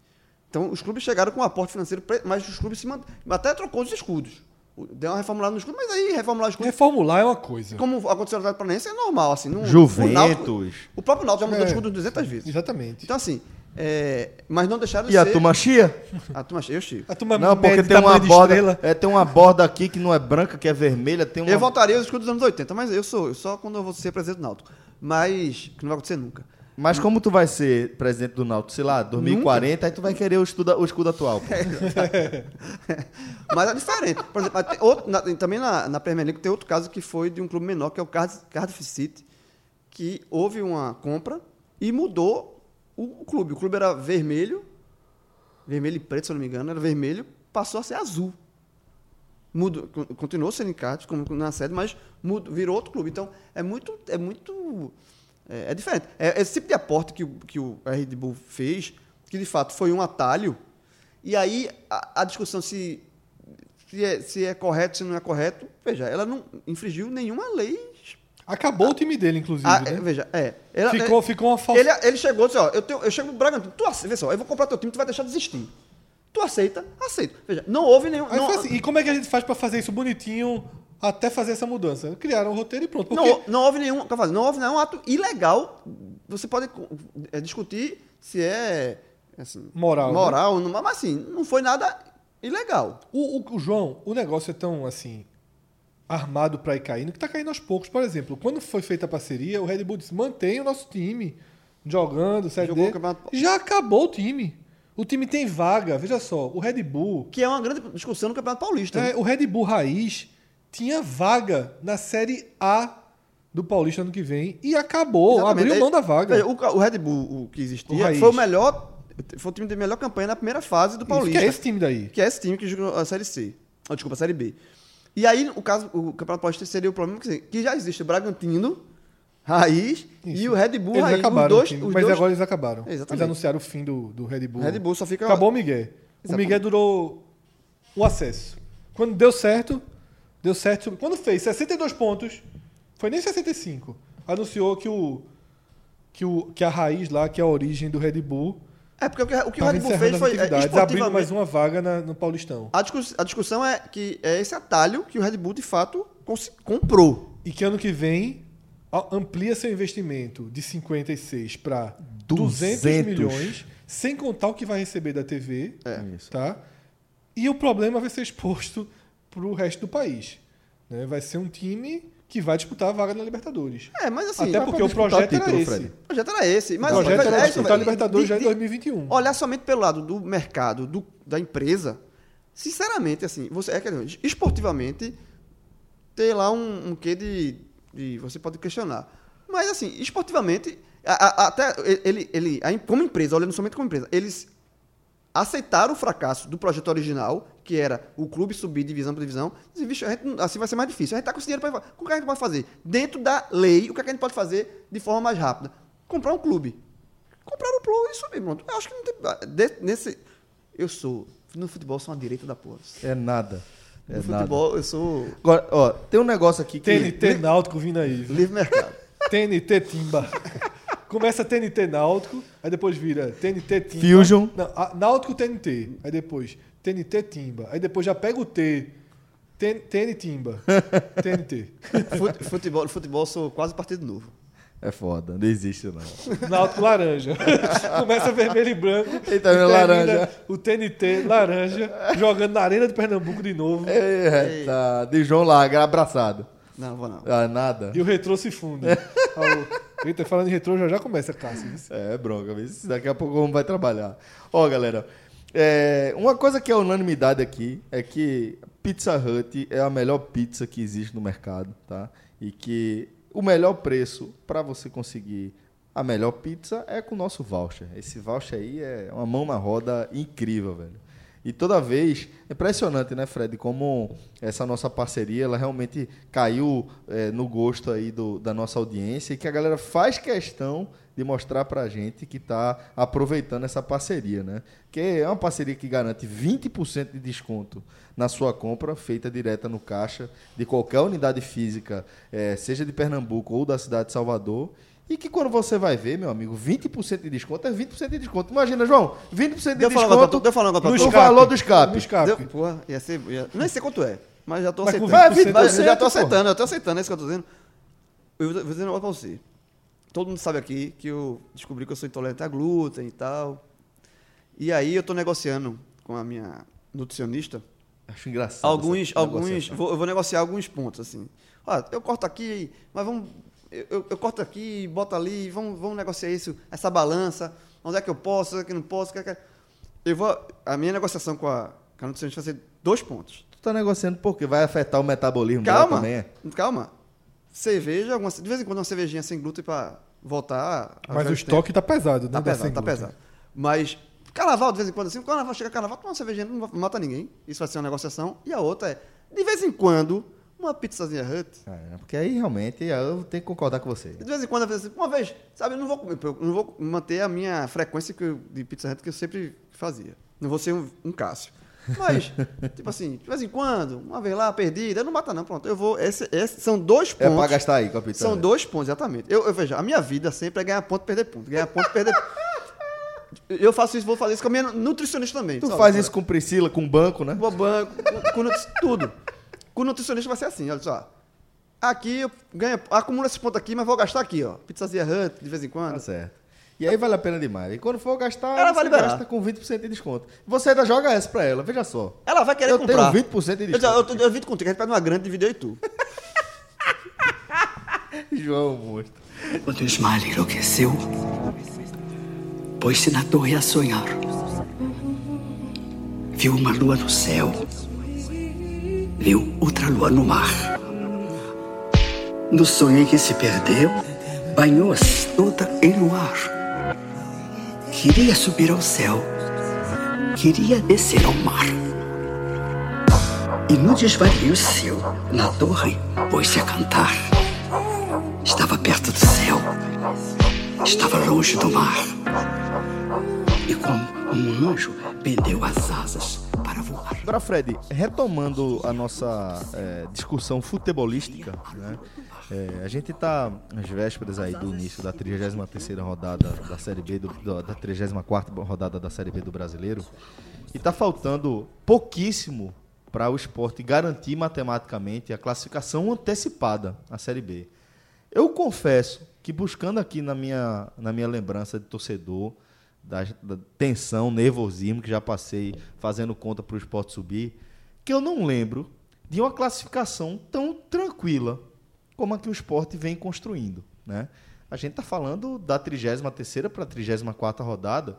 Speaker 5: Então, os clubes chegaram com um aporte financeiro, mas os clubes se mant... até trocou os escudos. O- Deu uma reformulada nos escudos, mas aí reformular os escudos,
Speaker 4: Reformular é uma coisa.
Speaker 5: como aconteceu no Atlético Paranaense, é normal. Assim, não, o,
Speaker 3: Juventus.
Speaker 5: Náutico- o próprio Náutico já mudou
Speaker 4: É.
Speaker 5: de escudo 200 vezes.
Speaker 4: Exatamente.
Speaker 5: Então, assim, é, mas não deixaram de
Speaker 3: E a
Speaker 5: ser...
Speaker 3: turma chia?
Speaker 5: A turma eu chico.
Speaker 4: A turma
Speaker 3: Não, porque tem uma
Speaker 4: tamanho de
Speaker 3: borda. É, tem uma borda aqui que não é branca, que é vermelha. Tem uma.
Speaker 5: Eu voltaria aos escudos dos anos 80, mas eu sou só quando eu vou ser presidente do Náutico. Mas, que não vai acontecer nunca.
Speaker 3: Mas como tu vai ser presidente do Náutico? Sei lá, 2040, aí tu vai querer o escudo, o escudo atual. pô.
Speaker 5: Mas é diferente. Por exemplo, tem outro- na- também na, na Premier League tem outro caso que foi de um clube menor, que é o Cardiff City, que houve uma compra e mudou o, o clube. O clube era vermelho, vermelho e preto, se não me engano, era vermelho, passou a ser azul. Mudou, con- continuou sendo Cardiff, como na sede, mas mudou, virou outro clube. Então, é muito... É muito é, é diferente. É, esse tipo de aporte que, que o Red Bull fez, que de fato foi um atalho, e aí a, a discussão se, se, é, se é correto, se não é correto, veja, ela não infringiu nenhuma lei.
Speaker 4: Acabou o time dele, inclusive.
Speaker 5: Ah,
Speaker 4: né?
Speaker 5: é, veja, é.
Speaker 4: Ficou,
Speaker 5: é-
Speaker 4: ficou uma falsa.
Speaker 5: ele, ele chegou e disse, ó, eu, tenho, eu chego no Bragantino, tu aceita, vê só, eu vou comprar teu time, tu vai deixar de existir. Tu aceita? Aceito. Veja, não houve nenhum... Não,
Speaker 4: assim, e como é que a gente faz pra fazer isso bonitinho até fazer essa mudança? Criaram um roteiro e pronto. Porque
Speaker 5: Não, não houve nenhum, fazer, não houve nenhum ato ilegal. Você pode é, discutir se é assim,
Speaker 4: Moral, né?
Speaker 5: moral não- mas assim, não foi nada ilegal.
Speaker 4: o, o- o João, o negócio é tão assim armado pra ir caindo que tá caindo aos poucos. Por exemplo, quando foi feita a parceria, o Red Bull disse: mantém o nosso time jogando, Série
Speaker 5: Jogou
Speaker 4: D.
Speaker 5: o campeonato-
Speaker 4: Já acabou o time. O time tem vaga. Veja só, o Red Bull
Speaker 5: Que é uma grande discussão no Campeonato Paulista. né?
Speaker 4: É, o Red Bull Raiz tinha vaga na Série A do Paulista ano que vem e acabou,
Speaker 5: Exatamente.
Speaker 4: abriu mão da vaga.
Speaker 5: O, o Red Bull o que
Speaker 4: O
Speaker 5: existia
Speaker 4: Raiz.
Speaker 5: foi o melhor. Foi o time de melhor campanha na primeira fase do
Speaker 4: Isso,
Speaker 5: Paulista.
Speaker 4: que é esse time daí.
Speaker 5: que é esse time que jogou a Série C. Oh, desculpa, a Série B. E aí, o caso, o Campeonato Paulista seria o problema que, que já existe o Bragantino, Raiz e
Speaker 4: Isso.
Speaker 5: o Red Bull
Speaker 4: Eles
Speaker 5: Raiz.
Speaker 4: acabaram,
Speaker 5: os dois,
Speaker 4: o
Speaker 5: os
Speaker 4: mas
Speaker 5: dois-
Speaker 4: agora eles acabaram.
Speaker 5: Exatamente.
Speaker 4: Eles anunciaram o fim do, do Red Bull.
Speaker 5: Red Bull só fica-
Speaker 4: Acabou o Miguel. O
Speaker 5: Exatamente.
Speaker 4: Miguel durou o acesso. Quando deu certo, deu certo. Quando fez 62 pontos, foi nem 65. Anunciou que o que, o, que a raiz lá, que é a origem do Red Bull,
Speaker 5: É porque o que, o que o Red Bull fez foi é, esportivamente-
Speaker 4: mais uma vaga na- no Paulistão.
Speaker 5: A, discuss- a discussão é que é esse atalho que o Red Bull de fato comprou.
Speaker 4: E que ano que vem amplia seu investimento de 56 para 200,
Speaker 3: 200
Speaker 4: milhões, sem contar o que vai receber da TV,
Speaker 3: Isso.
Speaker 4: tá? E o problema vai ser exposto para o resto do país. né? Vai ser um time que vai disputar a vaga na Libertadores.
Speaker 5: É, mas assim.
Speaker 4: Até
Speaker 3: mas
Speaker 4: porque o projeto
Speaker 3: título,
Speaker 4: era esse.
Speaker 3: Fred.
Speaker 5: O projeto era esse. Mas
Speaker 4: o projeto era
Speaker 5: é isso,
Speaker 4: disputar a. Libertadores
Speaker 5: De-
Speaker 4: já em
Speaker 5: de-
Speaker 4: 2021.
Speaker 5: Olhar somente pelo lado do mercado, do- da empresa, sinceramente, assim, você é dizer, esportivamente, tem lá um, um quê de, de- Você pode questionar. Mas, assim, esportivamente, a- a- até ele, ele a como empresa, olhando somente como empresa, eles aceitaram o fracasso do projeto original, que era o clube subir divisão por divisão. E, vixe, gente assim vai ser mais difícil. A gente está com esse dinheiro para. O que a gente pode fazer? Dentro da lei, o que a gente pode fazer de forma mais rápida? Comprar um clube. Comprar um clube e subir, pronto. Eu acho que não tem. de- nesse, eu sou. No futebol, eu sou uma direita da porra.
Speaker 3: É nada. É
Speaker 5: No
Speaker 3: nada.
Speaker 5: futebol, eu sou
Speaker 3: Agora, ó, tem um negócio aqui que.
Speaker 4: TNT Náutico vindo aí. viu?
Speaker 5: livre mercado.
Speaker 4: TNT Timba. Começa TNT Náutico, aí depois vira TNT Timba.
Speaker 3: Fusion.
Speaker 4: Não, a- Náutico TNT. Aí depois TNT Timba. Aí depois já pega o T. TN, TN Timba. TNT.
Speaker 5: Fute- futebol, futebol, eu sou quase partido novo.
Speaker 3: É foda, não existe não.
Speaker 4: Náutico laranja. Começa vermelho e branco.
Speaker 3: Eita,
Speaker 4: e termina
Speaker 3: laranja.
Speaker 4: O TNT laranja, jogando na Arena de Pernambuco de novo.
Speaker 3: É, tá. De João Laga, abraçado.
Speaker 5: Não, vou não.
Speaker 3: Ah, nada.
Speaker 4: E o retrô se funde. Eita, falando em retrô, já já começa, Cássio.
Speaker 3: É, bronca, daqui a pouco o homem vai trabalhar. Ó, galera, é, uma coisa que é unanimidade aqui é que Pizza Hut é a melhor pizza que existe no mercado, tá? E que o melhor preço para você conseguir a melhor pizza é com o nosso voucher. Esse voucher aí é uma mão na roda incrível, velho. E toda vez, é impressionante, né, Fred, como essa nossa parceria, ela realmente caiu é, no gosto aí do, da nossa audiência e que a galera faz questão de mostrar pra gente que tá aproveitando essa parceria, né? Que é uma parceria que garante 20% de desconto na sua compra, feita direta no caixa de qualquer unidade física, eh, seja de Pernambuco ou da cidade de Salvador. E que quando você vai ver, meu amigo, 20% de desconto é 20% de desconto. Imagina, João, 20% de
Speaker 5: Deixa eu falar um
Speaker 3: desconto
Speaker 5: negócio pra tu, deixa eu falar um negócio pra
Speaker 3: no valor do escape.
Speaker 4: No escape.
Speaker 5: Deu, porra, ia ser. Ia, nem sei quanto é, mas já tô
Speaker 4: Mas
Speaker 5: aceitando.
Speaker 4: 20%
Speaker 5: Mas já tô aceitando, eu tô aceitando, é isso que eu tô dizendo. Eu vou dizer um negócio pra você. Todo mundo sabe aqui que eu descobri que eu sou intolerante a glúten e tal. E aí eu tô negociando com a minha nutricionista
Speaker 3: Acho engraçado.
Speaker 5: alguns, alguns, vou, eu vou negociar alguns pontos assim. Ó, eu corto aqui, mas vamos, eu, eu- eu corto aqui, boto ali, vamos, vamos negociar isso, essa balança, onde é que eu posso, onde é que eu não posso, o que é que- eu vou, a minha negociação com a, com a nutricionista vai ser dois pontos.
Speaker 3: Tu tá negociando porque vai afetar o metabolismo dela
Speaker 5: Calma,
Speaker 3: também. é?
Speaker 5: calma. Cerveja, alguma, de vez em quando uma cervejinha sem glúten para voltar.
Speaker 4: Mas o estoque tá pesado, né?
Speaker 5: Tá pesado, tá pesado. Mas carnaval, de vez em quando, assim, carnaval chega carnaval, toma uma cervejinha, não mata ninguém. Isso vai ser uma negociação. E a outra é, de vez em quando, uma pizzazinha hut.
Speaker 3: É, porque aí realmente eu tenho que concordar com você.
Speaker 5: De vez em quando, às vezes, uma vez, sabe, eu não vou comer, eu não vou manter a minha frequência eu- de pizza hut que eu sempre fazia. Não vou ser um, um Cássio. Mas, tipo assim, de vez em quando, uma vez lá, perdida, não mata não, pronto. Eu vou, esse, esse, são dois
Speaker 3: É
Speaker 5: pontos.
Speaker 3: pra gastar aí com a pizza.
Speaker 5: São dois pontos, exatamente. Eu, eu vejo, a minha vida sempre é ganhar ponto perder ponto. Ganhar ponto perder Eu faço isso, vou fazer isso com a minha nutricionista também.
Speaker 3: Tu
Speaker 5: sabe?
Speaker 3: faz isso com Priscila, com banco, né?
Speaker 5: Com banco, com, com tudo. Com o nutricionista vai ser assim, olha só. Aqui eu ganho, acumulo esses pontos aqui, mas vou gastar aqui, ó. Pizzazinha Hut, de vez em quando.
Speaker 3: Tá certo. E aí vale a pena demais. E quando for gastar,
Speaker 5: Ela
Speaker 3: você
Speaker 5: vai liberar.
Speaker 3: gasta com 20% de desconto. Você ainda joga essa pra ela, veja só.
Speaker 5: Ela vai querer
Speaker 3: Eu
Speaker 5: comprar.
Speaker 3: tenho 20% de
Speaker 5: Eu,
Speaker 3: desconto.
Speaker 5: eu, eu, eu divido contigo, a gente pega uma grande, dividir eu e tu.
Speaker 3: João, monstro.
Speaker 2: Quando Ismael enlouqueceu, pôs-se na torre a sonhar. Viu uma lua no céu. Viu outra lua no mar. No sonho em que se perdeu, banhou-se toda em luar. Queria subir ao céu. Queria descer ao mar. E no desvario seu, na torre, pôs-se a cantar. Estava perto do céu. Estava longe do mar. E como um anjo, pendeu as asas para voar.
Speaker 3: Agora, Fred, retomando a nossa é, discussão futebolística, né? É, a gente está às vésperas aí do início da 33ª rodada da Série B, do- da 34ª rodada da Série B do Brasileiro, e está faltando pouquíssimo para o esporte garantir matematicamente a classificação antecipada à Série B. Eu confesso que buscando aqui na minha, na minha lembrança de torcedor, da, da tensão, nervosismo que já passei fazendo conta para o esporte subir, que eu não lembro de uma classificação tão tranquila como a que o esporte vem construindo. Né? A gente está falando da 33 para a 34 rodada.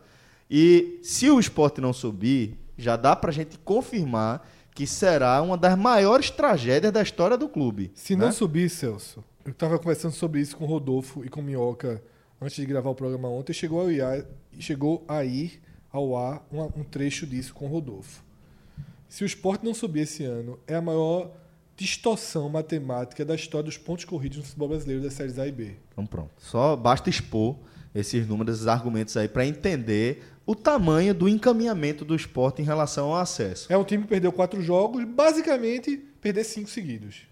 Speaker 3: E se o esporte não subir, já dá para a gente confirmar que será uma das maiores tragédias da história do clube.
Speaker 4: Se
Speaker 3: né?
Speaker 4: não subir, Celso, eu estava conversando sobre isso com o Rodolfo e com o Minhoca antes de gravar o programa ontem. Chegou, a chegou a ir ao ar um, um trecho disso com o Rodolfo. Se o esporte não subir esse ano, é a maior distorção matemática da história dos pontos corridos no futebol brasileiro das séries A e B.
Speaker 3: Então pronto. Só basta expor esses números, esses argumentos aí para entender o tamanho do encaminhamento do esporte em relação ao acesso.
Speaker 4: É um time que perdeu quatro jogos, basicamente perder cinco seguidos.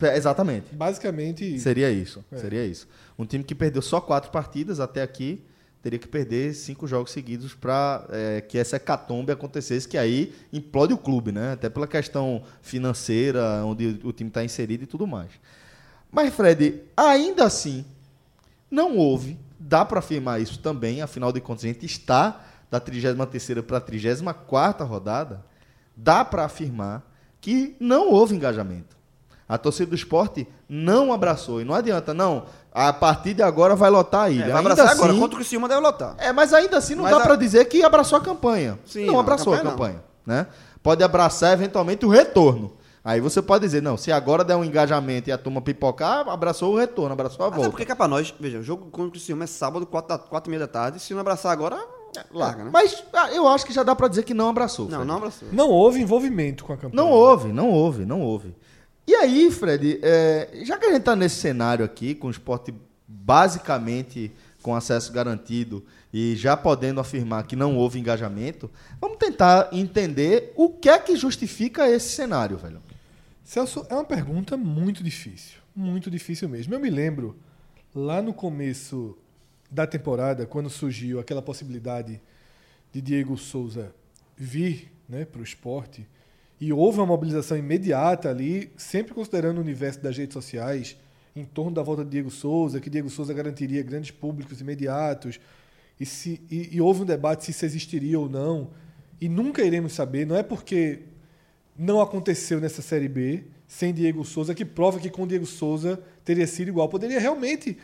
Speaker 3: É, exatamente.
Speaker 4: Basicamente.
Speaker 3: Seria isso.
Speaker 4: É.
Speaker 3: Seria isso. Um time que perdeu só quatro partidas até aqui teria que perder cinco jogos seguidos para é, que essa hecatombe acontecesse, que aí implode o clube, né? Até pela questão financeira, onde o time está inserido e tudo mais. Mas, Fred, ainda assim, não houve, dá para afirmar isso também, afinal de contas, a gente está da 33 para a 34 rodada, dá para afirmar que não houve engajamento. A torcida do esporte não abraçou. E não adianta, não. A partir de agora vai lotar a ilha.
Speaker 5: É, vai
Speaker 3: ainda
Speaker 5: abraçar
Speaker 3: assim,
Speaker 5: agora, contra o Criciúma deve lotar.
Speaker 3: É, mas ainda assim não
Speaker 5: Mas
Speaker 3: dá
Speaker 5: a-
Speaker 3: para dizer que abraçou a campanha.
Speaker 5: Sim,
Speaker 3: não
Speaker 5: não,
Speaker 3: abraçou a
Speaker 5: a
Speaker 3: campanha,
Speaker 5: campanha
Speaker 3: né? Pode abraçar eventualmente o retorno. Aí você pode dizer, não, se agora der um engajamento e a turma pipocar, abraçou o retorno, abraçou a
Speaker 5: Até
Speaker 3: volta.
Speaker 5: porque que é pra nós, veja, o jogo contra o Criciúma é sábado, 4, da, 4 e meia da tarde. Se não abraçar agora, é, larga, né?
Speaker 3: Mas ah, eu acho que já dá para dizer que não abraçou.
Speaker 5: Não,
Speaker 3: Fred.
Speaker 5: não abraçou.
Speaker 4: Não houve envolvimento com a campanha.
Speaker 3: Não houve, não houve, não houve. E aí, Fred, é, já que a gente está nesse cenário aqui, com o esporte basicamente com acesso garantido e já podendo afirmar que não houve engajamento, vamos tentar entender o que é que justifica esse cenário, velho.
Speaker 4: Celso, é uma pergunta muito difícil. Muito difícil mesmo. Eu me lembro, lá no começo da temporada, quando surgiu aquela possibilidade de Diego Souza vir né, para o esporte, e houve uma mobilização imediata ali, sempre considerando o universo das redes sociais, em torno da volta de Diego Souza, que Diego Souza garantiria grandes públicos imediatos, e, se, e, e houve um debate se isso existiria ou não, e nunca iremos saber, não é porque não aconteceu nessa Série B sem Diego Souza, que prova que com Diego Souza teria sido igual. Poderia realmente.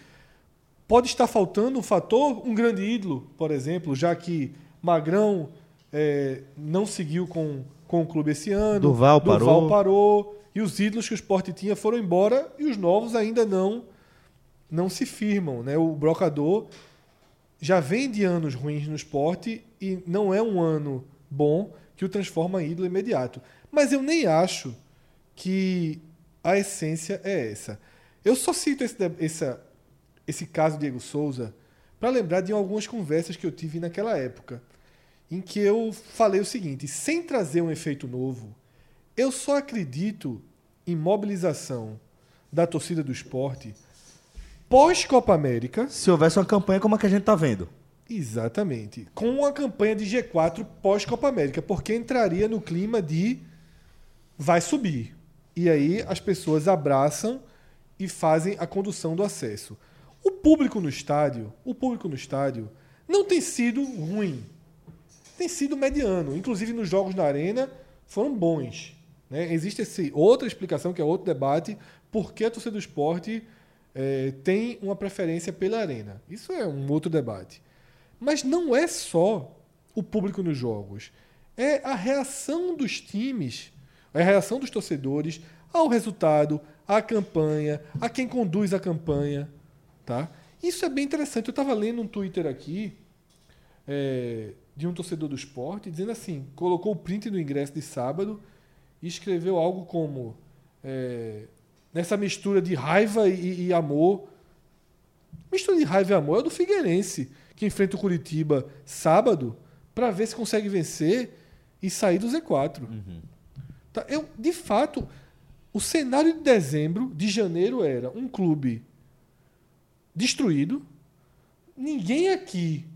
Speaker 4: Pode estar faltando um fator, um grande ídolo, por exemplo, já que Magrão eh, não seguiu com, com o clube esse ano.
Speaker 3: Durval parou.
Speaker 4: parou, E os ídolos que o esporte tinha foram embora e os novos ainda não não se firmam. Né? O brocador já vem de anos ruins no esporte e não é um ano bom que o transforma em ídolo imediato. Mas eu nem acho que a essência é essa. Eu só cito esse, essa- esse caso Diego Souza para lembrar de algumas conversas que eu tive naquela época, em que eu falei o seguinte: sem trazer um efeito novo, eu só acredito em mobilização da torcida do esporte pós-Copa América.
Speaker 3: Se houvesse uma campanha como a que a gente tá vendo.
Speaker 4: Exatamente. Com uma campanha de G4 pós-Copa América, porque entraria no clima de vai subir. E aí as pessoas abraçam e fazem a condução do acesso. O público no estádio, o público no estádio não tem sido ruim. Tem sido mediano. Inclusive nos jogos na arena foram bons. né? Existe esse outra explicação, que é outro debate, por que a torcida do esporte eh, tem uma preferência pela arena. Isso é um outro debate. Mas não é só o público nos jogos. É a reação dos times, é a reação dos torcedores ao resultado, à campanha, a quem conduz a campanha. Tá? Isso é bem interessante. Eu estava lendo um Twitter aqui é, de um torcedor do esporte dizendo assim: colocou o print do ingresso de sábado e escreveu algo como: é, nessa mistura de raiva e, e amor. Mistura de raiva e amor é o do Figueirense, que enfrenta o Curitiba sábado para ver se consegue vencer e sair do Z4. Tá? Eu, de fato, o cenário de dezembro, de janeiro, era um clube destruído. Ninguém aqui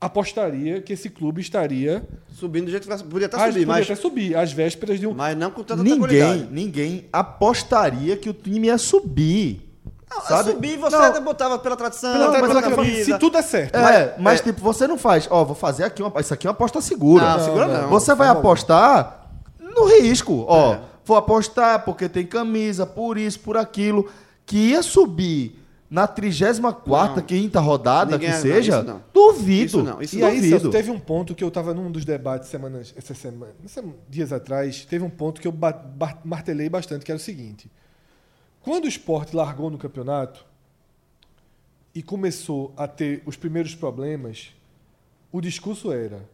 Speaker 4: apostaria que esse clube estaria.
Speaker 5: Subindo do jeito que podia até
Speaker 4: às-
Speaker 5: subir,
Speaker 4: podia
Speaker 5: mas,
Speaker 4: até subir, às vésperas de um.
Speaker 5: mas não com tanta
Speaker 3: Ninguém,
Speaker 5: tranquilidade.
Speaker 3: ninguém apostaria que o time ia subir.
Speaker 5: Não,
Speaker 3: sabe?
Speaker 5: subir você
Speaker 3: Não.
Speaker 5: até botava pela tradição,
Speaker 4: Pela,
Speaker 5: pela,
Speaker 4: pela-
Speaker 5: camisa.
Speaker 4: se tudo é certo.
Speaker 3: É, mas
Speaker 5: é-
Speaker 3: tipo, você não faz, ó, vou fazer aqui uma, isso aqui é uma aposta segura.
Speaker 5: Não, segura não.
Speaker 3: Você vai
Speaker 4: Tá
Speaker 3: apostar no risco. Ó,
Speaker 5: É.
Speaker 3: vou apostar porque tem camisa, por isso, por aquilo, que ia subir na 34
Speaker 5: Não.
Speaker 3: quinta rodada,
Speaker 5: Ninguém-
Speaker 3: que
Speaker 5: não,
Speaker 3: seja,
Speaker 5: isso não.
Speaker 3: duvido.
Speaker 5: Isso não, isso
Speaker 4: E aí,
Speaker 3: duvido.
Speaker 4: Celso, teve um ponto que eu estava num dos debates semanas, essa semana, sem- dias atrás, teve um ponto que eu ba- ba- martelei bastante, que era o seguinte. Quando o esporte largou no campeonato e começou a ter os primeiros problemas, o discurso era: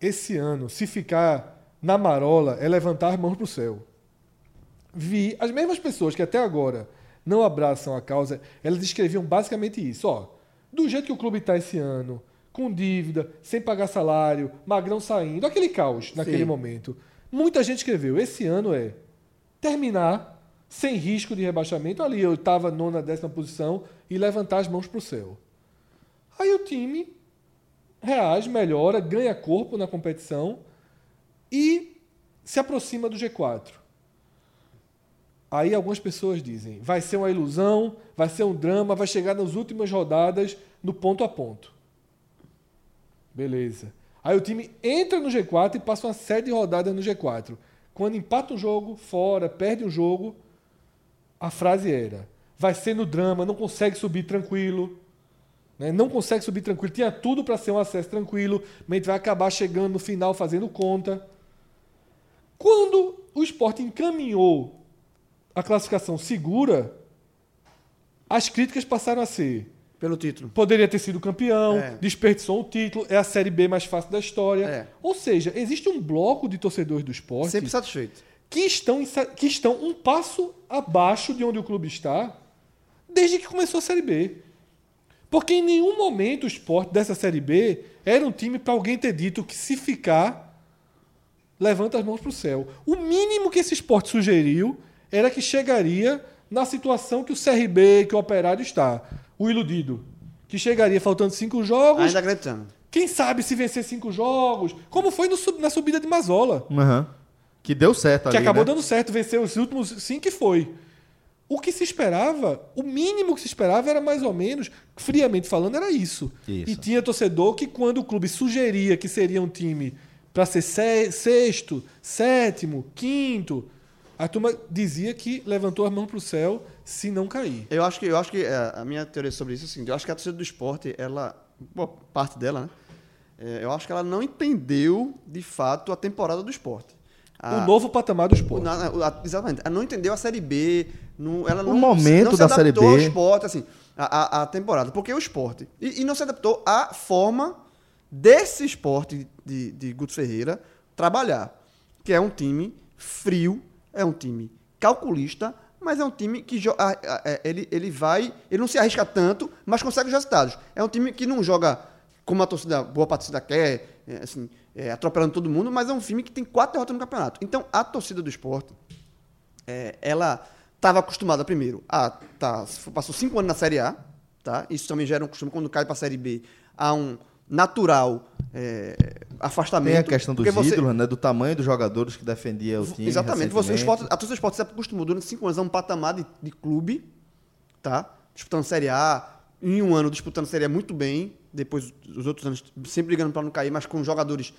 Speaker 4: esse ano, se ficar na marola, é levantar as mãos para o céu. Vi as mesmas pessoas que até agora não abraçam a causa, elas escreviam basicamente isso. Ó, do jeito que o clube está esse ano, com dívida, sem pagar salário, Magrão saindo, aquele caos naquele
Speaker 5: Sim.
Speaker 4: momento. Muita gente escreveu: esse ano é terminar sem risco de rebaixamento, ali, oitava, nona, décima posição, e levantar as mãos para o céu. Aí o time reage, melhora, ganha corpo na competição e se aproxima do G4. Aí algumas pessoas dizem: vai ser uma ilusão, vai ser um drama, vai chegar nas últimas rodadas no ponto a ponto. Beleza. Aí o time entra no G4 e passa uma série de rodadas no G4. Quando empata um jogo, fora, perde um jogo, a frase era: vai ser no drama, não consegue subir tranquilo. né? Não consegue subir tranquilo. Tinha tudo para ser um acesso tranquilo, mas vai acabar chegando no final fazendo conta. Quando o esporte encaminhou a classificação segura, as críticas passaram a ser:
Speaker 5: Pelo título.
Speaker 4: poderia ter sido campeão,
Speaker 5: É.
Speaker 4: desperdiçou o título, é a Série B mais fácil da história.
Speaker 5: É.
Speaker 4: Ou seja, existe um bloco de torcedores do esporte
Speaker 5: Sempre satisfeito.
Speaker 4: que estão, que estão um passo abaixo de onde o clube está desde que começou a Série B. Porque em nenhum momento o esporte dessa Série B era um time para alguém ter dito que se ficar, levanta as mãos para o céu. O mínimo que esse esporte sugeriu era que chegaria na situação que o CRB, que o Operário está. O iludido. Que chegaria faltando cinco jogos.
Speaker 5: Ainda acreditando.
Speaker 4: Quem sabe se vencer cinco jogos? Como foi sub- na subida de Mazola
Speaker 3: Aham. Que deu certo
Speaker 4: que
Speaker 3: ali,
Speaker 4: acabou
Speaker 3: né?
Speaker 4: dando certo, venceu os últimos cinco que foi. O que se esperava, o mínimo que se esperava era mais ou menos, friamente falando, era isso.
Speaker 3: Isso.
Speaker 4: E tinha torcedor que, quando o clube sugeria que seria um time para ser se- sexto, sétimo, quinto, a turma dizia que levantou as mãos para o céu se não cair.
Speaker 5: Eu acho que, eu acho que é, a minha teoria sobre isso é o seguinte, eu acho que a torcida do esporte, ela, boa parte dela, né? É, eu acho que ela não entendeu, de fato, a temporada do esporte. A-
Speaker 4: o novo patamar do
Speaker 5: o-
Speaker 4: esporte.
Speaker 5: a- exatamente. Ela não entendeu a Série B, não, ela não,
Speaker 3: momento
Speaker 5: não se
Speaker 3: da Série
Speaker 5: adaptou ao
Speaker 3: B.
Speaker 5: esporte, assim, a, a, a temporada. Porque o esporte. E, e não se adaptou à forma desse esporte de, de Guto Ferreira trabalhar. Que é um time frio, é um time calculista, mas é um time que é, ele, ele vai. Ele não se arrisca tanto, mas consegue os resultados. É um time que não joga como a torcida, boa parte da torcida quer, é, assim, é, atropelando todo mundo, mas é um time que tem quatro derrotas no campeonato. Então, a torcida do esporte, é, ela estava acostumada primeiro a tá, passou cinco anos na Série A, tá? Isso também gera um costume quando cai para a Série B há um natural é, afastamento.
Speaker 3: Tem a questão dos
Speaker 5: você-
Speaker 3: ídolos, né? Do tamanho dos jogadores que defendia o time.
Speaker 5: Exatamente. Você, o esporte, a torcida do esporte se acostumou durante cinco anos a um patamar de, de clube, tá? Disputando Série A, em um ano disputando Série A muito bem, depois os outros anos sempre brigando para não cair, mas com jogadores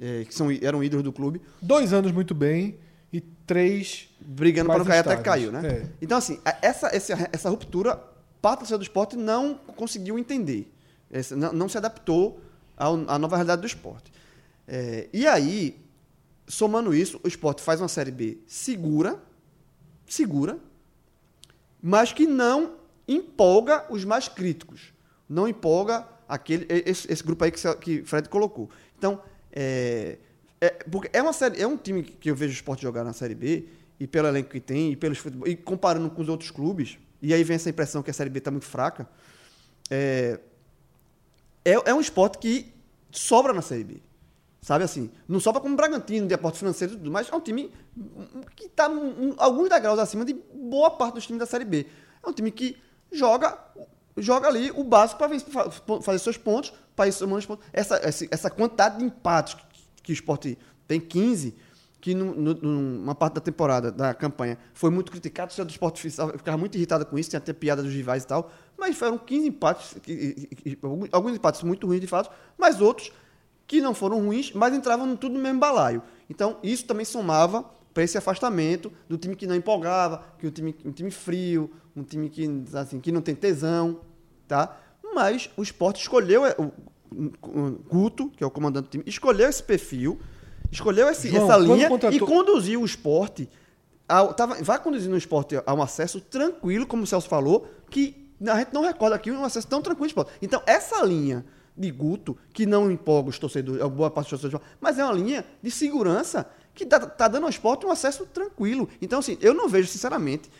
Speaker 5: é, que são, eram ídolos do clube.
Speaker 4: Dois anos muito bem e três.
Speaker 5: brigando para não cair até que caiu, né?
Speaker 4: É.
Speaker 5: Então, assim, a- essa, essa, essa ruptura, parte do do esporte não conseguiu entender. Não, não se adaptou ao- à nova realidade do esporte. É, e aí, somando isso, o esporte faz uma Série B segura, segura, mas que não empolga os mais críticos. Não empolga aquele, esse, esse grupo aí que, que Fred colocou. Então, é, é, porque é, uma série, é um time que eu vejo o esporte jogar na Série B, e pelo elenco que tem, e, pelos futebol, e comparando com os outros clubes, e aí vem essa impressão que a Série B está muito fraca, é, é, é um esporte que sobra na Série B. Sabe assim? Não sobra como Bragantino, de aporte financeiro e tudo, mas é um time que está alguns degraus acima de boa parte dos times da Série B. É um time que joga joga ali o básico para fazer seus pontos, para ir somando os pontos. Essa, essa, essa quantidade de empates que, que o esporte tem 15, que no- no- numa parte da temporada, da campanha, foi muito criticado, o do esporte ficava muito irritado com isso, tinha até piada dos rivais e tal, mas foram 15 empates, alguns- empates muito ruins de fato, mas outros que não foram ruins, mas entravam tudo no mesmo balaio. Então, isso também somava para esse afastamento do time que não empolgava, que o time, um time frio, um time que, assim, que não tem tesão, tá? Mas o esporte escolheu, é, o, Guto, que é o comandante do time, escolheu esse perfil, escolheu esse,
Speaker 4: João,
Speaker 5: essa linha
Speaker 4: contratou-
Speaker 5: e conduziu o esporte, ao, tava, vai conduzindo o esporte a um acesso tranquilo, como o Celso falou, que a gente não recorda aqui um acesso tão tranquilo do esporte. Então, essa linha de Guto, que não empolga os torcedores, boa parte dos torcedores, mas é uma linha de segurança que tá, tá dando ao esporte um acesso tranquilo. Então, assim, eu não vejo, sinceramente,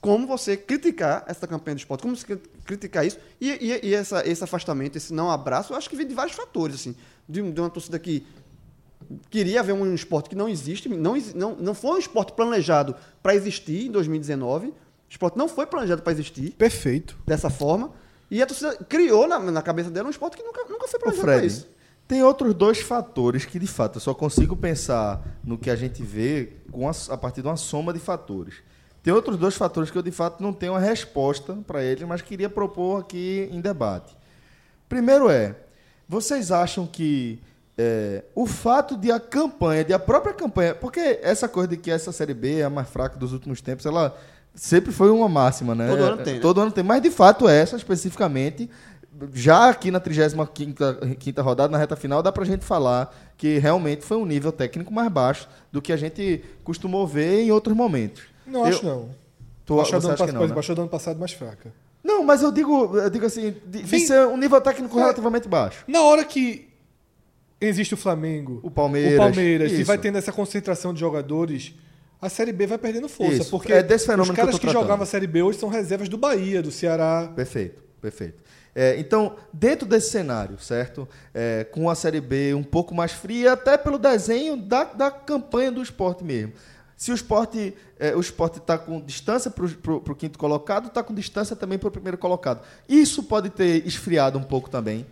Speaker 5: como você criticar essa campanha do esporte, como você cri- criticar isso, e, e- e essa, esse afastamento, esse não abraço, eu acho que vem de vários fatores, assim, de, de uma torcida que queria ver um esporte que não existe, não, não, não foi um esporte planejado para existir em 2019, o esporte não foi planejado para existir
Speaker 4: Perfeito.
Speaker 5: dessa forma, e a torcida criou na, na cabeça dela um esporte que nunca, nunca foi planejado para isso.
Speaker 3: tem outros dois fatores que, de fato, eu só consigo pensar no que a gente vê com a, a partir de uma soma de fatores. Tem outros dois fatores que eu, de fato, não tenho uma resposta para eles, mas queria propor aqui em debate. Primeiro é, vocês acham que é, o fato de a campanha, de a própria campanha, porque essa coisa de que essa Série B é a mais fraca dos últimos tempos, ela sempre foi uma máxima, né?
Speaker 5: Todo ano tem, né?
Speaker 3: Todo ano tem, mas de fato essa especificamente, já aqui na 35ª quinta rodada, na reta final, dá pra gente falar que realmente foi um nível técnico mais baixo do que a gente costumou ver em outros momentos.
Speaker 4: Não
Speaker 3: Eu-
Speaker 4: acho não.
Speaker 3: Tu,
Speaker 4: Achou
Speaker 3: você acha que não, né?
Speaker 4: Baixou do ano passado mais fraca.
Speaker 3: Não, mas eu digo, eu digo assim, de, de
Speaker 4: Sim.
Speaker 3: ser um nível técnico
Speaker 4: É.
Speaker 3: relativamente baixo.
Speaker 4: Na hora que existe o Flamengo,
Speaker 3: O Palmeiras,
Speaker 4: o Palmeiras, e vai tendo essa concentração de jogadores, a Série B vai perdendo força.
Speaker 3: Isso,
Speaker 4: Porque
Speaker 3: é desse fenômeno
Speaker 4: os
Speaker 3: que
Speaker 4: caras que,
Speaker 3: tratando.
Speaker 4: jogavam a Série B hoje são reservas do Bahia, do Ceará.
Speaker 3: Perfeito, perfeito. É, então, dentro desse cenário, certo? É, com a Série B um pouco mais fria, até pelo desenho da, da campanha do esporte mesmo. Se o esporte é, o esporte está com distância para o quinto colocado, está com distância também para o primeiro colocado. Isso pode ter esfriado um pouco também.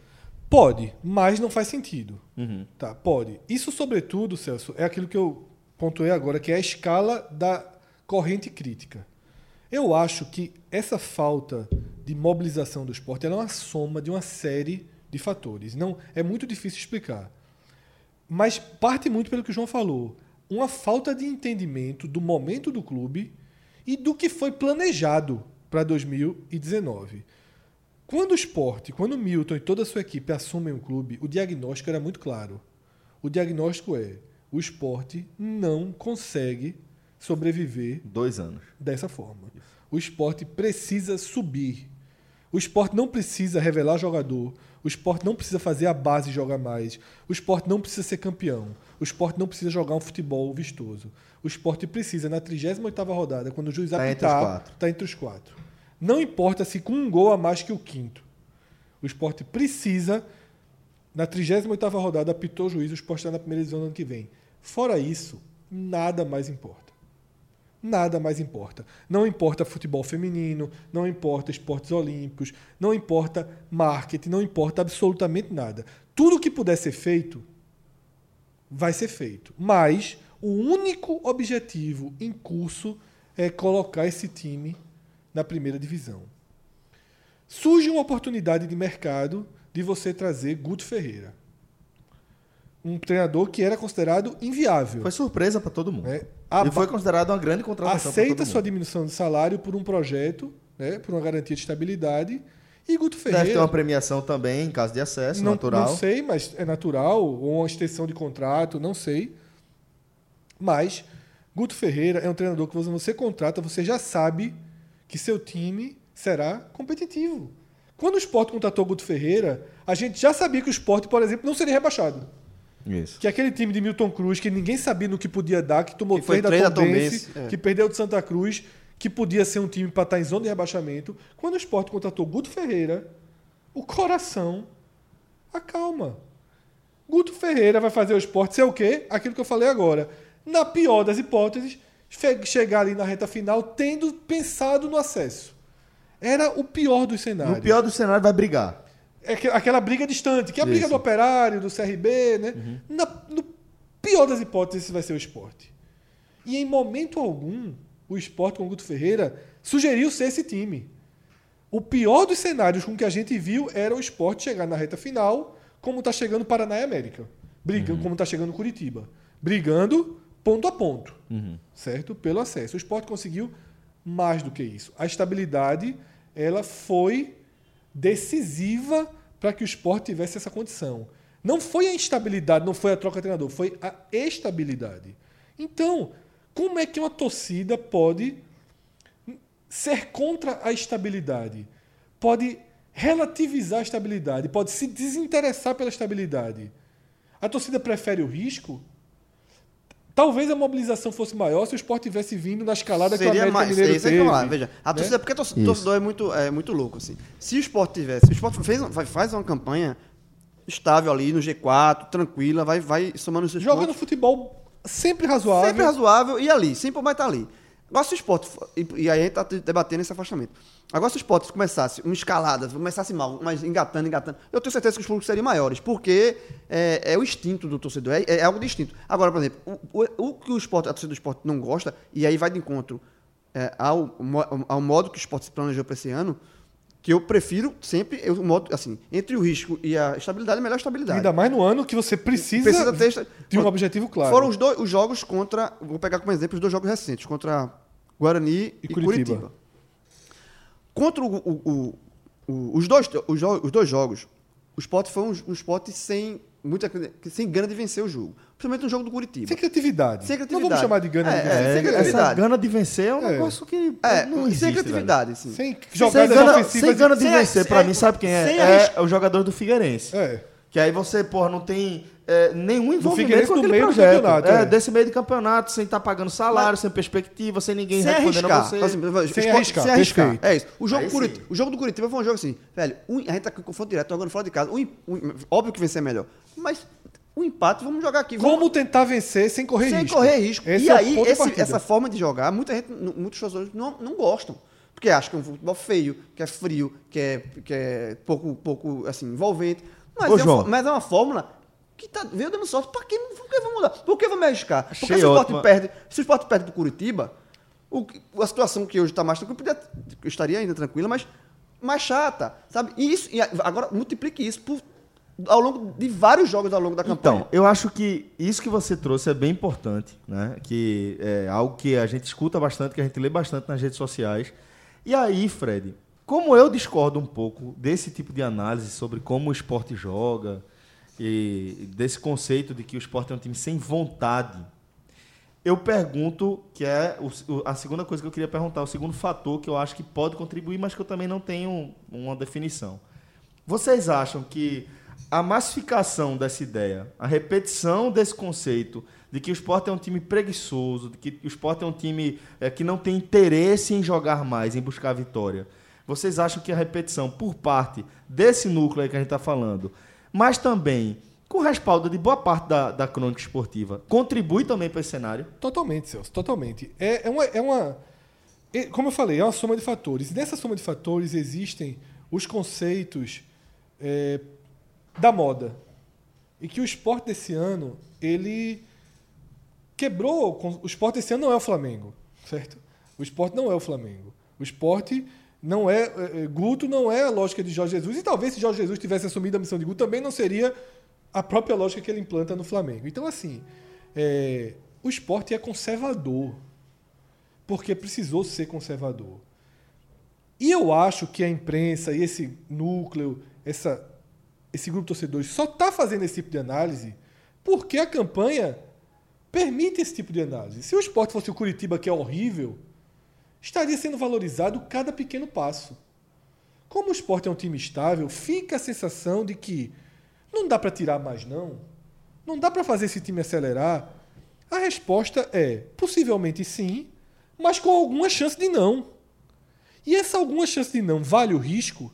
Speaker 4: Pode, mas não faz sentido.
Speaker 3: Uhum.
Speaker 4: Tá, pode. Isso, sobretudo, Celso, é aquilo que eu pontuei agora, que é a escala da corrente crítica. Eu acho que essa falta de mobilização do esporte é uma soma de uma série de fatores. Não é muito difícil explicar. Mas parte muito pelo que o João falou. Uma falta de entendimento do momento do clube e do que foi planejado para 2019. Quando o esporte, quando o Milton e toda a sua equipe assumem o clube, o diagnóstico era muito claro. O diagnóstico é: o esporte não consegue sobreviver
Speaker 3: Dois anos.
Speaker 4: dessa forma. O esporte precisa subir. O esporte não precisa revelar jogador. O esporte não precisa fazer a base jogar mais. O esporte não precisa ser campeão. O esporte não precisa jogar um futebol vistoso. O esporte precisa, na 38ª rodada, quando o juiz
Speaker 3: Tá
Speaker 4: apitar, está entre os quatro. Não importa se com um gol a mais que o quinto. O esporte precisa, na 38ª rodada, apitou o juiz, o esporte está na primeira divisão no ano que vem. Fora isso, nada mais importa. Nada mais importa. Não importa futebol feminino, não importa esportes olímpicos, não importa marketing, não importa absolutamente nada. Tudo que puder ser feito, vai ser feito. Mas o único objetivo em curso é colocar esse time na primeira divisão. Surge uma oportunidade de mercado de você trazer Guto Ferreira. Um treinador que era considerado inviável.
Speaker 3: Foi surpresa para todo mundo.
Speaker 4: né? A
Speaker 3: E foi considerado uma grande contratação
Speaker 4: aceita sua
Speaker 3: mundo.
Speaker 4: diminuição de salário por um projeto, né, por uma garantia de estabilidade. E Guto Ferreira.
Speaker 3: Deve ter uma premiação também em caso de acesso,
Speaker 4: não,
Speaker 3: natural.
Speaker 4: não sei, mas é natural, ou uma extensão de contrato, não sei. Mas Guto Ferreira é um treinador que você contrata, você já sabe que seu time será competitivo. Quando o Sport contratou Guto Ferreira, a gente já sabia que o Sport, por exemplo, não seria rebaixado.
Speaker 3: Isso.
Speaker 4: Que aquele time de Milton Cruz, que ninguém sabia no que podia dar, que tomou três da Tombense,
Speaker 5: Tombense, é.
Speaker 4: que perdeu de Santa Cruz, que podia ser um time para estar em zona de rebaixamento. Quando o Sport contratou Guto Ferreira, o coração acalma. Guto Ferreira vai fazer o esporte ser o quê? Aquilo que eu falei agora. Na pior das hipóteses, chegar ali na reta final tendo pensado no acesso. Era o pior dos cenários.
Speaker 3: No pior do cenário, vai brigar.
Speaker 4: É que- aquela briga distante, que é a briga
Speaker 3: Isso.
Speaker 4: do operário, do CRB, né? Na- no pior das hipóteses, esse vai ser o esporte. E em momento algum, o esporte com o Guto Ferreira sugeriu ser esse time. O pior dos cenários com que a gente viu era o esporte chegar na reta final, como está chegando Paraná e América. Brigando, como está chegando Curitiba. Brigando ponto a ponto, certo? Pelo acesso. O esporte conseguiu mais do que isso. A estabilidade ela foi decisiva para que o esporte tivesse essa condição. Não foi a instabilidade, não foi a troca de treinador, foi a estabilidade. Então, como é que uma torcida pode ser contra a estabilidade? Pode relativizar a estabilidade, pode se desinteressar pela estabilidade. A torcida prefere o risco? Talvez a mobilização fosse maior se o esporte tivesse vindo na escalada que o
Speaker 5: Seria
Speaker 4: América
Speaker 5: mais.
Speaker 4: Mineiro teve.
Speaker 5: vamos lá, veja. A
Speaker 4: né?
Speaker 5: torcida, porque torcedor,
Speaker 3: Isso.
Speaker 5: torcedor é muito, é muito louco, assim. Se o esporte tivesse. O esporte fez, faz, faz uma campanha estável ali no G4, tranquila, vai, vai somando os seus
Speaker 4: Jogando
Speaker 5: pontos.
Speaker 4: futebol sempre razoável.
Speaker 5: Sempre razoável e ali, sempre vai estar ali. Agora se o esporte. E, e aí a gente tá debatendo esse afastamento. Agora se o esporte começasse uma escalada, começasse mal, mas engatando, engatando, eu tenho certeza que os públicos seriam maiores, porque é, é o instinto do torcedor, é, é algo distinto. Agora, por exemplo, o, o- o que o esporte, a torcida do esporte não gosta, e aí vai de encontro é, ao, ao modo que o esporte se planejou para esse ano, que eu prefiro sempre, eu, o modo, assim, entre o risco e a estabilidade, é melhor a estabilidade.
Speaker 4: Ainda mais no ano que você precisa,
Speaker 5: Precisa ter
Speaker 4: de um objetivo claro.
Speaker 5: Foram os, dois, os jogos contra. Vou pegar como exemplo os dois jogos recentes, contra Guarani e,
Speaker 4: E Curitiba.
Speaker 5: Curitiba. Contra o, o- o- os, dois, os, os dois jogos, o Sport foi um, um Sport sem, muita, sem gana de vencer o jogo. Principalmente no jogo do Curitiba.
Speaker 4: Sem criatividade.
Speaker 5: Sem
Speaker 4: Não
Speaker 5: criatividade.
Speaker 4: vamos chamar de gana
Speaker 5: É,
Speaker 4: de
Speaker 5: é,
Speaker 4: vencer.
Speaker 5: sem
Speaker 3: essa gana de vencer é um
Speaker 4: É.
Speaker 3: negócio que
Speaker 5: É,
Speaker 3: não existe.
Speaker 5: sem
Speaker 3: velho.
Speaker 5: criatividade, sim.
Speaker 4: Sem
Speaker 3: Sem
Speaker 4: jogadas
Speaker 3: gana,
Speaker 4: ofensivas.
Speaker 3: sem gana de
Speaker 5: sem-
Speaker 3: vencer, pra
Speaker 5: sem-
Speaker 3: mim, sabe quem é?
Speaker 5: sem
Speaker 3: É, é o jogador do Figueirense.
Speaker 4: É.
Speaker 3: Que aí você, porra, não tem é, nenhum envolvimento com aquele
Speaker 4: meio do
Speaker 3: projeto.
Speaker 4: campeonato,
Speaker 3: é,
Speaker 4: é.
Speaker 3: desse meio de campeonato, sem estar pagando salário, sem perspectiva, sem ninguém
Speaker 5: sem
Speaker 3: respondendo
Speaker 5: arriscar.
Speaker 3: a você.
Speaker 5: Assim, esporte-
Speaker 4: arriscar,
Speaker 5: sem arriscar. É isso. O jogo, do o jogo do Curitiba foi um jogo assim, velho. um- a gente tá com confronto direto, jogando fora de casa. um um- óbvio que vencer é melhor. Mas o empate, vamos jogar aqui. Vamos,
Speaker 4: Como tentar vencer sem correr
Speaker 5: sem
Speaker 4: risco.
Speaker 5: correr risco.
Speaker 4: Esse
Speaker 5: e
Speaker 4: é
Speaker 5: aí, esse- essa forma de jogar, muita gente, muitos torcedores não, não gostam. Porque acham que é um futebol feio, que é frio, que é, que é pouco, pouco assim, envolvente. Mas,
Speaker 3: Ô,
Speaker 5: é, mas é uma fórmula que tá, veio dando sorte. Pra que, por que vou mudar? Por que vou me arriscar? Porque
Speaker 3: Achei
Speaker 5: se o Sport perde, se o Sport perde do Curitiba, o a situação que hoje está mais tranquila, podia- estaria ainda tranquila, mas mais chata, sabe? E isso, e agora multiplique isso por, ao longo de vários jogos ao longo da campanha.
Speaker 3: Então, eu acho que isso que você trouxe é bem importante, né? Que é algo que a gente escuta bastante, que a gente lê bastante nas redes sociais. E aí, Fred, como eu discordo um pouco desse tipo de análise sobre como o esporte joga e desse conceito de que o esporte é um time sem vontade, eu pergunto, que é a segunda coisa que eu queria perguntar, o segundo fator que eu acho que pode contribuir, mas que eu também não tenho uma definição. Vocês acham que a massificação dessa ideia, a repetição desse conceito de que o esporte é um time preguiçoso, de que o esporte é um time eh, que não tem interesse em jogar mais, em buscar vitória, vocês acham que a repetição por parte desse núcleo aí que a gente está falando, mas também com respaldo de boa parte da, da crônica esportiva, contribui também para esse cenário?
Speaker 4: Totalmente, Celso, totalmente. É, é uma, é uma. é- como eu falei, é uma soma de fatores. E nessa soma de fatores existem os conceitos é, da moda. E que o esporte desse ano, ele quebrou. O esporte desse ano não é o Flamengo, certo? O esporte não é o Flamengo. O esporte não é. é, é, Guto não é a lógica de Jorge Jesus. E talvez se Jorge Jesus tivesse assumido a missão de Guto, também não seria a própria lógica que ele implanta no Flamengo. Então, assim, é, o esporte é conservador. Porque precisou ser conservador. E eu acho que a imprensa e esse núcleo, essa, esse grupo de torcedores só está fazendo esse tipo de análise porque a campanha permite esse tipo de análise. Se o esporte fosse o Curitiba, que é horrível, estaria sendo valorizado cada pequeno passo. Como o esporte é um time estável, fica a sensação de que não dá para tirar mais não, não dá para fazer esse time acelerar. A resposta é possivelmente sim, mas com alguma chance de não. E essa alguma chance de não vale o risco?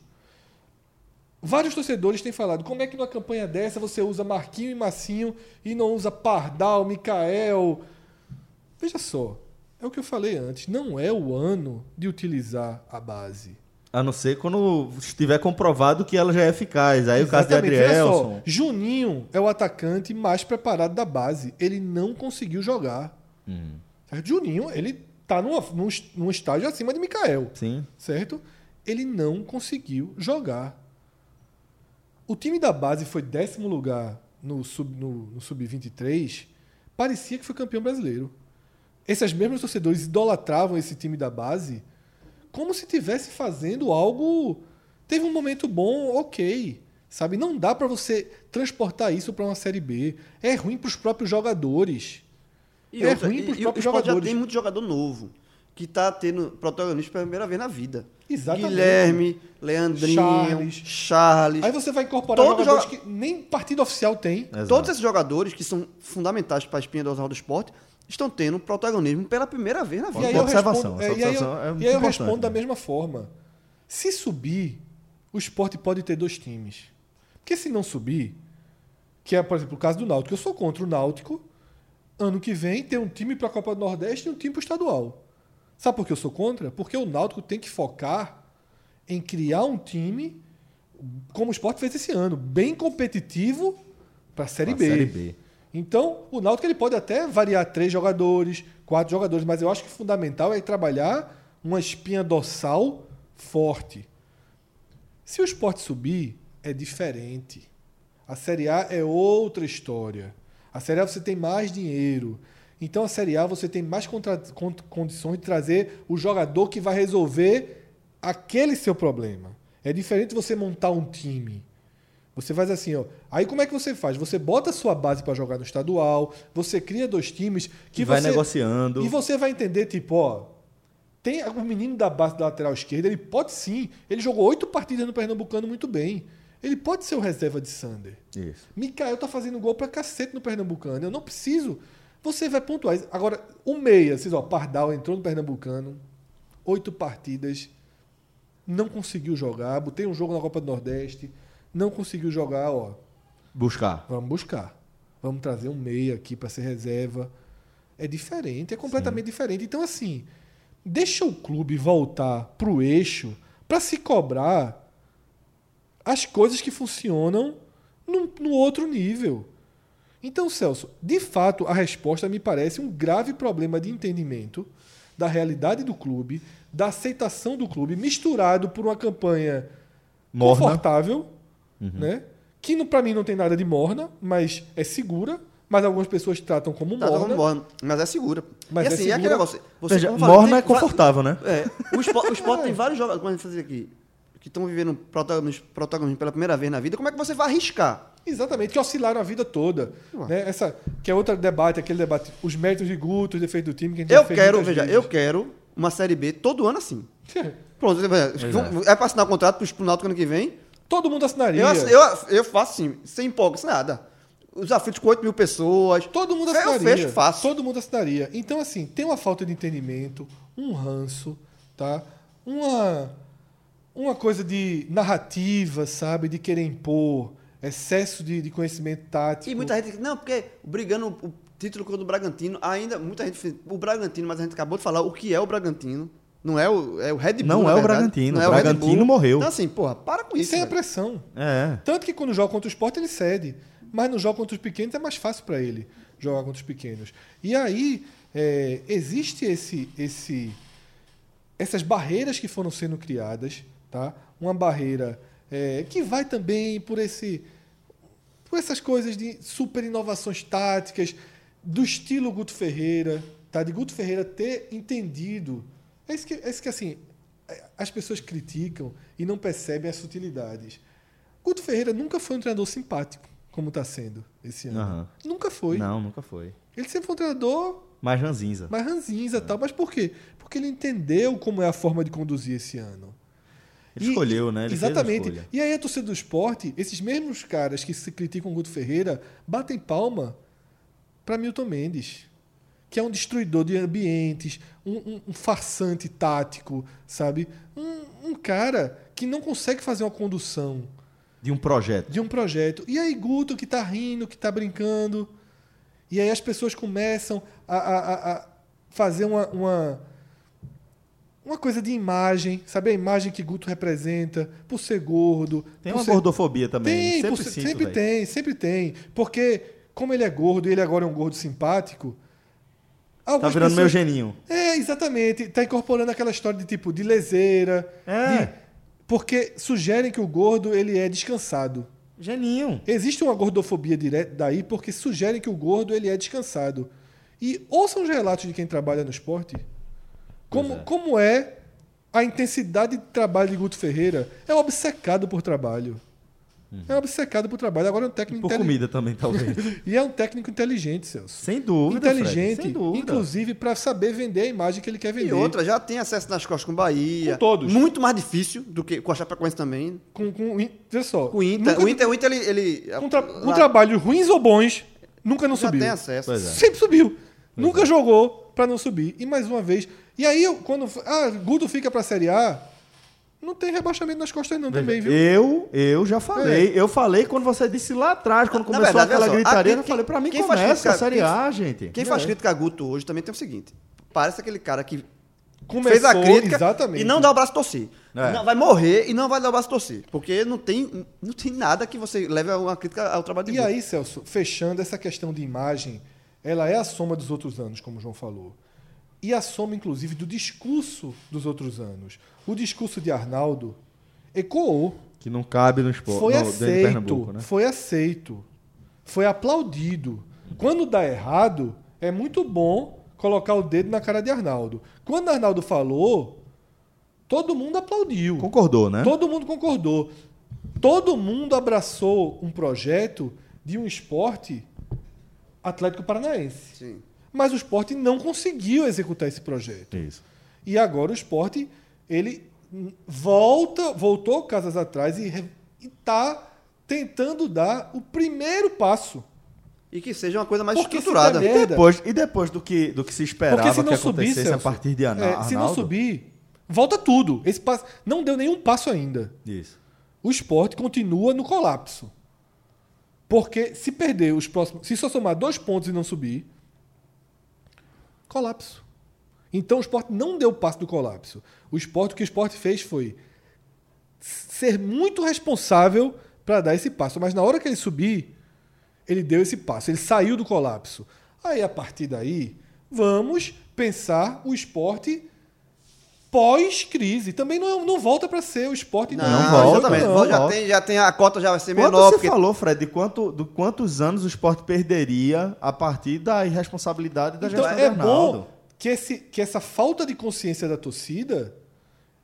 Speaker 4: Vários torcedores têm falado, como é que numa campanha dessa você usa Marquinho e Massinho e não usa Pardal, Mikael? Veja só, é o que eu falei antes, não é o ano de utilizar a base.
Speaker 3: A não ser quando estiver comprovado que ela já é eficaz. Aí o caso de
Speaker 4: Exatamente, veja só,
Speaker 3: Adrielson.
Speaker 4: Juninho é o atacante mais preparado da base. Ele não conseguiu jogar. Certo? Juninho, ele tá numa, num, num estágio acima de Mikael.
Speaker 3: Sim.
Speaker 4: Certo? Ele não conseguiu jogar. O time da base foi décimo lugar no Sub-23 no, Sub-23 parecia que foi campeão brasileiro. Esses mesmos torcedores idolatravam esse time da base como se estivesse fazendo algo. Teve um momento bom, ok. Sabe? Não dá para você transportar isso para uma Série B. É ruim para os próprios jogadores.
Speaker 5: E
Speaker 4: É
Speaker 5: outra,
Speaker 4: ruim
Speaker 5: e-
Speaker 4: pros
Speaker 5: e o
Speaker 4: próprios jogadores.
Speaker 5: Já tem muito jogador novo que tá tendo protagonismo pela primeira vez na vida.
Speaker 4: Exatamente.
Speaker 5: Guilherme, Leandrinho,
Speaker 4: Charles.
Speaker 5: Charles.
Speaker 4: Aí você vai incorporar
Speaker 5: Todo
Speaker 4: jogadores
Speaker 5: joga-
Speaker 4: que nem partido oficial tem.
Speaker 3: Exato.
Speaker 5: Todos esses jogadores que são fundamentais para a espinha dorsal do esporte estão tendo protagonismo pela primeira vez na
Speaker 4: E
Speaker 5: vida.
Speaker 4: aí eu respondo, é, e aí eu-
Speaker 3: observação é
Speaker 4: e aí eu
Speaker 3: importante,
Speaker 4: respondo da
Speaker 3: né?
Speaker 4: mesma forma. Se subir, o esporte pode ter dois times. Porque se não subir, que é, por exemplo, o caso do Náutico, eu sou contra o Náutico, ano que vem, ter um time para a Copa do Nordeste e um time para o estadual. Sabe por que eu sou contra? Porque o Náutico tem que focar em criar um time, como o esporte fez esse ano, bem competitivo para a Série B.
Speaker 3: Série B.
Speaker 4: Então, o Náutico ele pode até variar três jogadores, quatro jogadores, mas eu acho que o fundamental é trabalhar uma espinha dorsal forte. Se o esporte subir, é diferente. A Série A é outra história. A Série A você tem mais dinheiro. Então a Série A você tem mais contra- con- condições de trazer o jogador que vai resolver aquele seu problema. É diferente você montar um time. Você faz assim, ó. Aí como é que você faz? Você bota a sua base para jogar no estadual, você cria dois times que
Speaker 3: vai
Speaker 4: você-
Speaker 3: negociando.
Speaker 4: E você vai entender, tipo, ó, tem o menino da base da lateral esquerda, ele pode sim. Ele jogou oito partidas no Pernambucano muito bem. Ele pode ser o reserva de Sander.
Speaker 3: Isso.
Speaker 4: Mikael tá fazendo gol pra cacete no Pernambucano. Eu não preciso. Você vai pontuar. Agora, o meia, vocês, ó, Pardal entrou no Pernambucano, oito partidas, não conseguiu jogar. Botei um jogo na Copa do Nordeste, não conseguiu jogar, ó.
Speaker 3: Buscar.
Speaker 4: Vamos buscar. Vamos trazer um meia aqui para ser reserva. É diferente, é completamente diferente. Então, assim, deixa o clube voltar pro eixo para se cobrar as coisas que funcionam no, no outro nível. Então, Celso, de fato, a resposta me parece um grave problema de entendimento da realidade do clube, da aceitação do clube, misturado por uma campanha
Speaker 3: Morna.
Speaker 4: confortável, né? Que para mim não tem nada de morna, mas é segura. Mas algumas pessoas tratam como
Speaker 5: Tá,
Speaker 4: morna.
Speaker 5: tá morna, mas é segura.
Speaker 4: Mas
Speaker 5: e
Speaker 4: é
Speaker 5: assim, é aquele
Speaker 4: segura.
Speaker 5: negócio. Você,
Speaker 3: Veja,
Speaker 5: como
Speaker 3: morna é
Speaker 5: tem va-
Speaker 3: confortável, né?
Speaker 5: É, o esporte, o esporte tem vários jogadores, como a gente aqui, que estão vivendo protagonismo, protagonismo pela primeira vez na vida. Como é que você vai arriscar?
Speaker 4: Exatamente, que oscilaram a vida toda. Né? Essa, que é outro debate, aquele debate, os méritos de Guto, os defeitos do time que a gente
Speaker 5: Eu quero, veja,
Speaker 4: vezes.
Speaker 5: eu quero uma Série B todo ano assim. Pronto, vamos- é pra assinar contrato pro, pro Náutico ano que vem.
Speaker 4: Todo mundo assinaria.
Speaker 5: Eu, eu, eu faço assim, sem empolga, nada. Os aflitos com 8 mil pessoas.
Speaker 4: Todo mundo
Speaker 5: Eu
Speaker 4: assinaria.
Speaker 5: fecho fácil.
Speaker 4: Todo mundo assinaria. Então, assim, tem uma falta de entendimento, um ranço, tá? Uma, uma coisa de narrativa, sabe? De querer impor, excesso de, de conhecimento tático.
Speaker 5: E muita gente, não, porque brigando o título contra o Bragantino, ainda muita gente, o Bragantino, mas a gente acabou de falar o que é o Bragantino. Não é o, é o Red Bull.
Speaker 3: Não
Speaker 5: na
Speaker 3: é o
Speaker 5: verdade.
Speaker 3: Bragantino,
Speaker 5: Não
Speaker 3: o
Speaker 5: é
Speaker 3: Bragantino
Speaker 5: Bull.
Speaker 3: morreu.
Speaker 5: Então, assim, porra, para com isso.
Speaker 4: Sem a
Speaker 5: velho.
Speaker 4: pressão.
Speaker 3: É.
Speaker 4: Tanto que quando joga contra o esporte, ele cede. Mas no jogo contra os pequenos é mais fácil para ele jogar contra os pequenos. E aí, é, existe esse, esse, essas barreiras que foram sendo criadas, tá? Uma barreira é, que vai também por esse por essas coisas de super inovações táticas, do estilo Guto Ferreira, tá? De Guto Ferreira ter entendido. É isso que, é isso que assim, é, as pessoas criticam e não percebem as sutilidades. Guto Ferreira nunca foi um treinador simpático, como está sendo esse ano.
Speaker 3: Aham.
Speaker 4: Nunca foi.
Speaker 3: Não, nunca foi.
Speaker 4: Ele sempre foi um treinador
Speaker 3: Mais ranzinza.
Speaker 4: mais ranzinza e tal. Mas por quê? Porque ele entendeu como é a forma de conduzir esse ano.
Speaker 3: Ele escolheu, né? Ele
Speaker 4: exatamente. E aí a torcida do esporte, esses mesmos caras que se criticam o Guto Ferreira, batem palma para Milton Mendes, que é um destruidor de ambientes, um, um- um farsante tático, sabe? Um, um cara que não consegue fazer uma condução
Speaker 3: De um projeto.
Speaker 4: de um projeto. E aí Guto que tá rindo, que tá brincando. E aí as pessoas começam a, a- a- a fazer uma, uma, uma coisa de imagem, sabe? A imagem que Guto representa, por ser gordo.
Speaker 3: Tem uma
Speaker 4: ser-
Speaker 3: gordofobia também.
Speaker 4: Tem,
Speaker 3: sempre
Speaker 4: ser-
Speaker 3: sinto,
Speaker 4: sempre tem, sempre tem. Porque, como ele é gordo e ele agora é um gordo simpático.
Speaker 3: Tá virando meu
Speaker 4: pessoas-
Speaker 3: geninho.
Speaker 4: é, exatamente. Tá incorporando aquela história de tipo, de leseira.
Speaker 3: É.
Speaker 4: de- porque sugerem que o gordo ele é descansado.
Speaker 3: Geninho.
Speaker 4: Existe uma gordofobia direta daí porque sugerem que o gordo ele é descansado. E ouçam os relatos de quem trabalha no esporte. Como como é a intensidade de trabalho de Guto Ferreira. É obcecado por trabalho. É obcecado por trabalho. Agora é um técnico
Speaker 3: Por
Speaker 4: inteli-
Speaker 3: comida também, talvez.
Speaker 4: E é um técnico inteligente, Celso.
Speaker 3: Sem dúvida. Fred,
Speaker 4: inteligente,
Speaker 3: sem dúvida.
Speaker 4: inclusive para saber vender a imagem que ele quer vender.
Speaker 5: E outra, já tem acesso nas costas com Bahia.
Speaker 4: Com todos.
Speaker 5: Muito mais difícil do que com a Chapecoense também.
Speaker 4: Com, com, veja só.
Speaker 5: Com o Inter.
Speaker 4: nunca-
Speaker 5: o Inter, o Inter ele. ele
Speaker 4: com, tra- com
Speaker 5: lá
Speaker 4: trabalhos ruins ou bons, nunca não
Speaker 5: já
Speaker 4: subiu.
Speaker 5: tem acesso.
Speaker 3: Pois é.
Speaker 4: Sempre subiu. Nunca jogou para não subir. E mais uma vez. E aí, eu, quando. Ah, Guto fica pra Série A. Não tem rebaixamento nas costas, não, também, viu?
Speaker 3: Eu, eu já falei. Eu falei quando você disse lá atrás, quando
Speaker 5: Na
Speaker 3: começou
Speaker 5: verdade,
Speaker 3: aquela
Speaker 5: só,
Speaker 3: gritaria,
Speaker 5: aqui,
Speaker 3: eu falei, pra mim
Speaker 5: quem faz
Speaker 3: começa a
Speaker 5: crítica-
Speaker 3: Série
Speaker 5: quem-
Speaker 3: A, gente.
Speaker 5: Quem faz
Speaker 4: É.
Speaker 5: crítica a Guto hoje também tem o seguinte: parece aquele cara que
Speaker 4: Começou,
Speaker 5: fez a crítica
Speaker 4: exatamente.
Speaker 5: e não dá o braço a torcer.
Speaker 3: É.
Speaker 5: Não, vai morrer e não vai dar o braço a torcer. Porque não tem, não tem nada que você leve a uma crítica ao trabalho de
Speaker 4: E
Speaker 5: Guto.
Speaker 4: aí, Celso, fechando essa questão de imagem, ela é a soma dos outros anos, como o João falou. E a soma, inclusive, do discurso dos outros anos. O discurso de Arnaldo ecoou.
Speaker 3: Que não cabe no esporte.
Speaker 4: Foi
Speaker 3: no-
Speaker 4: aceito.
Speaker 3: Pernambuco, né?
Speaker 4: Foi aceito. Foi aplaudido. Quando dá errado, é muito bom colocar o dedo na cara de Arnaldo. Quando Arnaldo falou, todo mundo aplaudiu.
Speaker 3: Concordou, né?
Speaker 4: Todo mundo concordou. Todo mundo abraçou um projeto de um esporte Atlético Paranaense.
Speaker 5: Sim.
Speaker 4: Mas o esporte não conseguiu executar esse projeto.
Speaker 3: Isso.
Speaker 4: E agora o esporte, ele volta, voltou casas atrás e está tentando dar o primeiro passo.
Speaker 5: E que seja uma coisa mais
Speaker 4: Porque
Speaker 5: estruturada.
Speaker 3: E depois, e depois do, que, do que se esperava
Speaker 4: Porque se não
Speaker 3: que
Speaker 4: subir,
Speaker 3: acontecesse
Speaker 4: Celso,
Speaker 3: a partir de Ana-
Speaker 4: é, se não subir, volta tudo. Esse passo, não deu nenhum passo ainda.
Speaker 3: Isso.
Speaker 4: o esporte continua no colapso. Porque se perder os próximos. Se só somar dois pontos e não subir, colapso. Então o esporte não deu o passo do colapso. O esporte, o que o esporte fez foi ser muito responsável para dar esse passo. Mas na hora que ele subir, ele deu esse passo. Ele saiu do colapso. Aí, a partir daí, vamos pensar o esporte pós-crise. Também não, não volta para ser o esporte
Speaker 5: Não,
Speaker 3: Não volta,
Speaker 5: exatamente.
Speaker 3: não
Speaker 5: já,
Speaker 3: volta.
Speaker 5: Tem, já tem a cota já vai ser
Speaker 3: Quando
Speaker 5: menor.
Speaker 3: você
Speaker 5: porque
Speaker 3: falou, Fred, de, quanto, de quantos anos o esporte perderia a partir da irresponsabilidade da
Speaker 4: Então
Speaker 3: gestão
Speaker 4: é bom que, esse, que essa falta de consciência da torcida,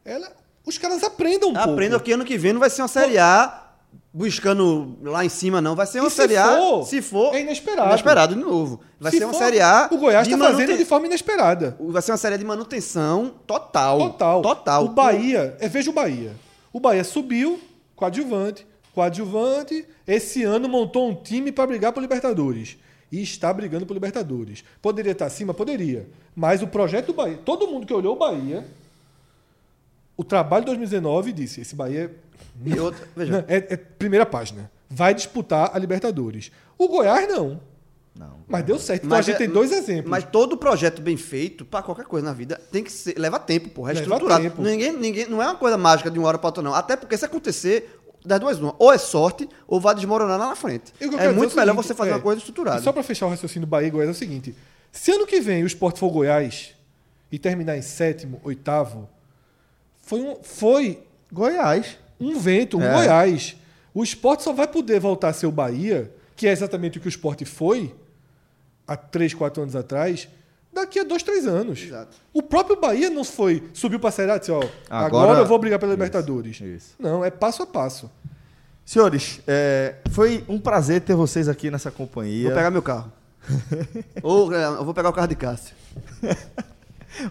Speaker 4: ela, os caras aprendam um pouco.
Speaker 5: Aprenda que ano que vem não vai ser uma Série A buscando lá em cima, não. Vai ser uma
Speaker 4: se
Speaker 5: Série A.
Speaker 4: for,
Speaker 5: se for.
Speaker 4: é inesperado.
Speaker 5: Inesperado de novo. Vai
Speaker 4: Se
Speaker 5: ser uma
Speaker 4: for,
Speaker 5: Série A.
Speaker 4: O Goiás está fazendo
Speaker 5: manuten-
Speaker 4: de forma inesperada.
Speaker 5: Vai ser uma série de manutenção total.
Speaker 4: Total.
Speaker 5: Total.
Speaker 4: O Bahia, é, veja o Bahia. O Bahia subiu, coadjuvante, coadjuvante. Esse ano montou um time para brigar por Libertadores. E está brigando por Libertadores. Poderia estar acima? Poderia. Mas o projeto do Bahia, todo mundo que olhou o Bahia, o trabalho de 2019 disse: esse Bahia
Speaker 5: E outra, veja.
Speaker 4: É, é primeira página. Vai disputar a Libertadores. O Goiás não.
Speaker 3: Não.
Speaker 4: Mas deu certo. Então
Speaker 5: Mas
Speaker 4: a gente
Speaker 5: é-
Speaker 4: tem dois exemplos.
Speaker 5: Mas todo projeto bem feito, pra qualquer coisa na vida, tem que ser. Leva tempo, porra. É
Speaker 4: Leva
Speaker 5: estruturado.
Speaker 4: tempo.
Speaker 5: Ninguém, ninguém, não é uma coisa mágica de uma hora pra outra, não. Até porque se acontecer, das duas, uma. Ou é sorte, ou vai desmoronar lá na frente.
Speaker 4: Que
Speaker 5: É
Speaker 4: quero
Speaker 5: muito melhor
Speaker 4: seguinte,
Speaker 5: você fazer
Speaker 4: é,
Speaker 5: uma coisa estruturada.
Speaker 4: E só para fechar o raciocínio do Bahia e Goiás é o seguinte: se ano que vem o Sport for Goiás e terminar em sétimo, oitavo, foi um, foi
Speaker 3: Goiás.
Speaker 4: um vento, um
Speaker 3: É.
Speaker 4: Goiás. O esporte só vai poder voltar a ser o Bahia, que é exatamente o que o esporte foi há três, quatro anos atrás, daqui a dois, três anos.
Speaker 5: Exato.
Speaker 4: O próprio Bahia não foi, subiu para a Série A e disse, ó, agora,
Speaker 3: Agora-
Speaker 4: eu vou brigar pela
Speaker 3: Isso,
Speaker 4: Libertadores.
Speaker 3: isso.
Speaker 4: Não, é passo a passo.
Speaker 3: Senhores, é, foi um prazer ter vocês aqui nessa companhia.
Speaker 5: Vou pegar meu carro. Ou é, eu vou pegar o carro de Cássio.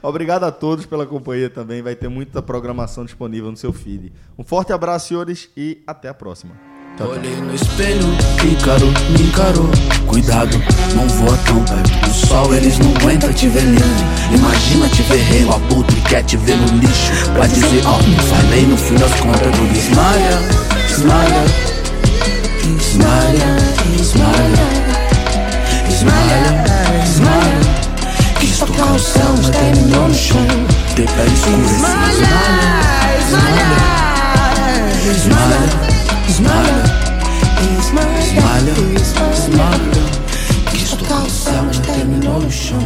Speaker 3: Obrigado a todos pela companhia também. Vai ter muita programação disponível no seu feed. Um forte abraço, senhores, e até a próxima.
Speaker 2: Olhei no espelho, me encarou. Cuidado, não voa tão perto do sol, eles não aguentam te ver lindo. Imagina te ver rei, o abutre quer te ver no lixo. Pra dizer, ó, não falei no fim das contas do Estou cansado mas terminou no chão De pé escurecido é Esmalha, esmalha Esmalha, esmalha Esmalha, esmalha cansado mas terminou no chão